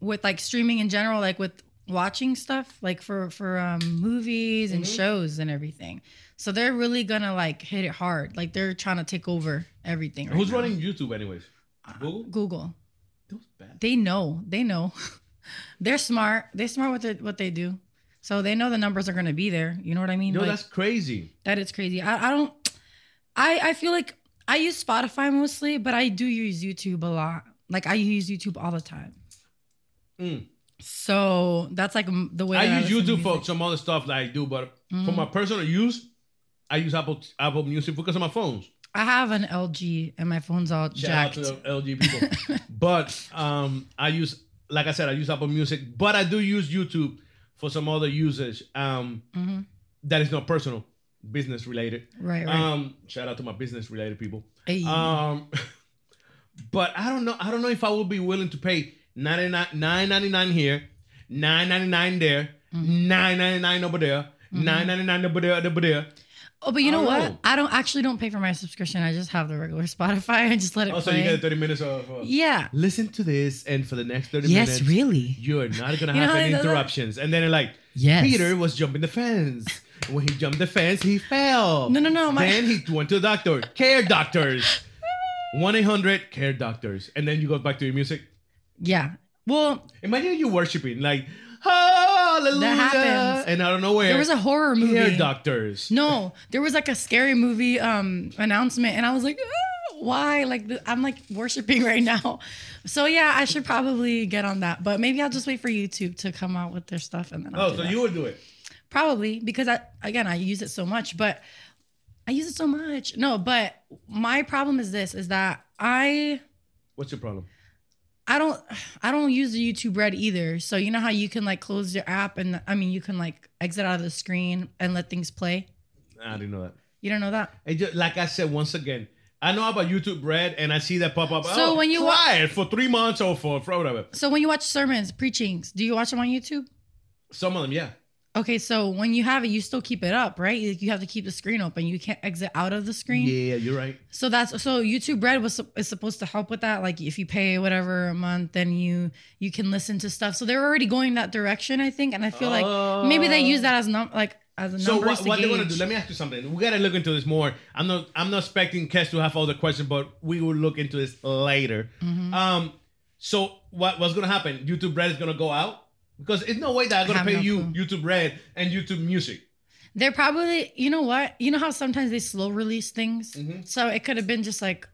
with like streaming in general, like with watching stuff, like for for um, movies and Mhm. shows and everything. So they're really gonna like hit it hard. Like they're trying to take over everything. right Who's now. running YouTube anyways? Google. Google. Those bad. They know. They know. [laughs] they're smart. They're smart with it, what they do. So they know the numbers are gonna be there. You know what I mean? No, Like, that's crazy. that is crazy. I, I don't. I I feel like I use Spotify mostly, but I do use YouTube a lot. Like I use YouTube all the time. Mm. So that's like the way I use to YouTube for some other stuff that I do, but for Mhm. my personal use, I use Apple Apple Music because of my phones. I have an LG and my phone's all Shout jacked. out to the LG people. [laughs] but um, I use, like I said, I use Apple Music, but I do use YouTube for some other usage um, Mhm. that is not personal, business related. Right, right. Um, shout out to my business related people. Hey. Um, [laughs] but I don't know. I don't know if I would be willing to pay 99 9.99 here, nine ninety nine there, Mm-hmm. nine ninety nine over there, nine ninety nine over there, over there. oh, but you know don't what? know. I don't actually don't pay for my subscription. I just have the regular [laughs] Spotify. I just let it Also, play. Oh, you get 30 minutes of. Uh, Yeah. Listen to this, and for the next 30 Yes, minutes. really. You're not going [laughs] to You know have any interruptions. And then like, Yes. Peter was jumping the fence. When he jumped the fence, he fell. No, no, no, my- then he went to the doctor. Care doctors. 1 800 care doctors. And then you go back to your music. Yeah. Well, Imagine you worshiping, like, hallelujah. That happens. And out of nowhere, there was a horror movie. care doctors. No, there was like a scary movie um announcement, and I was like, "Ah, why? Like I'm like worshiping [laughs] right now. So yeah, I should probably get on that, but maybe I'll just wait for YouTube to come out with their stuff, and then I'll Oh, so that. you would do it. Probably because I again I use it so much, but I use it so much. No, but my problem is this: is that I What's your problem? I don't I don't use the YouTube Red either. So you know how you can like close your app and I mean you can like exit out of the screen and let things play. I didn't know that. You don't know that? It just, like I said once again, I know about YouTube Red, and I see that pop up. So oh, when you wa- try it for three months or for, for whatever, So when you watch sermons, preachings, do you watch them on YouTube? some of them, yeah. Okay, so when you have it, you still keep it up, right? Like you have to keep the screen open. You can't exit out of the screen. Yeah, you're right. So that's so YouTube Red was is supposed to help with that. Like if you pay whatever a month, then you you can listen to stuff. So they're already going that direction, I think. And I feel like maybe they use that as num like as a So what, to what they're gonna do? Let me ask you something. We gotta look into this more. I'm not I'm not expecting Kez to have all the questions, but we will look into this later. Mm-hmm. Um, so what what's gonna happen? YouTube Red is gonna go out because it's no way that I'm gonna pay no you clue. YouTube Red and YouTube Music. They're probably, you know what? You know how sometimes they slow release things? Mm-hmm. So it could have been just like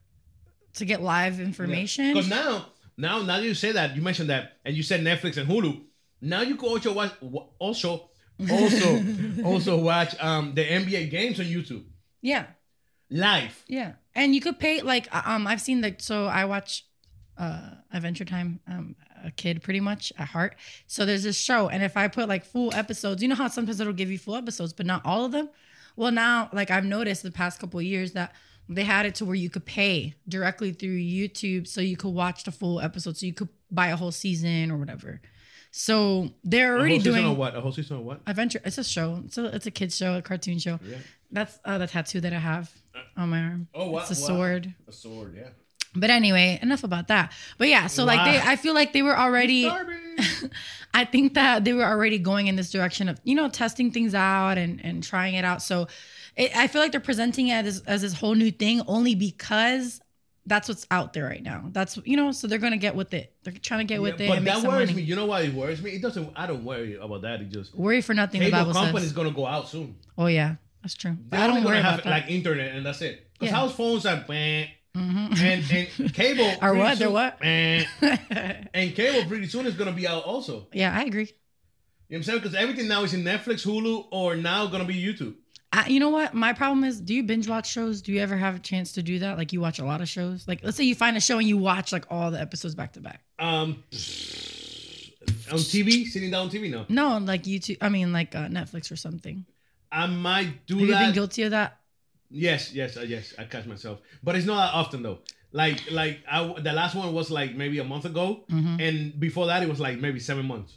to get live information. Because now, now, now that you say that, you mentioned that, and you said Netflix and Hulu. Now you can also watch, also, also, [laughs] also watch um the NBA games on YouTube Yeah. live. Yeah. And you could pay like uh, um I've seen the so I watch uh Adventure Time um a kid pretty much at heart. So there's this show and if I put like full episodes, you know how sometimes it'll give you full episodes but not all of them? Well, now like I've noticed the past couple of years that they had it to where you could pay directly through YouTube so you could watch the full episode so you could buy a whole season or whatever. So they're A already doing what? A whole season of what? Adventure. It's a show. It's a it's a kids show, a cartoon show. Yeah. That's uh, the tattoo that I have on my arm. Oh wow! It's a wow. sword. A sword, yeah. But anyway, enough about that. But yeah, so like they, I feel like they were already. [laughs] I think that they were already going in this direction of you know testing things out and and trying it out. So it, I feel like they're presenting it as as this whole new thing only because that's what's out there right now. That's you know, so they're gonna get with it. They're trying to get with it. But that worries money. me. You know why it worries me? It doesn't. I don't worry about that. It just Worry for nothing. The cable Bible company is says. gonna go out soon. Oh yeah, that's true. I don't worry about have that. like internet and that's it. Because Yeah. house phones are bang, Mhm. and and cable [laughs] or what? They're soon- what? bang. [laughs] and cable pretty soon is gonna be out also. yeah, I agree. You know what I'm saying? Because everything now is in Netflix, Hulu, or now gonna be YouTube. I, you know what? My problem is, do you binge watch shows? Do you ever have a chance to do that? Like you watch a lot of shows. Like let's say you find a show and you watch like all the episodes back to back. Um, on TV, sitting down on TV now. No, like YouTube. I mean, like uh, Netflix or something. I might do Have you that. been guilty of that? Yes, yes, uh, yes. I catch myself, but it's not that often though. Like, like I, the last one was like maybe a month ago, Mhm. and before that it was like maybe seven months.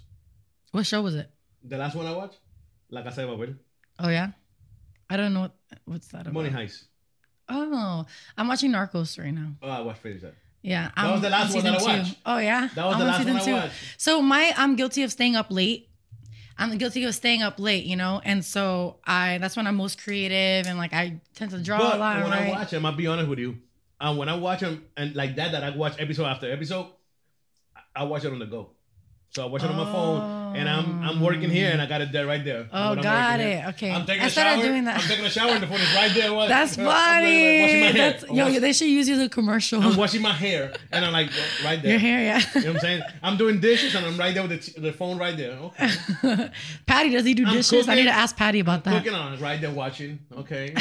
What show was it? The last one I watched, La Casa de Papel, Oh yeah, I don't know what what's that about. Money Heist. Oh, I'm watching Narcos right now. Oh, I watched finish that. Yeah, That was the last one that I season watched. two. Oh yeah, That was I'm the last one I watched. So my I'm guilty of staying up late. I'm guilty of staying up late, you know, and so I that's when I'm most creative and like I tend to draw But a lot. when right? I watch them, I'll be honest with you. Um, when I watch them and like that, that I watch episode after episode, I- I watch it on the go. So I watch it on my phone, and I'm I'm working here, and I got it there right there. Oh, I'm got it. Okay. I'm taking I a started shower. doing that. I'm taking a shower, and the phone is right there. What- That's I'm like, like, funny. washing my hair. That's, I'm yo, washing- they should use you as a commercial. I'm washing my hair, and I'm like right there. Your hair, yeah. You know what I'm saying? I'm doing dishes, and I'm right there with the, the phone right there. Okay. [laughs] Patty, does he do I'm dishes? I need to ask Patty about that. Cooking on right there watching. Okay.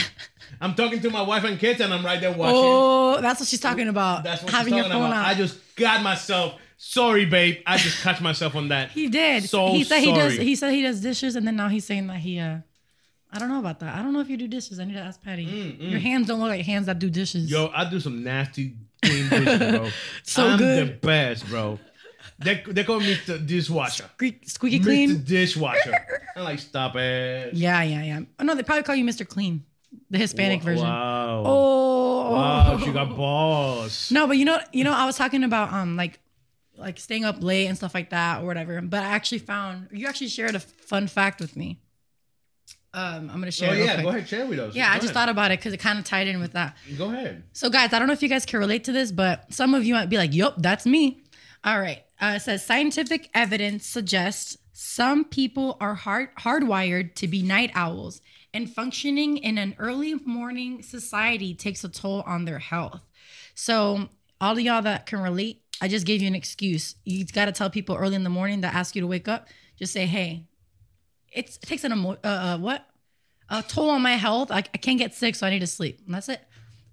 I'm talking to my wife and kids, and I'm right there watching. Oh, that's what she's talking about. That's what having she's your talking phone about. out. I just got myself. Sorry, babe. I just catch myself on that. he did. So he said he does. He said he does dishes, and then now he's saying that he. uh I don't know about that. I don't know if you do dishes. I need to ask Patty. Mm, mm. Your hands don't look like hands that do dishes. Yo, I do some nasty clean dishes, bro. [laughs] So I'm good. the best, bro. They, they call me the dishwasher. Squeak- squeaky Mr. clean. Dishwasher. [laughs] I'm like, stop it. Yeah, yeah, yeah. Oh, no, they probably call you Mr. Clean, the Hispanic Wa- version. Wow. Oh, Wow, she got balls. No, but you know, you know, I was talking about um like like staying up late and stuff like that or whatever. But I actually found you actually shared a fun fact with me. Um, I'm gonna share. Oh, yeah. quick. Go ahead, share with us. Yeah, I Go just thought about it because it kind of tied in with that. Go ahead. So, guys, I don't know if you guys can relate to this, but some of you might be like, "Yup, that's me." All right. Uh, it says scientific evidence suggests some people are hard hardwired to be night owls, and functioning in an early morning society takes a toll on their health. So, all of y'all that can relate, I just gave you an excuse. You got to tell people early in the morning that ask you to wake up. Just say, "Hey, it's, it takes an emo- uh, uh, what a toll on my health. I, I can't get sick, so I need to sleep." And that's it.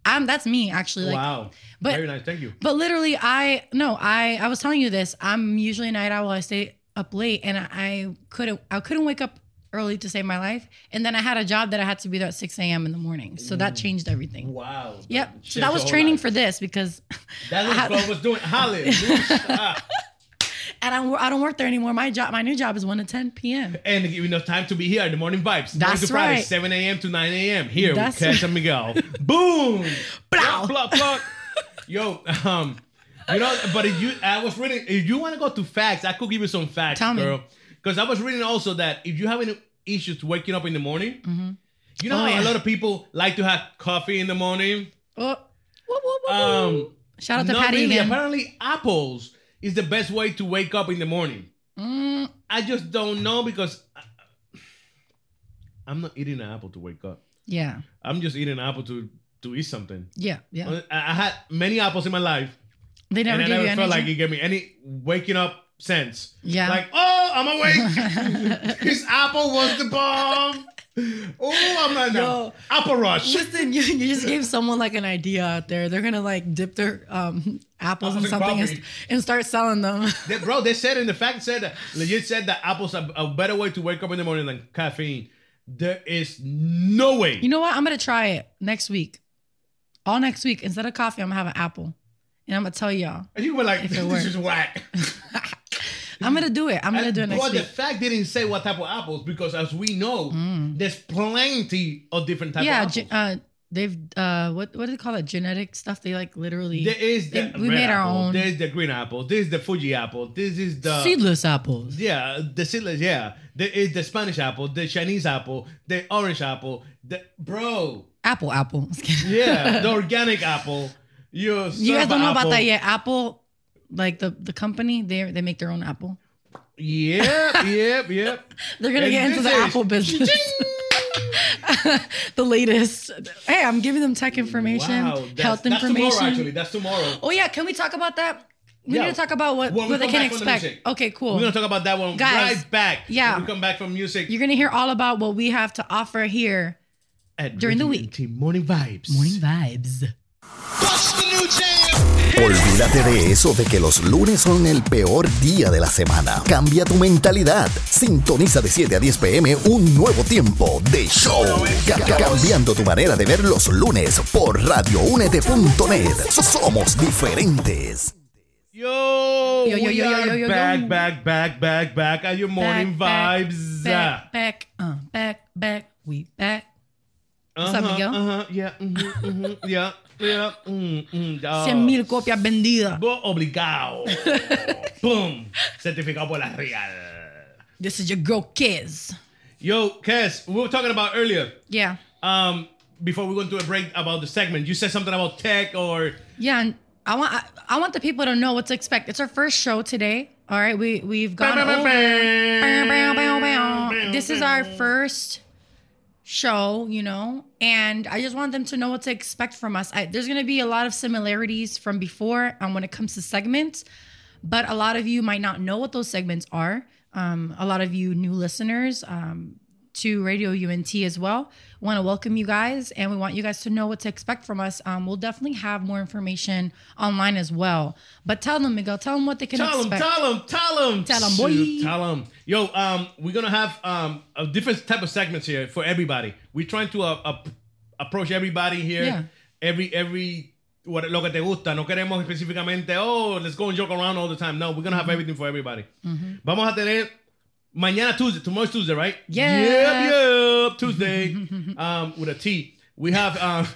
I'm that's me actually. Like, wow. but- Very nice. Thank you. but literally, I no, I I was telling you this. I'm usually a night owl. I stay up late, and I couldn't I couldn't wake up early to save my life. And then I had a job that I had to be there at 6 a.m. in the morning, so that changed everything. Wow. Yep. So that was training life. for this because, That's [laughs] I had- what Flo was doing. Ah. [laughs] and I I don't work there anymore. My job, my new job is 1 to 10 p.m. and give enough time to be here. The morning vibes. Monday That's to Friday, right. 7 a.m. to 9 a.m. Here That's with Kez right. and Miguel. Boom. Block, block, block. Yo, um, you know, but if you, I was reading. If you want to go to facts, I could give you some facts, Tell me. Because I was reading also that if you have any issues waking up in the morning. You know Oh, how yeah. a lot of people like to have coffee in the morning. Oh, woo, woo, woo, Um. Shout out to Patty really. again. Apparently, apples is the best way to wake up in the morning. Mm, I just don't know because I, I'm not eating an apple to wake up. yeah, I'm just eating an apple to to eat something. yeah, yeah. I, I had many apples in my life, They never and I never you felt like it gave me any waking up sense. Yeah. Like, oh, I'm awake. [laughs] this apple was the bomb. Oh, I'm not Yo. no. Apple rush. Listen, you, you just gave someone like an idea out there. They're gonna like dip their um, apples in something and, and start selling them. [laughs] They- bro, they said in the fact said that legit said that apples are a better way to wake up in the morning than caffeine. There is no way. You know what? I'm gonna try it next week. All next week, instead of coffee, I'm gonna have an apple, and I'm gonna tell y'all. and you were like, this is whack. [laughs] I'm gonna do it. I'm gonna do it next but the week. fact didn't say what type of apples because as we know, there's plenty of different types Mm. yeah, of apples. uh, they've uh, what what do they call it? Genetic stuff. They like literally. there is the they- we red made our apple, own There's the green apple. This is the Fuji apple. This is the seedless apples. Yeah, the seedless. Yeah, there is the Spanish apple, the Chinese apple, the orange apple. The bro, Apple, apple. [laughs] yeah, the organic apple. You, you guys don't know apple. about that yet. Apple, like the the company, they they make their own apple. Yep, [laughs] yep, yep. They're gonna And get into the is- Apple business. [laughs] the latest. Hey, I'm giving them tech information, Wow, that's, health that's information. tomorrow. Actually, that's tomorrow. Oh yeah, can we talk about that? We Yeah. need to talk about what, what they can back from the expect. Okay, cool. We're gonna talk about that one Guys, right back. yeah. when we come back from music. You're gonna hear all about what we have to offer here at during the week. Morning vibes. Morning vibes. Olvídate de eso de que los lunes son el peor día de la semana. Cambia tu mentalidad. Sintoniza de 7 a 10 pm un nuevo tiempo de show. Cambiando tu manera de ver los lunes por radioúnete.net. Somos diferentes. Yo, yo, yo, we yo, yo, yo, yo, back, back, back, back, back at your morning back, vibes. Back, back, uh, back, back, we back. Uh -huh, up, Miguel? Uh -huh, yeah, mm -hmm, mm -hmm, yeah. 100 mil copias vendidas. Obligado. [laughs] ¡Pum! Certificado por la Real. This is your girl, Kez. Yo, Kez, we were talking about earlier. Yeah. Um, before we went to a break about the segment, you said something about tech or. Yeah, I want I, I want the people to know what to expect. It's our first show today. All right, we we've gone. This is our first show, you know, and I just want them to know what to expect from us. I, there's going to be a lot of similarities from before um, when it comes to segments, but a lot of you might not know what those segments are. Um, a lot of you new listeners um, to Radio Unete as well. Want to welcome you guys, and we want you guys to know what to expect from us. Um, we'll definitely have more information online as well. But tell them, Miguel, tell them what they can Tell them, tell them, tell them, tell them, Tell 'em, boy. Tell them. Yo, um, we're gonna have um a different type of segments here for everybody. We're trying to uh, uh, approach everybody here. Yeah. Every every what lo que te gusta. No queremos específicamente. Oh, let's go and joke around all the time. No, we're gonna have everything for everybody. Vamos a tener mañana Tuesday. Tomorrow's Tuesday, right? Yeah. Yep, yep. Tuesday. [laughs] um, with a T. We have um.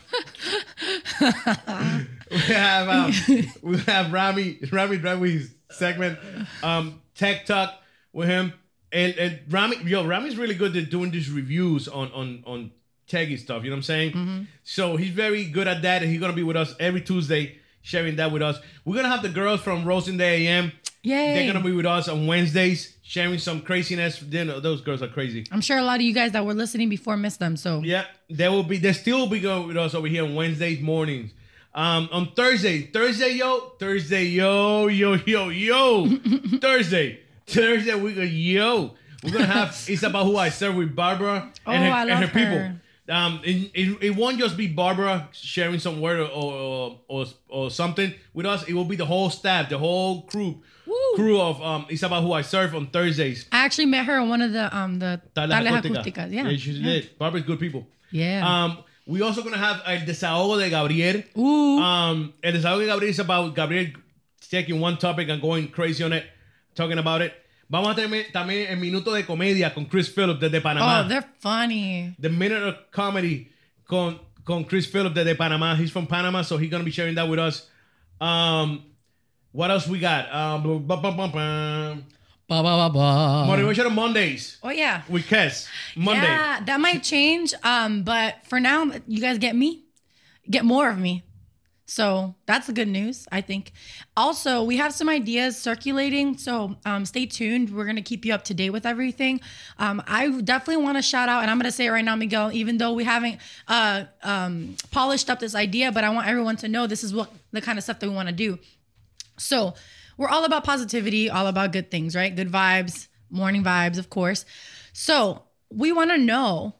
[laughs] we have um, we have Rami Rami Dragwi's segment, um, Tech Talk with him, and and Rami, yo, Rami's really good at doing these reviews on on on techy stuff. You know what I'm saying? So he's very good at that, and he's gonna be with us every Tuesday, sharing that with us. We're gonna have the girls from Roasting Day AM. Yay. They're gonna be with us on Wednesdays, sharing some craziness. Then those girls are crazy. I'm sure a lot of you guys that were listening before missed them. So Yeah, they will be. They still be going with us over here on Wednesdays mornings. Um, on Thursday, Thursday, yo, Thursday, yo, yo, yo, yo, [laughs] Thursday, Thursday, we go, yo, we're gonna have. [laughs] it's about who I serve with Barbara and, Oh, her, I and love her people. Um, it, it, it won't just be Barbara sharing some word or, or or or something with us. It will be the whole staff, the whole crew, crew of um. It's about who I serve on Thursdays. I actually met her on one of the um the Tales Tales Acústicas. Yeah. yeah, she did. Barbara's good people. Yeah. Um, we also gonna have el desahogo de Gabriel. Ooh. Um, el desahogo de Gabriel is about Gabriel taking one topic and going crazy on it, talking about it. Vamos a tener también el minuto de comedia con Chris Phillips desde Panamá. oh, they're funny. the minute of comedy con con Chris Phillips desde Panamá. He's from Panama, so he's gonna be sharing that with us. Um, what else we got? Um, bum, bum, bum, bum. Ba, ba, ba, ba. Motivational Mondays Oh yeah. with Kez. Monday. Yeah, that might change. Um, but for now, you guys get me, get more of me. So that's the good news, I think. Also, we have some ideas circulating. So um, stay tuned. We're gonna keep you up to date with everything. Um, I definitely want to shout out, and I'm gonna say it right now, Miguel. Even though we haven't uh, um, polished up this idea, but I want everyone to know this is what the kind of stuff that we want to do. So we're all about positivity, all about good things, right? Good vibes, morning vibes, of course. So we want to know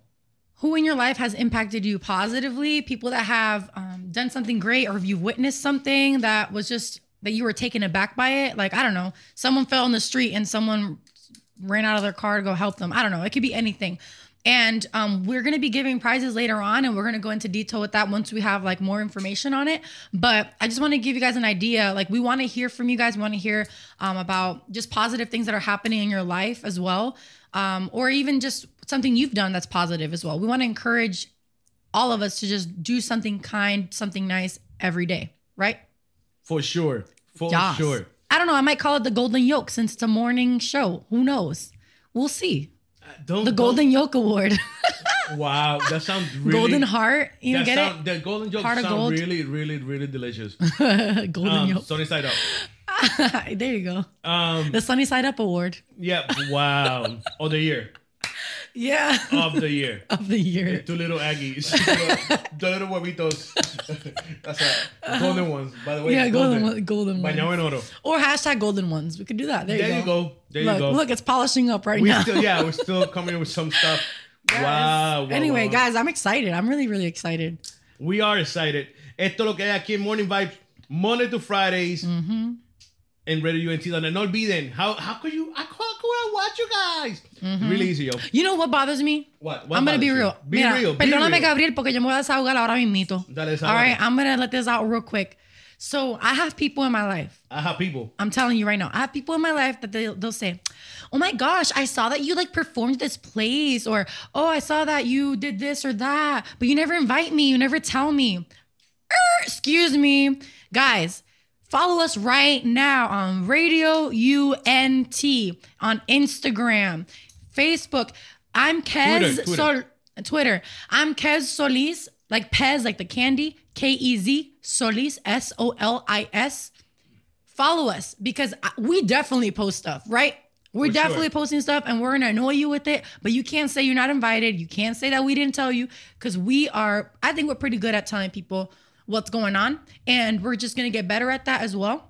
who in your life has impacted you positively, people that have um, done something great, or if you've witnessed something that was just that you were taken aback by it. Like, I don't know, someone fell in the street and someone ran out of their car to go help them. I don't know. It could be anything. And um, we're going to be giving prizes later on, and we're going to go into detail with that once we have like more information on it. But I just want to give you guys an idea. Like, we want to hear from you guys. We want to hear um, about just positive things that are happening in your life as well, um, or even just something you've done that's positive as well. We want to encourage all of us to just do something kind, something nice every day, right? For sure. For Yas. sure. I don't know. I might call it the Golden Yoke since it's a morning show. Who knows? We'll see. Don't The Golden Yoke Award. [laughs] Wow, that sounds really Golden Heart. You get sound, The golden joke Heart sound really, really, really delicious. [laughs] Golden um, Yoke. Sunny side up. [laughs] there you go. Um, The Sunny Side Up Award. yeah. Wow. of the year. Yeah. Of the year. [laughs] of the year. Two little Aggies. [laughs] [laughs] the little huevitos. That's right. Golden ones, by the way. yeah, golden, one- golden Bañado ones. en oro. Or hashtag golden ones. We could do that. There, There you, go. There look, you go. look, it's polishing up right we now. still, yeah, we're still coming with some stuff. Wow, wow, anyway, wow. guys, I'm excited. I'm really, really excited. We are excited. Esto es lo que hay aquí en Morning Vibes, Monday to Fridays, Mm-hmm. En Radio Unete. Donde no olviden, how, how could you, how could I watch you guys? Really easy, yo. You know what bothers me? What? What I'm gonna be you? real. Be Mira, real. Be perdóname, real. Gabriel, porque yo me voy a desahogar ahora mismito. Dale, All desahógate. I'm gonna let this out real quick. So I have people in my life. I have people. I'm telling you right now, I have people in my life that they'll, they'll say, "Oh my gosh, I saw that you like performed this place," or "Oh, I saw that you did this or that, but you never invite me, you never tell me." Er, excuse me, guys. Follow us right now on Radio Unete on Instagram, Facebook. I'm Kez Twitter, Twitter. Sol- Twitter. I'm Kez Solis, like Pez, like the candy. K E Z Solis S O L I S follow us because we definitely post stuff, right? We're For definitely sure. posting stuff and we're gonna annoy you with it, but you can't say you're not invited. You can't say that we didn't tell you because we are, I think we're pretty good at telling people what's going on and we're just gonna get better at that as well.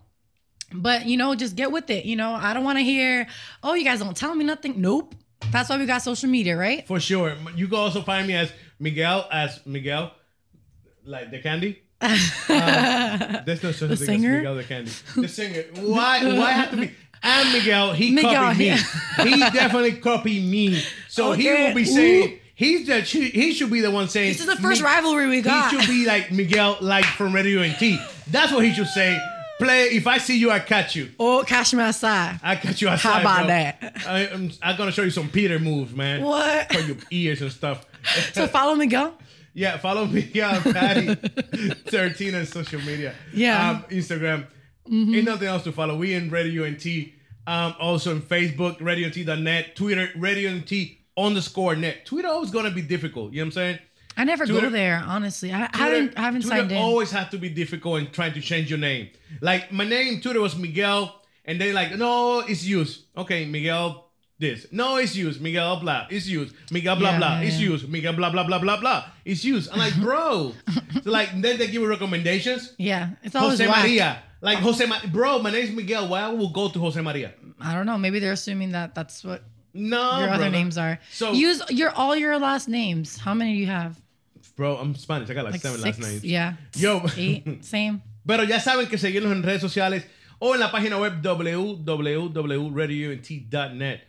But you know, just get with it. You know, I don't wanna hear, oh, you guys don't tell me nothing. Nope. That's why we got social media, right? For sure. You can also find me as Miguel, as Miguel, like the candy. [laughs] Um, there's no such The thing singer? as Miguel the candy. The singer. Why? [laughs] Why have to be? And Miguel, he Miguel, copied me. yeah. he definitely copied me. So he will be saying he's the he should be the one saying. This is the first rivalry we got. He should be like Miguel, like from Radio Unete. That's what he should say. Play. If I see you, I catch you. Oh, cash me outside. I catch you outside. How about bro. that? I, I'm, I'm gonna show you some Peter moves, man. What? For your ears and stuff. [laughs] So follow Miguel. Yeah, follow me on Patty [laughs] thirteen on social media. Yeah. um, Instagram. Ain't nothing else to follow. We in Radio Unete. Um, also on Facebook, radiounete.net, Twitter, Radio Unete underscore net. Twitter always gonna be difficult. You know what I'm saying? I never Twitter- go there, honestly. I, I haven't I haven't Twitter signed in. always have to be difficult in trying to change your name. Like my name Twitter was Miguel, and they like, no, it's used. Okay, Miguel this. No, it's used. Miguel blah. It's used. Miguel blah Yeah, blah. yeah, It's yeah. used. Miguel blah blah blah blah blah. It's used. I'm like, bro. [laughs] so like then they give you recommendations. yeah, it's always Jose. Maria. Like Jose Ma- bro, my name's Miguel. Why I will go to Jose Maria? I don't know. Maybe they're assuming that that's what No, your other names are. So- use your all your last names. How many do you have? Bro, I'm Spanish. I got like, Like seven six. last names. Yeah. Yo. Eight. [laughs] Same. Pero ya saben que seguirnos en redes sociales o en la página web www.radiounete.net.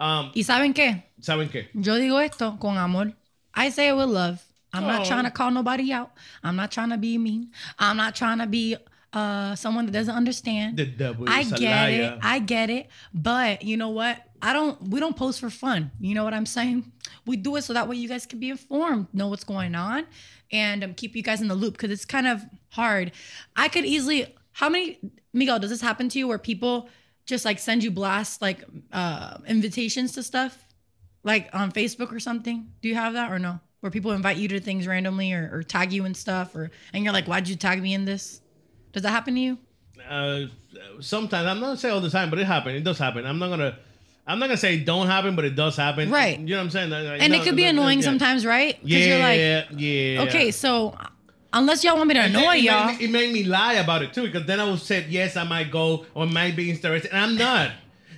Um, ¿Y saben qué? ¿Saben qué? Yo digo esto con amor. I say it with love. I'm not Oh. trying to call nobody out. I'm not trying to be mean. I'm not trying to be uh someone that doesn't understand. The devil I get liar. it. I get it. But you know what? I don't we don't post for fun. You know what I'm saying? We do it so that way you guys can be informed, know what's going on, and um, keep you guys in the loop because it's kind of hard. I could easily how many Miguel, does this happen to you where people just like send you blasts like uh invitations to stuff like on Facebook or something? Do you have that or no? Where people invite you to things randomly or, or tag you and stuff or and you're like, why'd you tag me in this? Does that happen to you? Uh, sometimes I'm not gonna say all the time, but it happens. It does happen. I'm not gonna. I'm not gonna say it don't happen, but it does happen. Right. You know what I'm saying? Like, And no, it could be no, annoying yeah. sometimes, right? Yeah, you're like, yeah. okay, so unless y'all want me to annoy it y'all, Made me, it made me lie about it too, because then I would say yes, I might go or might be interested, and I'm not.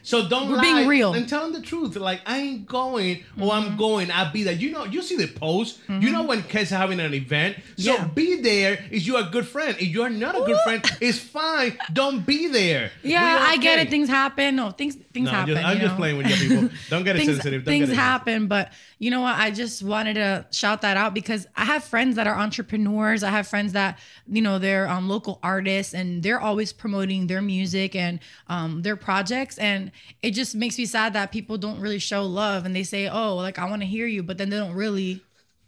So don't We're lie being real. Mm-hmm. and tell them the truth. Like I ain't going, or I'm going. I'll be there. You know, you see the post. You know when kids are having an event. So Yeah. be there. If you're a good friend. If you're not a good friend, it's fine. Don't be there. yeah, We're I get it. Things happen. No, things things No, I'm happen. just, I'm just playing with you people. Don't get it [laughs] things, sensitive. Don't things get it happen, but you know what? I just wanted to shout that out because I have friends that are entrepreneurs. I have friends that you know they're um, local artists and they're always promoting their music and um, their projects, and it just makes me sad that people don't really show love and they say, "Oh, like I want to hear you," but then they don't really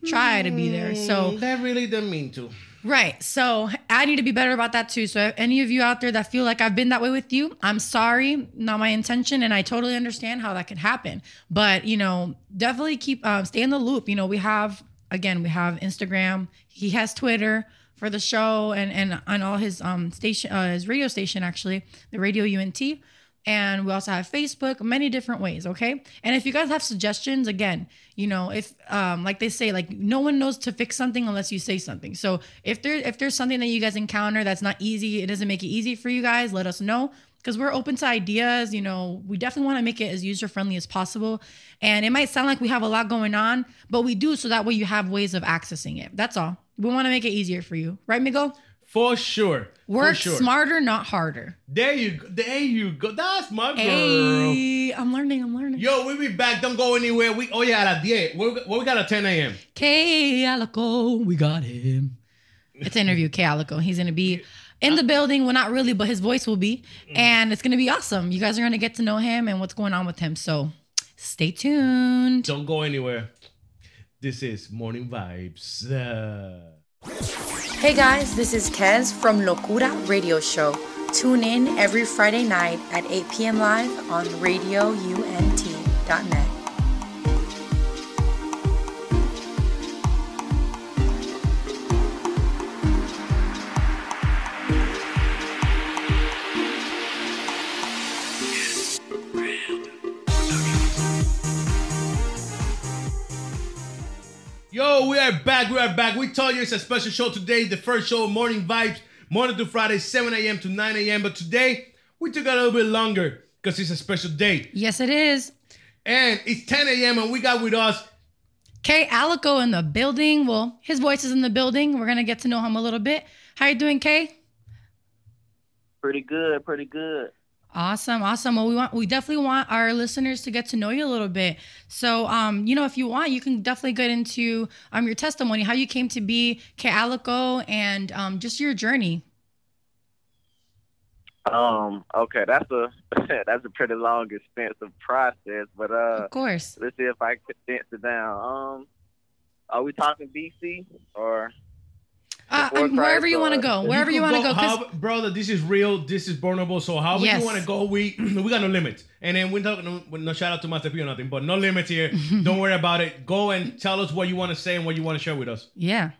try to be there. So Mm, that really didn't mean to. Right. So I need to be better about that too. So any of you out there that feel like I've been that way with you, I'm sorry, not my intention, and I totally understand how that could happen. But you know, definitely keep um, stay in the loop. You know, we have again, we have Instagram. He has Twitter for the show and and on all his um station, uh, his radio station actually, the Radio Unete. And we also have Facebook, many different ways, okay? And if you guys have suggestions, again, you know, if um like they say, like no one knows to fix something unless you say something. So if there if there's something that you guys encounter that's not easy, it doesn't make it easy for you guys, let us know. Because we're open to ideas, you know, we definitely want to make it as user friendly as possible. And it might sound like we have a lot going on, but we do so that way you have ways of accessing it. That's all. We want to make it easier for you, right, Miguel? For sure. Work sure. smarter, not harder. There you go. There you go. That's my girl. Hey, I'm learning. I'm learning. Yo, we'll be back. Don't go anywhere. We oh yeah, at 10. What what we got at 10 a.m. K Alico, we got him. It's an interview, K Alico. He's gonna be in the building. Well, not really, but his voice will be, and it's gonna be awesome. You guys are gonna get to know him and what's going on with him. So stay tuned. Don't go anywhere. This is Morning Vibes. Uh, Hey guys, this is Kez from Locura Radio Show. Tune in every Friday night at 8 p.m. live on radiounete.net. Yo, we are back. We are back. We told you it's a special show today. The first show, Morning Vibes, Monday to Friday, 7 a.m. to 9 a.m. But today, we took it a little bit longer because it's a special day. Yes, it is. And it's 10 a.m. and we got with us Kay Alico in the building. Well, his voice is in the building. We're gonna get to know him a little bit. How you doing, Kay? Pretty good, pretty good. Awesome, awesome. Well, we want we definitely want our listeners to get to know you a little bit. So, um, you know, if you want, you can definitely get into um your testimony, how you came to be K and um just your journey. Um, okay, that's a [laughs] that's a pretty long, expensive process, but uh, Of course. let's see if I can condense it down. Um, are we talking BC or Uh, um, wherever you want to go, wherever you could want to go, how- brother, this is real. This is vulnerable. So however Yes. you want to go, we [clears throat] we got no limits. And then we're talking no, no shout out to Master P or nothing, but no limits here. [laughs] Don't worry about it. Go and tell us what you want to say and what you want to share with us. yeah.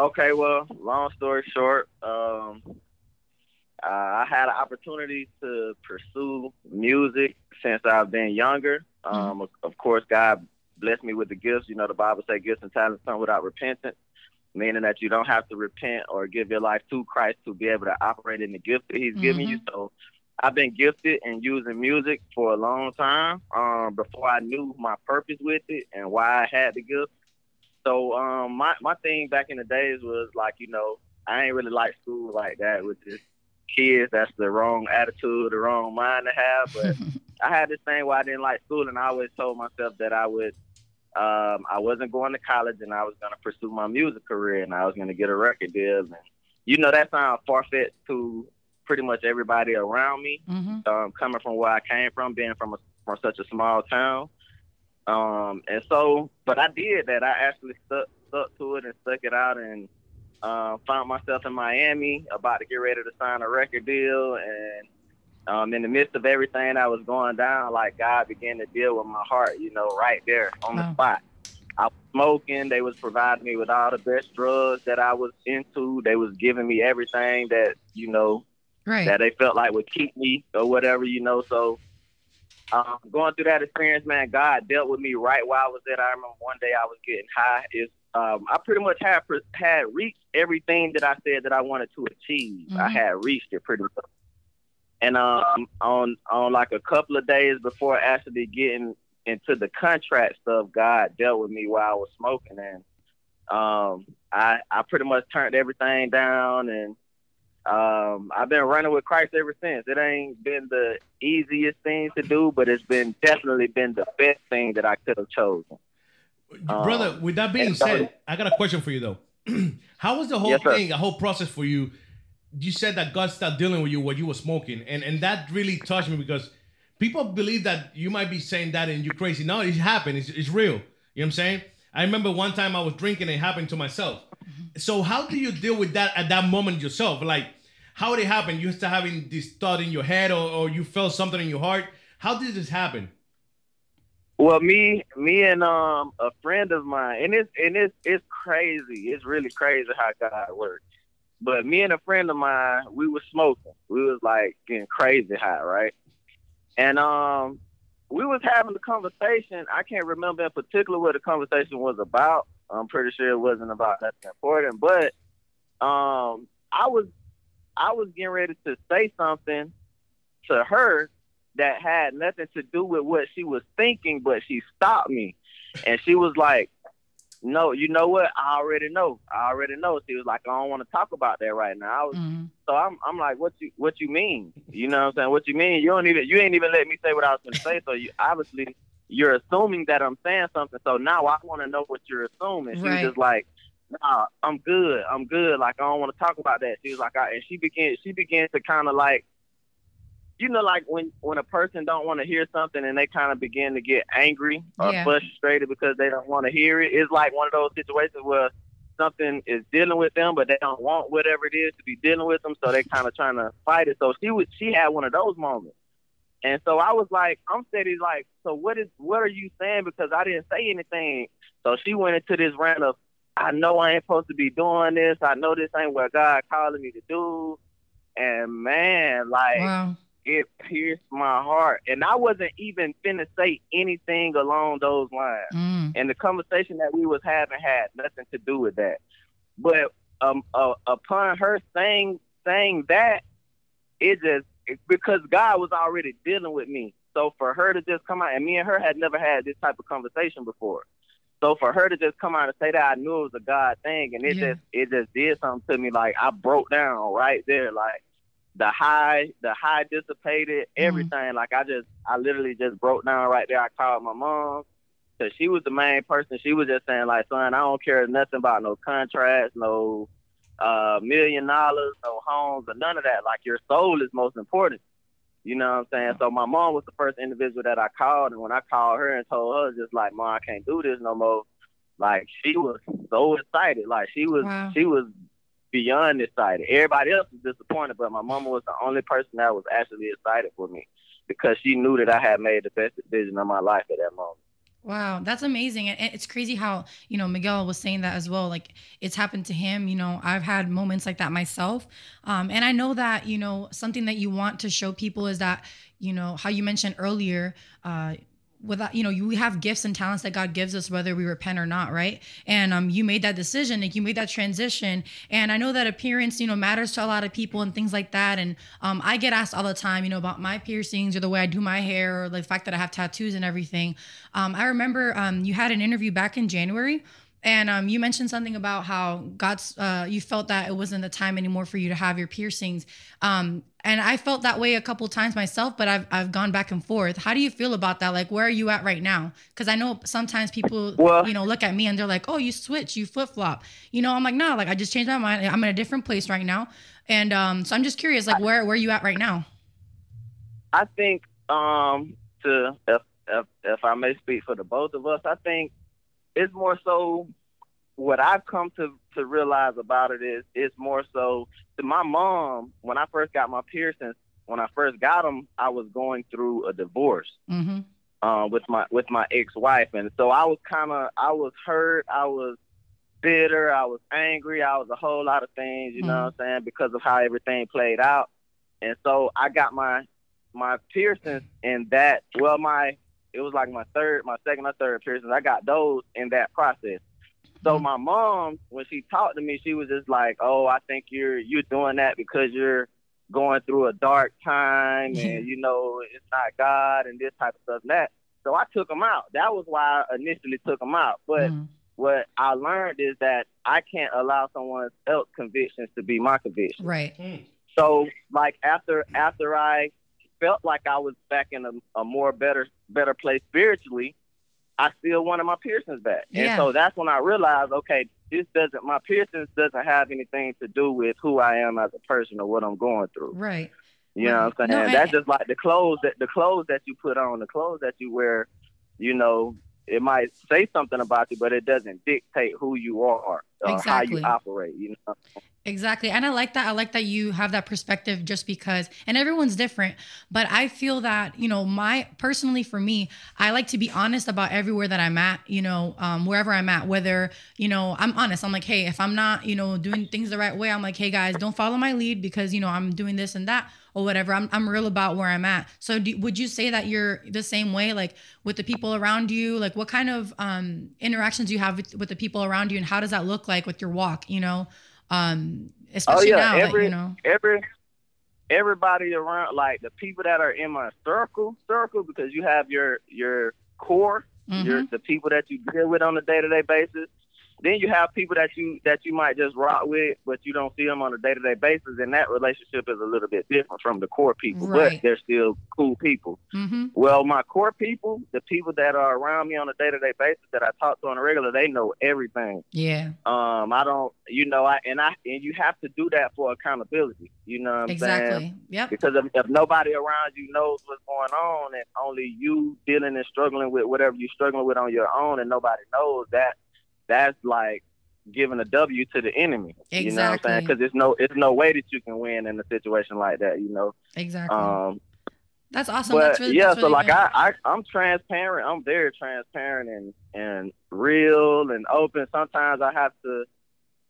Okay, well, long story short, um, uh, I had an opportunity to pursue music since I've been younger. Um, of, of course, God blessed me with the gifts. You know, the Bible says gifts and talents come without repentance, meaning that you don't have to repent or give your life to Christ to be able to operate in the gift that He's given you. So I've been gifted in using music for a long time um, before I knew my purpose with it and why I had the gift. So um, my my thing back in the days was like, you know, I ain't really like school like that with just kids. That's the wrong attitude, the wrong mind to have. But [laughs] I had this thing where I didn't like school, and I always told myself that I would. Um, I wasn't going to college, and I was going to pursue my music career, and I was going to get a record deal. And you know, that sounds far fetched to pretty much everybody around me. Mm-hmm. Um, coming from where I came from, being from a, from such a small town. Um, and so, but I did that. I actually stuck stuck to it and stuck it out, and uh, found myself in Miami, about to get ready to sign a record deal, and um, in the midst of everything that was going down, like God began to deal with my heart, you know, right there on the spot. I was smoking. They was providing me with all the best drugs that I was into. They was giving me everything that you know Right. that they felt like would keep me or whatever, you know. So um, going through that experience, man, God dealt with me right while I was there. I remember one day I was getting high. Is um, I pretty much had had reached everything that I said that I wanted to achieve. I Mhm. had reached it pretty much. And um, on on like a couple of days before actually getting into the contract stuff, God dealt with me while I was smoking, and um, I I pretty much turned everything down, and um, I've been running with Christ ever since. It ain't been the easiest thing to do, but it's been definitely been the best thing that I could have chosen. Um, Brother, with that being and so- said, I got a question for you though. [clears throat] How was the whole Yes, sir. thing, the whole process for you? You said that God started dealing with you when you were smoking, and and that really touched me because people believe that you might be saying that and you're crazy. No, it happened. It's, it's real. You know what I'm saying? I remember one time I was drinking it happened to myself. So how do you deal with that at that moment yourself? Like, how did it happen? You start having this thought in your head, or, or you felt something in your heart. How did this happen? Well, me, me, and um a friend of mine, and it's and it's it's crazy. It's really crazy how God works. But me and a friend of mine, we was smoking. We was like getting crazy high, right? And um, we was having a conversation. I can't remember in particular what the conversation was about. I'm pretty sure it wasn't about nothing important, but um, I was I was getting ready to say something to her that had nothing to do with what she was thinking, but she stopped me, and she was like, "No, you know what? I already know. I already know." She was like, "I don't want to talk about that right now." I was, mm-hmm. so I'm, I'm like, "What you, what you mean? You know what I'm saying? What you mean? You don't even, you ain't even let me say what I was going to say. So you obviously you're assuming that I'm saying something. So now I want to know what you're assuming." She Right. was just like. Nah, I'm good. I'm good. Like I don't want to talk about that. She was like, I, and she began. She began to kind of like you know, like when when a person don't want to hear something and they kind of begin to get angry or Yeah. frustrated because they don't want to hear it. It's like one of those situations where something is dealing with them, but they don't want whatever it is to be dealing with them, so they kind of trying to fight it. So she was she had one of those moments, and so I was like, I'm steady like, so what is what are you saying? Because I didn't say anything. So she went into this rant of, I know I ain't supposed to be doing this. I know this ain't what God calling me to do. And man, like Wow. It pierced my heart. And I wasn't even finna say anything along those lines. Mm. And the conversation that we was having had nothing to do with that. But um, uh, upon her saying saying that, it just it- because God was already dealing with me. So for her to just come out, and me and her had never had this type of conversation before. So for her to just come out and say that, I knew it was a God thing, and it Yeah. just it just did something to me. Like I broke down right there, like the high, the high dissipated, everything. Like I just, I literally just broke down right there. I called my mom because she was the main person. She was just saying like, son, I don't care nothing about no contracts, no uh million dollars, no homes, or none of that. Like your soul is most important. You know what I'm saying? So my mom was the first individual that I called, and when I called her and told her, just like, mom, I can't do this no more. Like she was so excited. Like she was, Wow. she was beyond excited. Everybody else was disappointed, but my mama was the only person that was actually excited for me because she knew that I had made the best decision of my life at that moment. Wow, that's amazing. And it's crazy how, you know, Miguel was saying that as well. Like it's happened to him. You know, I've had moments like that myself. Um, and I know that, you know, something that you want to show people is that, you know, how you mentioned earlier, uh, without you know you we have gifts and talents that god gives us whether we repent or not right? And um you made that decision like you made that transition. And i know that appearance you know matters to a lot of people and things like that. And um i get asked all the time you know about my piercings or the way i do my hair or the fact that i have tattoos and everything. Um i remember um you had an interview back in january and um, you mentioned something about how God's, uh, you felt that it wasn't the time anymore for you to have your piercings. Um, and I felt that way a couple times myself, but I've, I've gone back and forth. How do you feel about that? Like, where are you at right now? Because I know sometimes people, Well- you know, look at me and they're like, oh, you switch, you flip flop. You know, I'm like, no, like I just changed my mind. I'm in a different place right now. And um, so I'm just curious, like, where, where are you at right now? I think um to if if if I may speak for the both of us, I think it's more so what I've come to to realize about it is it's more so to my mom when I first got my piercings. when I first got them, I was going through a divorce Mm-hmm. uh, with my with my ex wife, and so I was kind of I was hurt, I was bitter, I was angry, I was a whole lot of things, you know what I'm saying, because of how everything played out, and so I got my my piercings in that. Well, my it was like my third, my second or third piercings. I got those in that process. So mm-hmm. my mom, when she talked to me, she was just like, "Oh, I think you're you're doing that because you're going through a dark time, mm-hmm. and you know it's not God and this type of stuff and that." So I took them out. That was why I initially took them out. But mm-hmm. what I learned is that I can't allow someone else's convictions to be my convictions. Right. So like after after I felt like I was back in a, a more better better place spiritually, I still wanted my piercings back. And so that's when I realized, okay, this doesn't my piercings doesn't have anything to do with who I am as a person or what I'm going through. Right. You know what I'm saying? No, That's I- just like the clothes that the clothes that you put on, the clothes that you wear, you know, it might say something about you, but it doesn't dictate who you are or how Exactly. you operate, you know. Exactly. And I like that. I like that you have that perspective just because, and everyone's different. But I feel that, you know, my personally for me, I like to be honest about everywhere that I'm at, you know, um, wherever I'm at, whether, you know, I'm honest. I'm like, hey, if I'm not, you know, doing things the right way, I'm like, hey guys, don't follow my lead because, you know, I'm doing this and that or whatever. I'm, I'm real about where I'm at. So do, would you say that you're the same way, like with the people around you? Like what kind of um, interactions do you have with, with the people around you and how does that look like with your walk, you know? Um, especially now, that, Oh, every you know. every everybody around, like the people that are in my circle, circle, because you have your your core, your Mhm. the people that you deal with on a day to day basis. Then you have people that you that you might just rock with, but you don't see them on a day to day basis, and that relationship is a little bit different from the core people, Right. but they're still cool people. Mm-hmm. Well, my core people, the people that are around me on a day to day basis that I talk to on a regular, they know everything. Yeah. Um, I don't, you know, I and I and you have to do that for accountability. You know what I'm Exactly. saying? Yep. Because if, if nobody around you knows what's going on, and only you dealing and struggling with whatever you're struggling with on your own, and nobody knows that, that's like giving a W to the enemy. You know what I'm saying? Because there's no, it's no way that you can win in a situation like that. You know. Exactly. Um, That's awesome. but that's really, yeah, that's so really like. I, I, I'm transparent. I'm very transparent and and real and open. Sometimes I have to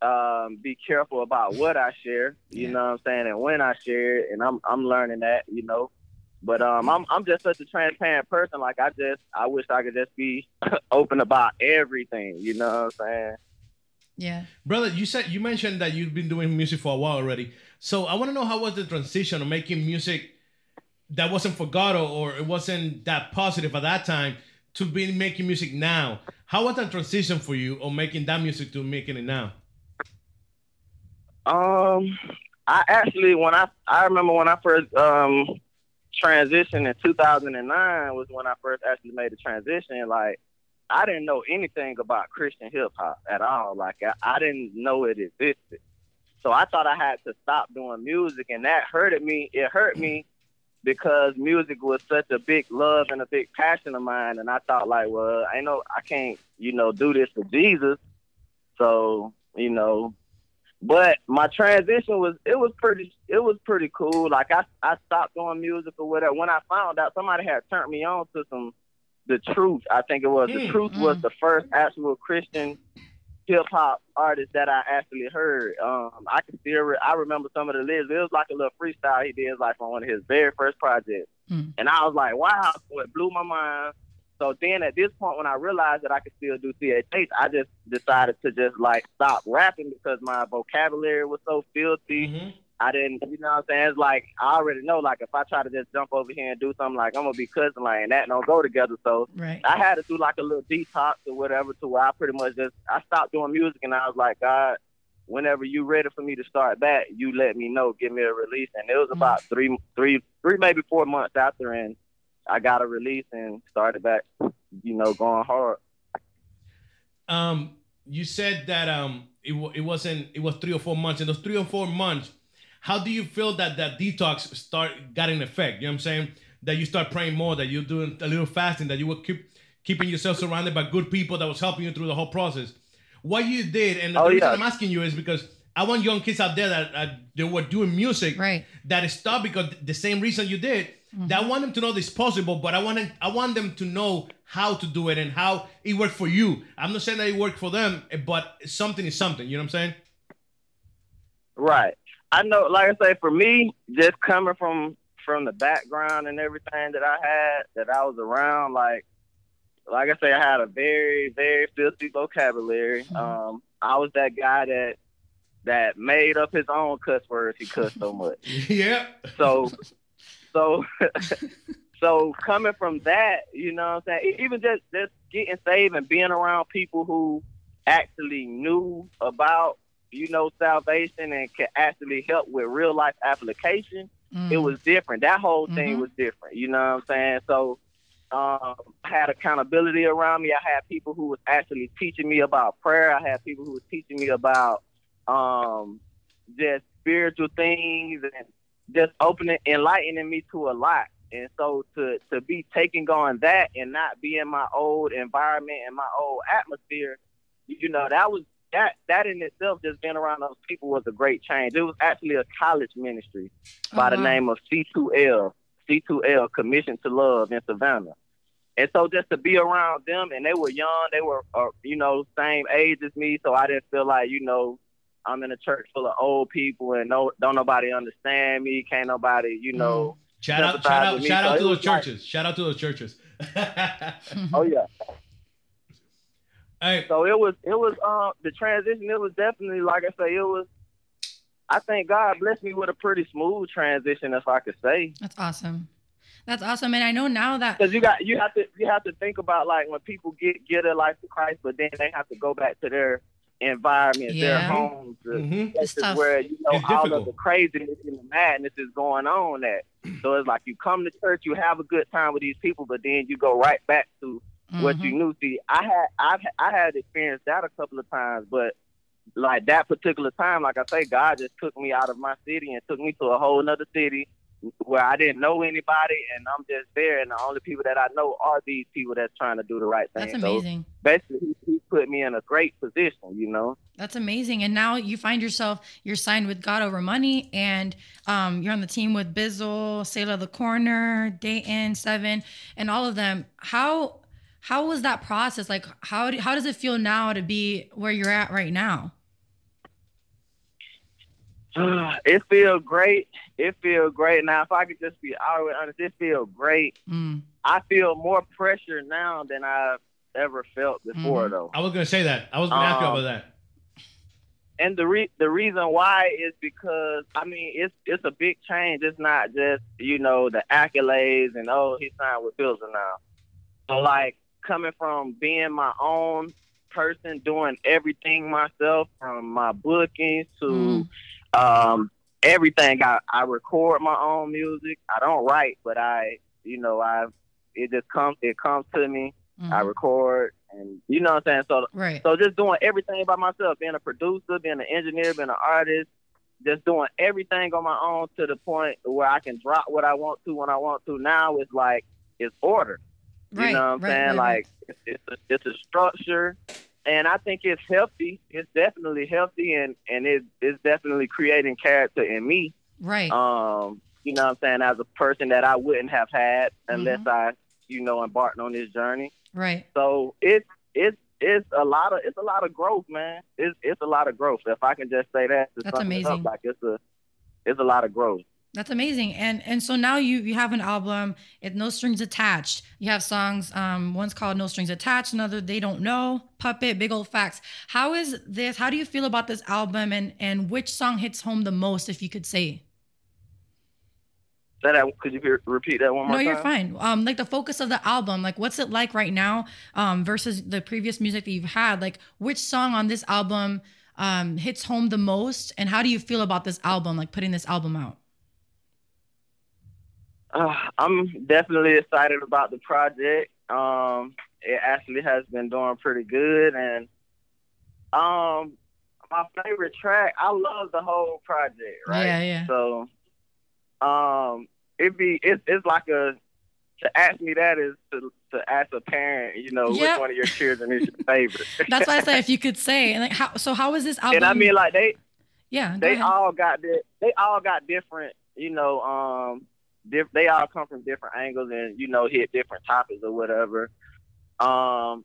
um, be careful about what I share. You know what I'm saying, and when I share it. And I'm I'm learning that. You know. But um, I'm I'm just such a transparent person. Like I just I wish I could just be [laughs] open about everything. You know what I'm saying? Yeah. Brother, you said you mentioned that you've been doing music for a while already. So I want to know how was the transition of making music that wasn't for God or, or it wasn't that positive at that time to be making music now. How was that transition for you of making that music to making it now? Um, I actually when I I remember when I first um transitioned in 2009 was when I first actually made the transition. Like I didn't know anything about Christian hip hop at all. Like I, I didn't know it existed. So I thought I had to stop doing music, and that hurted me. It hurt me because music was such a big love and a big passion of mine, and I thought like, well, I know I can't, you know, do this for Jesus. So you know, but my transition was it was pretty it was pretty cool. Like I I stopped doing music or whatever. When I found out somebody had turned me on to some the truth, I think it was the Mm, truth was the first actual Christian hip hop artist that I actually heard. Um, I can still re- I remember some of the lyrics. It was like a little freestyle he did like on one of his very first projects, Hmm. and I was like, wow, so it blew my mind. So then at this point, when I realized that I could still do CHH, I just decided to just like stop rapping because my vocabulary was so filthy. Mm-hmm. I didn't, you know what I'm saying? It's like, I already know, like, if I try to just jump over here and do something, like, I'm going to be cussing, like, and that don't go together. So Right. I had to do like a little detox or whatever to where I pretty much just, I stopped doing music and I was like, God, whenever you ready for me to start back, you let me know, give me a release. And it was mm. about three, three, three, maybe four months after, and I got a release and started back, you know, going hard. Um, you said that um, it, it wasn't. It was three or four months. In those three or four months, how do you feel that that detox start got an effect? You know what I'm saying? That you start praying more. That you're doing a little fasting. That you were keep keeping yourself surrounded by good people that was helping you through the whole process. What you did, and the Oh, reason yeah. I'm asking you is because I want young kids out there that uh, they were doing music Right. that stopped because the same reason you did. That I want them to know this possible, but I want them, I want them to know how to do it and how it worked for you. I'm not saying that it worked for them, but something is something. You know what I'm saying? Right. I know, like I say, for me, just coming from from the background and everything that I had, that I was around, like, like I say, I had a very, very filthy vocabulary. Um, I was that guy that that made up his own cuss words. He cussed so much. [laughs] yeah. So, so, [laughs] so coming from that, you know what I'm saying? Even just just getting saved and being around people who actually knew about, you know, salvation and could actually help with real life application, Mm. it was different. That whole thing Mhm. was different. You know what I'm saying? So um, I had accountability around me. I had people who was actually teaching me about prayer. I had people who was teaching me about um, just spiritual things and just opening, enlightening me to a lot. And so to to be taking on that and not be in my old environment and my old atmosphere, you know, that was that that in itself, just being around those people was a great change. It was actually a college ministry by Oh, the name of C2L, C2L, Commission to Love in Savannah. And so just to be around them, and they were young, they were, uh, you know, same age as me, so I didn't feel like, you know, I'm in a church full of old people and no, don't nobody understand me, can't nobody, you know. Shout out, sympathize shout out, with me. shout out to those like- churches. Shout out to those churches. [laughs] Oh yeah. Hey. So it was it was um the transition. It was definitely like I say. It was. I think God blessed me with a pretty smooth transition, if I could say. That's awesome. That's awesome. And I know now that Because you got you have to you have to think about like when people get get a life to Christ, but then they have to go back to their environment, their Yeah. homes, the Mhm. places tough. where you know It's all difficult. of the craziness and the madness is going on. At [clears throat] so it's like you come to church, you have a good time with these people, but then you go right back to what Mhm. you knew. See, I had I've I had experienced that a couple of times, but like that particular time, like I say, God just took me out of my city and took me to a whole nother city where I didn't know anybody, and I'm just there, and the only people that I know are these people that's trying to do the right thing. That's So amazing. basically, he, he put me in a great position, you know. That's amazing. And now you find yourself, you're signed with God Over Money and um, you're on the team with Bizzle, Selah the Corner, Datin, Sevin, and all of them. How how was that process? Like how do, how does it feel now to be where you're at right now? [sighs] it feels great. It feels great. Now, if I could just be always honest, it feels great. Mm. I feel more pressure now than I've ever felt before, Mhm. though. I was gonna say that. I was gonna ask you Um, about that. and the re- the reason why is because I mean it's it's a big change. It's not just you know the accolades and oh he signed with Bizzle now. So like coming from being my own person, doing everything myself from my bookings to um, everything. I I record my own music. I don't write, but I you know I it just comes it comes to me. I record and you know what I'm saying. So Right. so just doing everything by myself, being a producer, being an engineer, being an artist, just doing everything on my own to the point where I can drop what I want to when I want to. Now it's like it's order. You Right, know what I'm right, saying? like it's it's a, it's a structure, and I think it's healthy. It's definitely healthy, and and it's definitely creating character in me. Right. Um, you know what I'm saying? As a person that I wouldn't have had unless Mm-hmm. I, you know, embarked on this journey. right. So it's it's it's a lot of it's a lot of growth, man. It's it's a lot of growth. If I can just say that, to That's it up, amazing. like it's a it's a lot of growth. That's amazing. And and so now you you have an album, it no strings attached. You have songs, um, one's called No Strings Attached, another They Don't Know, Puppet, Big Old Facts. How is this? How do you feel about this album and and which song hits home the most, if you could say? That could you repeat that one more No, time? you're fine. Um, like the focus of the album, like what's it like right now, um, versus the previous music that you've had? Like which song on this album um hits home the most, and how do you feel about this album, like putting this album out? Uh, I'm definitely excited about the project. Um, it actually has been doing pretty good, and um, my favorite track. I love the whole project. Right. Yeah, yeah. So, um, it be it's it's like a to ask me that is to to ask a parent, you know, Yep. which one of your children is your [laughs] favorite. That's why I say [laughs] if you could say, and like how. So how is this album? and I mean, like they Yeah, they all got di- they all got different, you know, um, diff- they all come from different angles and you know hit different topics or whatever. Um,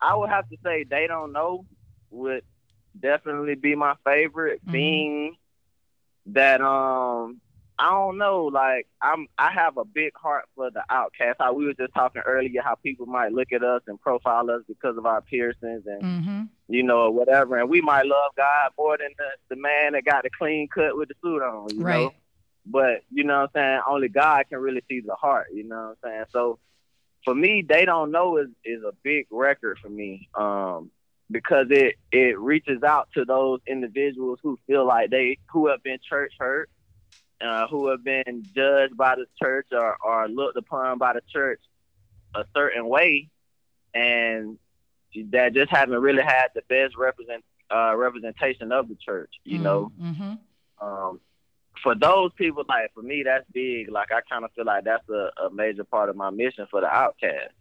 I would have to say they don't know would definitely be my favorite, Mhm. being that um I don't know, like I'm I have a big heart for the outcast. How we were just talking earlier, how people might look at us and profile us because of our piercings and Mm-hmm. you know, whatever. And we might love God more than the, the man that got the clean cut with the suit on, you Right. know. But you know what I'm saying? Only God can really see the heart, you know what I'm saying? So for me, they don't know is is a big record for me. Um because it it reaches out to those individuals who feel like they who have been church hurt, uh, who have been judged by the church or, or looked upon by the church a certain way and that just haven't really had the best represent uh, representation of the church, you know. Mm-hmm. Um, for those people, like for me, that's big. Like I kind of feel like that's a, a major part of my mission for the outcast.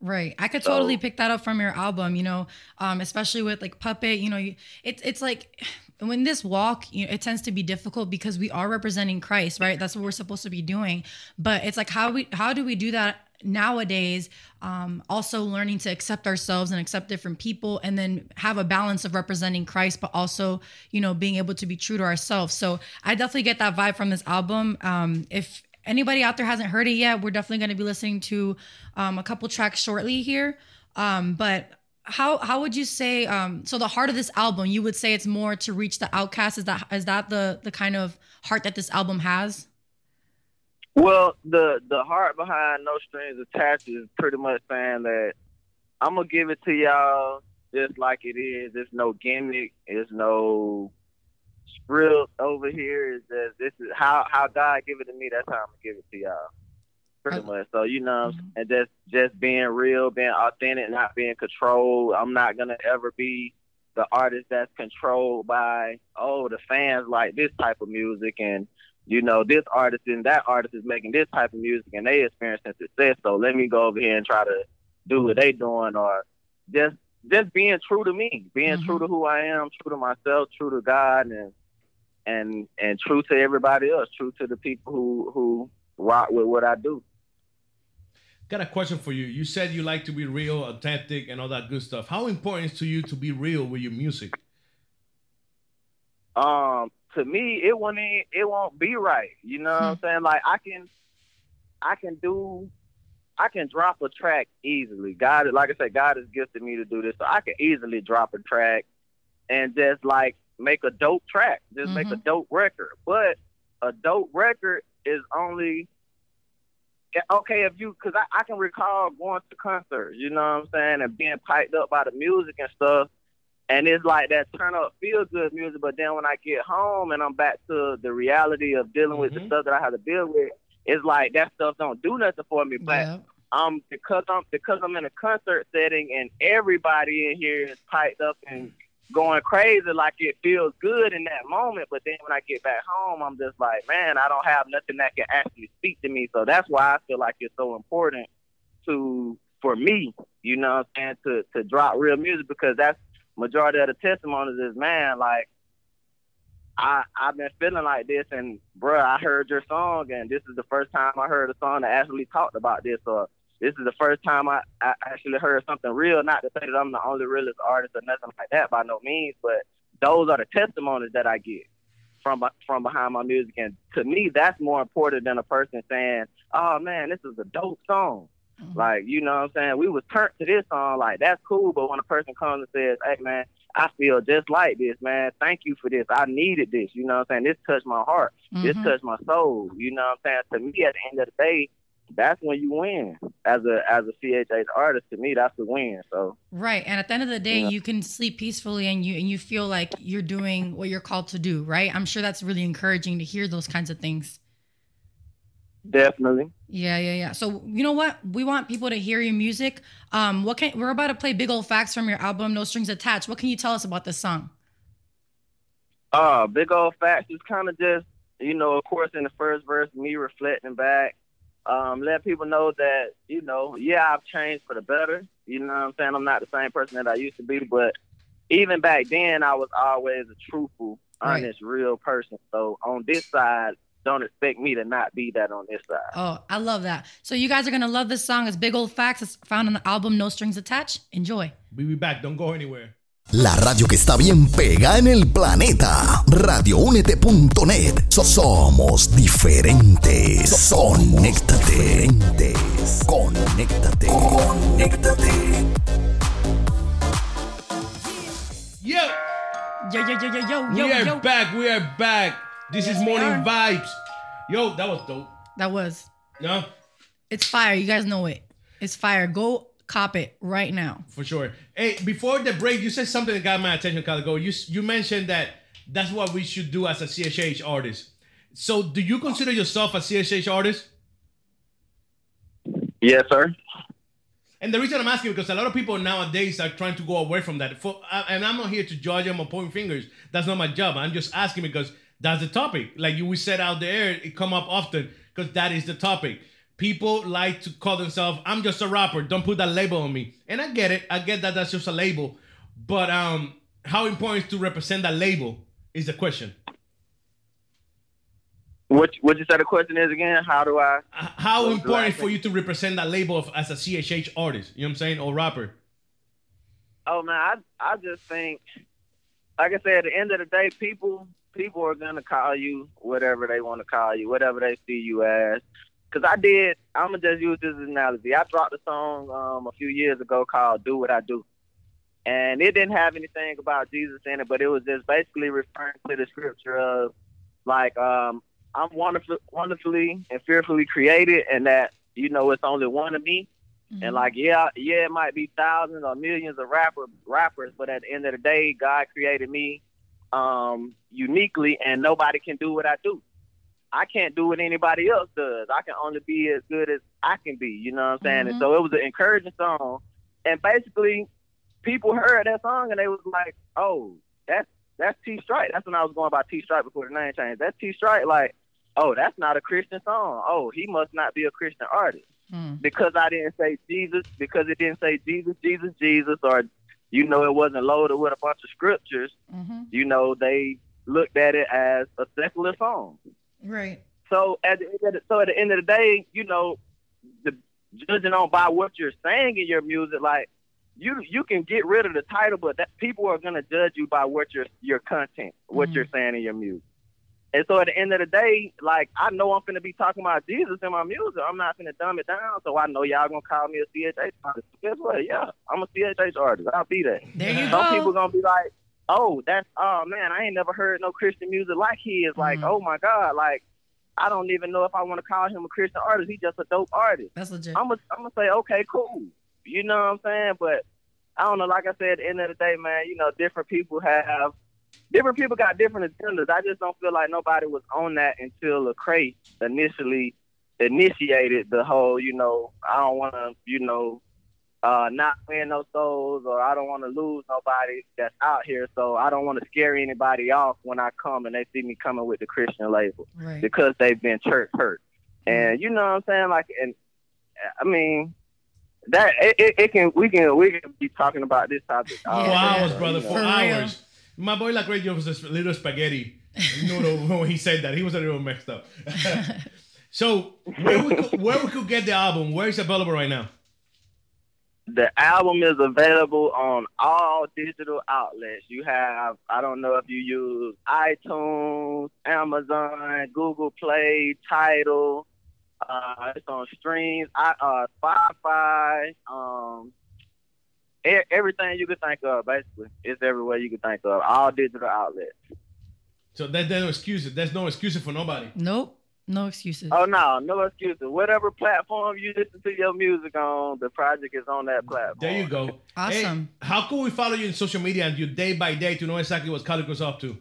Right. I could So- totally pick that up from your album, you know, um, especially with like Puppet, you know, you, it's it's like [sighs] when this walk, you know, it tends to be difficult because we are representing Christ, right? That's what we're supposed to be doing. But it's like how we how do we do that nowadays? Um, also learning to accept ourselves and accept different people and then have a balance of representing Christ, but also, you know, being able to be true to ourselves. So I definitely get that vibe from this album. Um, if anybody out there hasn't heard it yet, we're definitely going to be listening to um, a couple tracks shortly here. Um, but how how would you say? Um, so the heart of this album, you would say it's more to reach the outcast. Is that is that the the kind of heart that this album has? Well, the the heart behind No Strings Attached is pretty much saying that I'm gonna give it to y'all just like it is. There's no gimmick. There's no script over here. It's just this is how how God give it to me. That's how I'm gonna give it to y'all. Pretty much. So you know, and mm-hmm. just just being real, being authentic, not being controlled. I'm not gonna ever be the artist that's controlled by oh the fans like this type of music and you know this artist and that artist is making this type of music and they experiencing success. So let me go over here and try to do what they doing or just just being true to me, being true to who I am, true to myself, true to God and and and true to everybody else, true to the people who who rock with what I do. Got a question for you. You said you like to be real, authentic, and all that good stuff. How important is to you to be real with your music? um to me it won't it won't be right. You know what i'm hmm. saying? Like i can i can do i can drop a track easily. God like i said god has gifted me to do this so i can easily drop a track and just like make a dope track. Just make a mm-hmm. dope record. But a dope record is only okay if you because I, I can recall going to concerts you know what i'm saying and being piped up by the music and stuff and it's like that turn up feel good music. But then when I get home and I'm back to the reality of dealing with the stuff that I have to deal with, it's like that stuff don't do nothing for me. But um, because I'm because I'm in a concert setting and everybody in here is piped up and going crazy, like it feels good in that moment. But then when I get back home, I'm just like, man, I don't have nothing that can actually speak to me. So that's why I feel like it's so important to for me, you know what I'm saying, to to drop real music because that's majority of the testimonies is man, like I I've been feeling like this and bruh, I heard your song and this is the first time I heard a song that actually talked about this or this is the first time I, I actually heard something real, not to say that I'm the only realist artist or nothing like that by no means, but those are the testimonies that I get from from behind my music and to me that's more important than a person saying, Oh man, this is a dope song. Like, you know what I'm saying? We was turned to this song, like that's cool, but when a person comes and says, Hey man, I feel just like this, man. Thank you for this. I needed this. You know what I'm saying? This touched my heart. This Mhm. touched my soul. You know what I'm saying? To me at the end of the day, that's when you win. As a as a CHH artist, to me that's the win. So Right. And at the end of the day, Yeah. you can sleep peacefully and you and you feel like you're doing what you're called to do, right? I'm sure that's really encouraging to hear those kinds of things. Definitely. Yeah, yeah, yeah. So you know what? We want people to hear your music. Um, what can we're about to play big old facts from your album, No Strings Attached. What can you tell us about this song? Uh, big old facts is kind of just, you know, of course, in the first verse, me reflecting back, um, let people know that, you know, yeah, I've changed for the better. You know what I'm saying? I'm not the same person that I used to be, but even back then, I was always a truthful Right. honest, real person. So on this side, don't expect me to not be that on this side. Oh, I love that. So you guys are gonna love this song. It's Big Old Facts. It's found on the album No Strings Attached. Enjoy. We'll be back. Don't go anywhere. La radio que está bien pega en el planeta. Radioúnete.net. So- somos diferentes. Conéctate. Conéctate. Conéctate. Yo, Yo, yo, yo, yo, yo, we yo, are yo. back. We are back. This Yes, is Morning. Vibes. Yo, that was dope. That was. No, It's fire. You guys know it. It's fire. Go cop it right now. for sure. Hey, before the break, you said something that got my attention, Calico. You you mentioned that that's what we should do as a CHH artist. So, do you consider yourself a CHH artist? Yes, sir. And the reason I'm asking because a lot of people nowadays are trying to go away from that. For, uh, and I'm not here to judge them or point fingers. That's not my job. I'm just asking because that's the topic. Like you we said out there, it come up often because that is the topic. People like to call themselves, "I'm just a rapper. Don't put that label on me." And I get it. I get that that's just a label. But um, how important is to represent that label is the question. What what you said the question is again? How do I? How do I important for you to represent that label of, as a CHH artist? You know what I'm saying, or rapper? Oh man, I I just think, like I said, at the end of the day, people people are gonna call you whatever they want to call you, whatever they see you as. Cause I did. I'm gonna just use this analogy. I dropped a song um, a few years ago called "Do What I Do," and it didn't have anything about Jesus in it, but it was just basically referring to the scripture of like um, I'm wonderful, wonderfully and fearfully created, and that you know it's only one of me. And like, yeah, yeah, it might be thousands or millions of rapper rappers, but at the end of the day, God created me um, uniquely, and nobody can do what I do. I can't do what anybody else does. I can only be as good as I can be. You know what I'm saying? And so it was an encouraging song, and basically, people heard that song and they was like, "Oh, that's that's T Strike." That's when I was going by T Strike before the name changed. That's T Strike. Like, oh, that's not a Christian song. Oh, he must not be a Christian artist because I didn't say Jesus, because it didn't say Jesus, Jesus, Jesus, or you know, it wasn't loaded with a bunch of scriptures. Mm-hmm. You know, they looked at it as a secular song. Right. So at the, end of the- so at the end of the day, you know, the judging on by what you're saying in your music, like you you can get rid of the title, but that people are gonna judge you by what your your content, what you're mm-hmm. saying in your music. And so at the end of the day, like I know I'm gonna be talking about Jesus in my music. I'm not gonna dumb it down. So I know y'all gonna call me a CHH artist. Guess what? Yeah, I'm a CHH artist. I'll be that. There you Some go. people gonna be like, oh, that's oh man, I ain't never heard no Christian music like he is. Like, mm-hmm. oh my God, like I don't even know if I want to call him a Christian artist. He's just a dope artist. That's legit. I'm gonna I'm gonna say, okay, cool. You know what I'm saying? But I don't know. Like I said, at the end of the day, man, you know, different people have different people got different agendas. I just don't feel like nobody was on that until Lecrae initially initiated the whole, you know, I don't want to, you know, uh, not win no souls or I don't want to lose nobody that's out here. So I don't want to scare anybody off when I come and they see me coming with the Christian label Right. because they've been church hurt. And you know what I'm saying? Like, and I mean, that it, it, it can we can we can be talking about this topic all For hours, brother. For hours. My boy Lacradio was a little spaghetti noodle when he said that. He was a little messed up. [laughs] so where we could, where we could get the album? Where is it available right now? The album is available on all digital outlets. You have, I don't know if you use iTunes, Amazon, Google Play, Tidal. Uh, it's on streams, I, uh, Spotify, um, everything you could think of. Basically, it's everywhere you could think of. All digital outlets. So there, there's no excuses. There's no excuses for nobody. Nope. No excuses. Oh no, no excuses. Whatever platform you listen to your music on, the project is on that platform. There you go. Awesome. Hey, how can we follow you in social media and you day by day to know exactly what Calico's up to?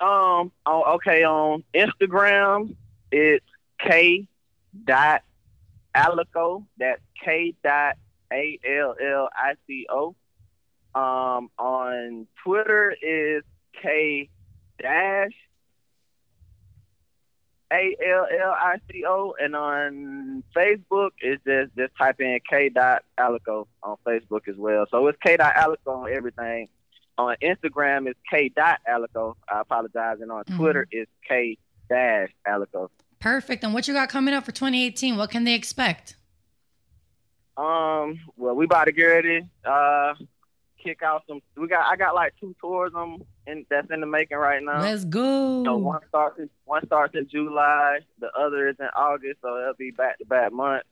Um. On, okay. On Instagram, it's K dot Alico. That's K dot A L L I C O. Um. On Twitter is K dash A L L I C O, and on Facebook is just just type in K dot Alico on Facebook as well. So it's K dot Alico on everything. on Instagram is K dot Alico. I apologize. And on Mhm. Twitter is K dash Alico. Perfect. And what you got coming up for 2018? What can they expect? Um, well, we about to get ready. Uh, kick out some. We got. I got like two tours um, in that's in the making right now. Let's go. So one starts. In, one starts in July. The other is in August. So it'll be back to back months.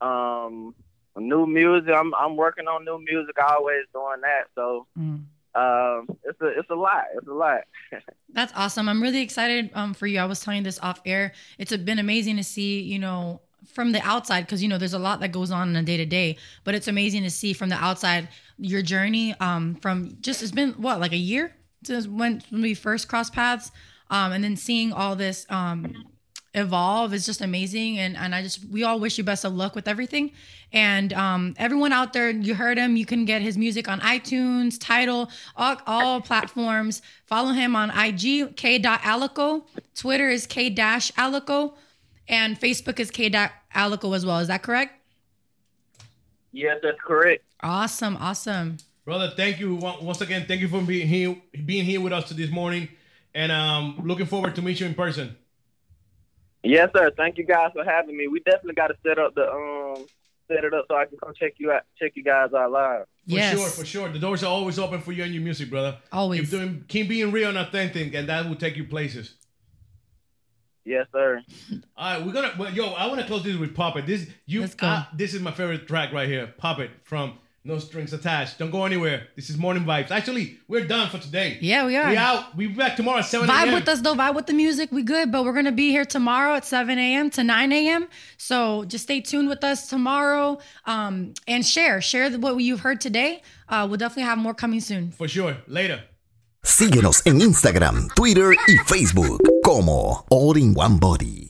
Um, new music. I'm I'm working on new music. Always doing that. So Mm. um, it's a it's a lot. It's a lot. [laughs] That's awesome. I'm really excited um, for you. I was telling you this off air. It's been amazing to see, you know, from the outside because you know there's a lot that goes on in a day to day, but it's amazing to see from the outside your journey. Um, from just it's been what like a year since when we first crossed paths, um, and then seeing all this um evolve is just amazing and and I just we all wish you best of luck with everything and um everyone out there you heard him you can get his music on iTunes Tidal all, all platforms follow him on IG k.alico Twitter is k-alico and Facebook is k.alico as well is that correct Yes, that's correct. awesome awesome Brother, thank you once again. Thank you for being here, being here with us this morning, and um, looking forward to meet you in person. Yes, sir. Thank you guys for having me. We definitely got to set up the um set it up so I can come check you out, check you guys out live. For sure, for sure. The doors are always open for you and your music, brother. Always. Keep doing, keep being real and authentic, and that will take you places. Yes, sir. [laughs] All right, we're gonna. Well, yo, I want to close this with Puppet. This you. uh, this is my favorite track right here. Puppet from No Strings Attached. Don't go anywhere. This is Morning Vibes. Actually, we're done for today. Yeah, we are. We out. We be back tomorrow at seven Vibe a.m. with us though. Vibe with the music. We good, but we're gonna be here tomorrow at 7 a.m. to 9 a.m. So just stay tuned with us tomorrow. Um, and share, share what you've heard today. Uh, we'll definitely have more coming soon. For sure. Later. Síguenos en Instagram, Twitter y Facebook como All in One Body.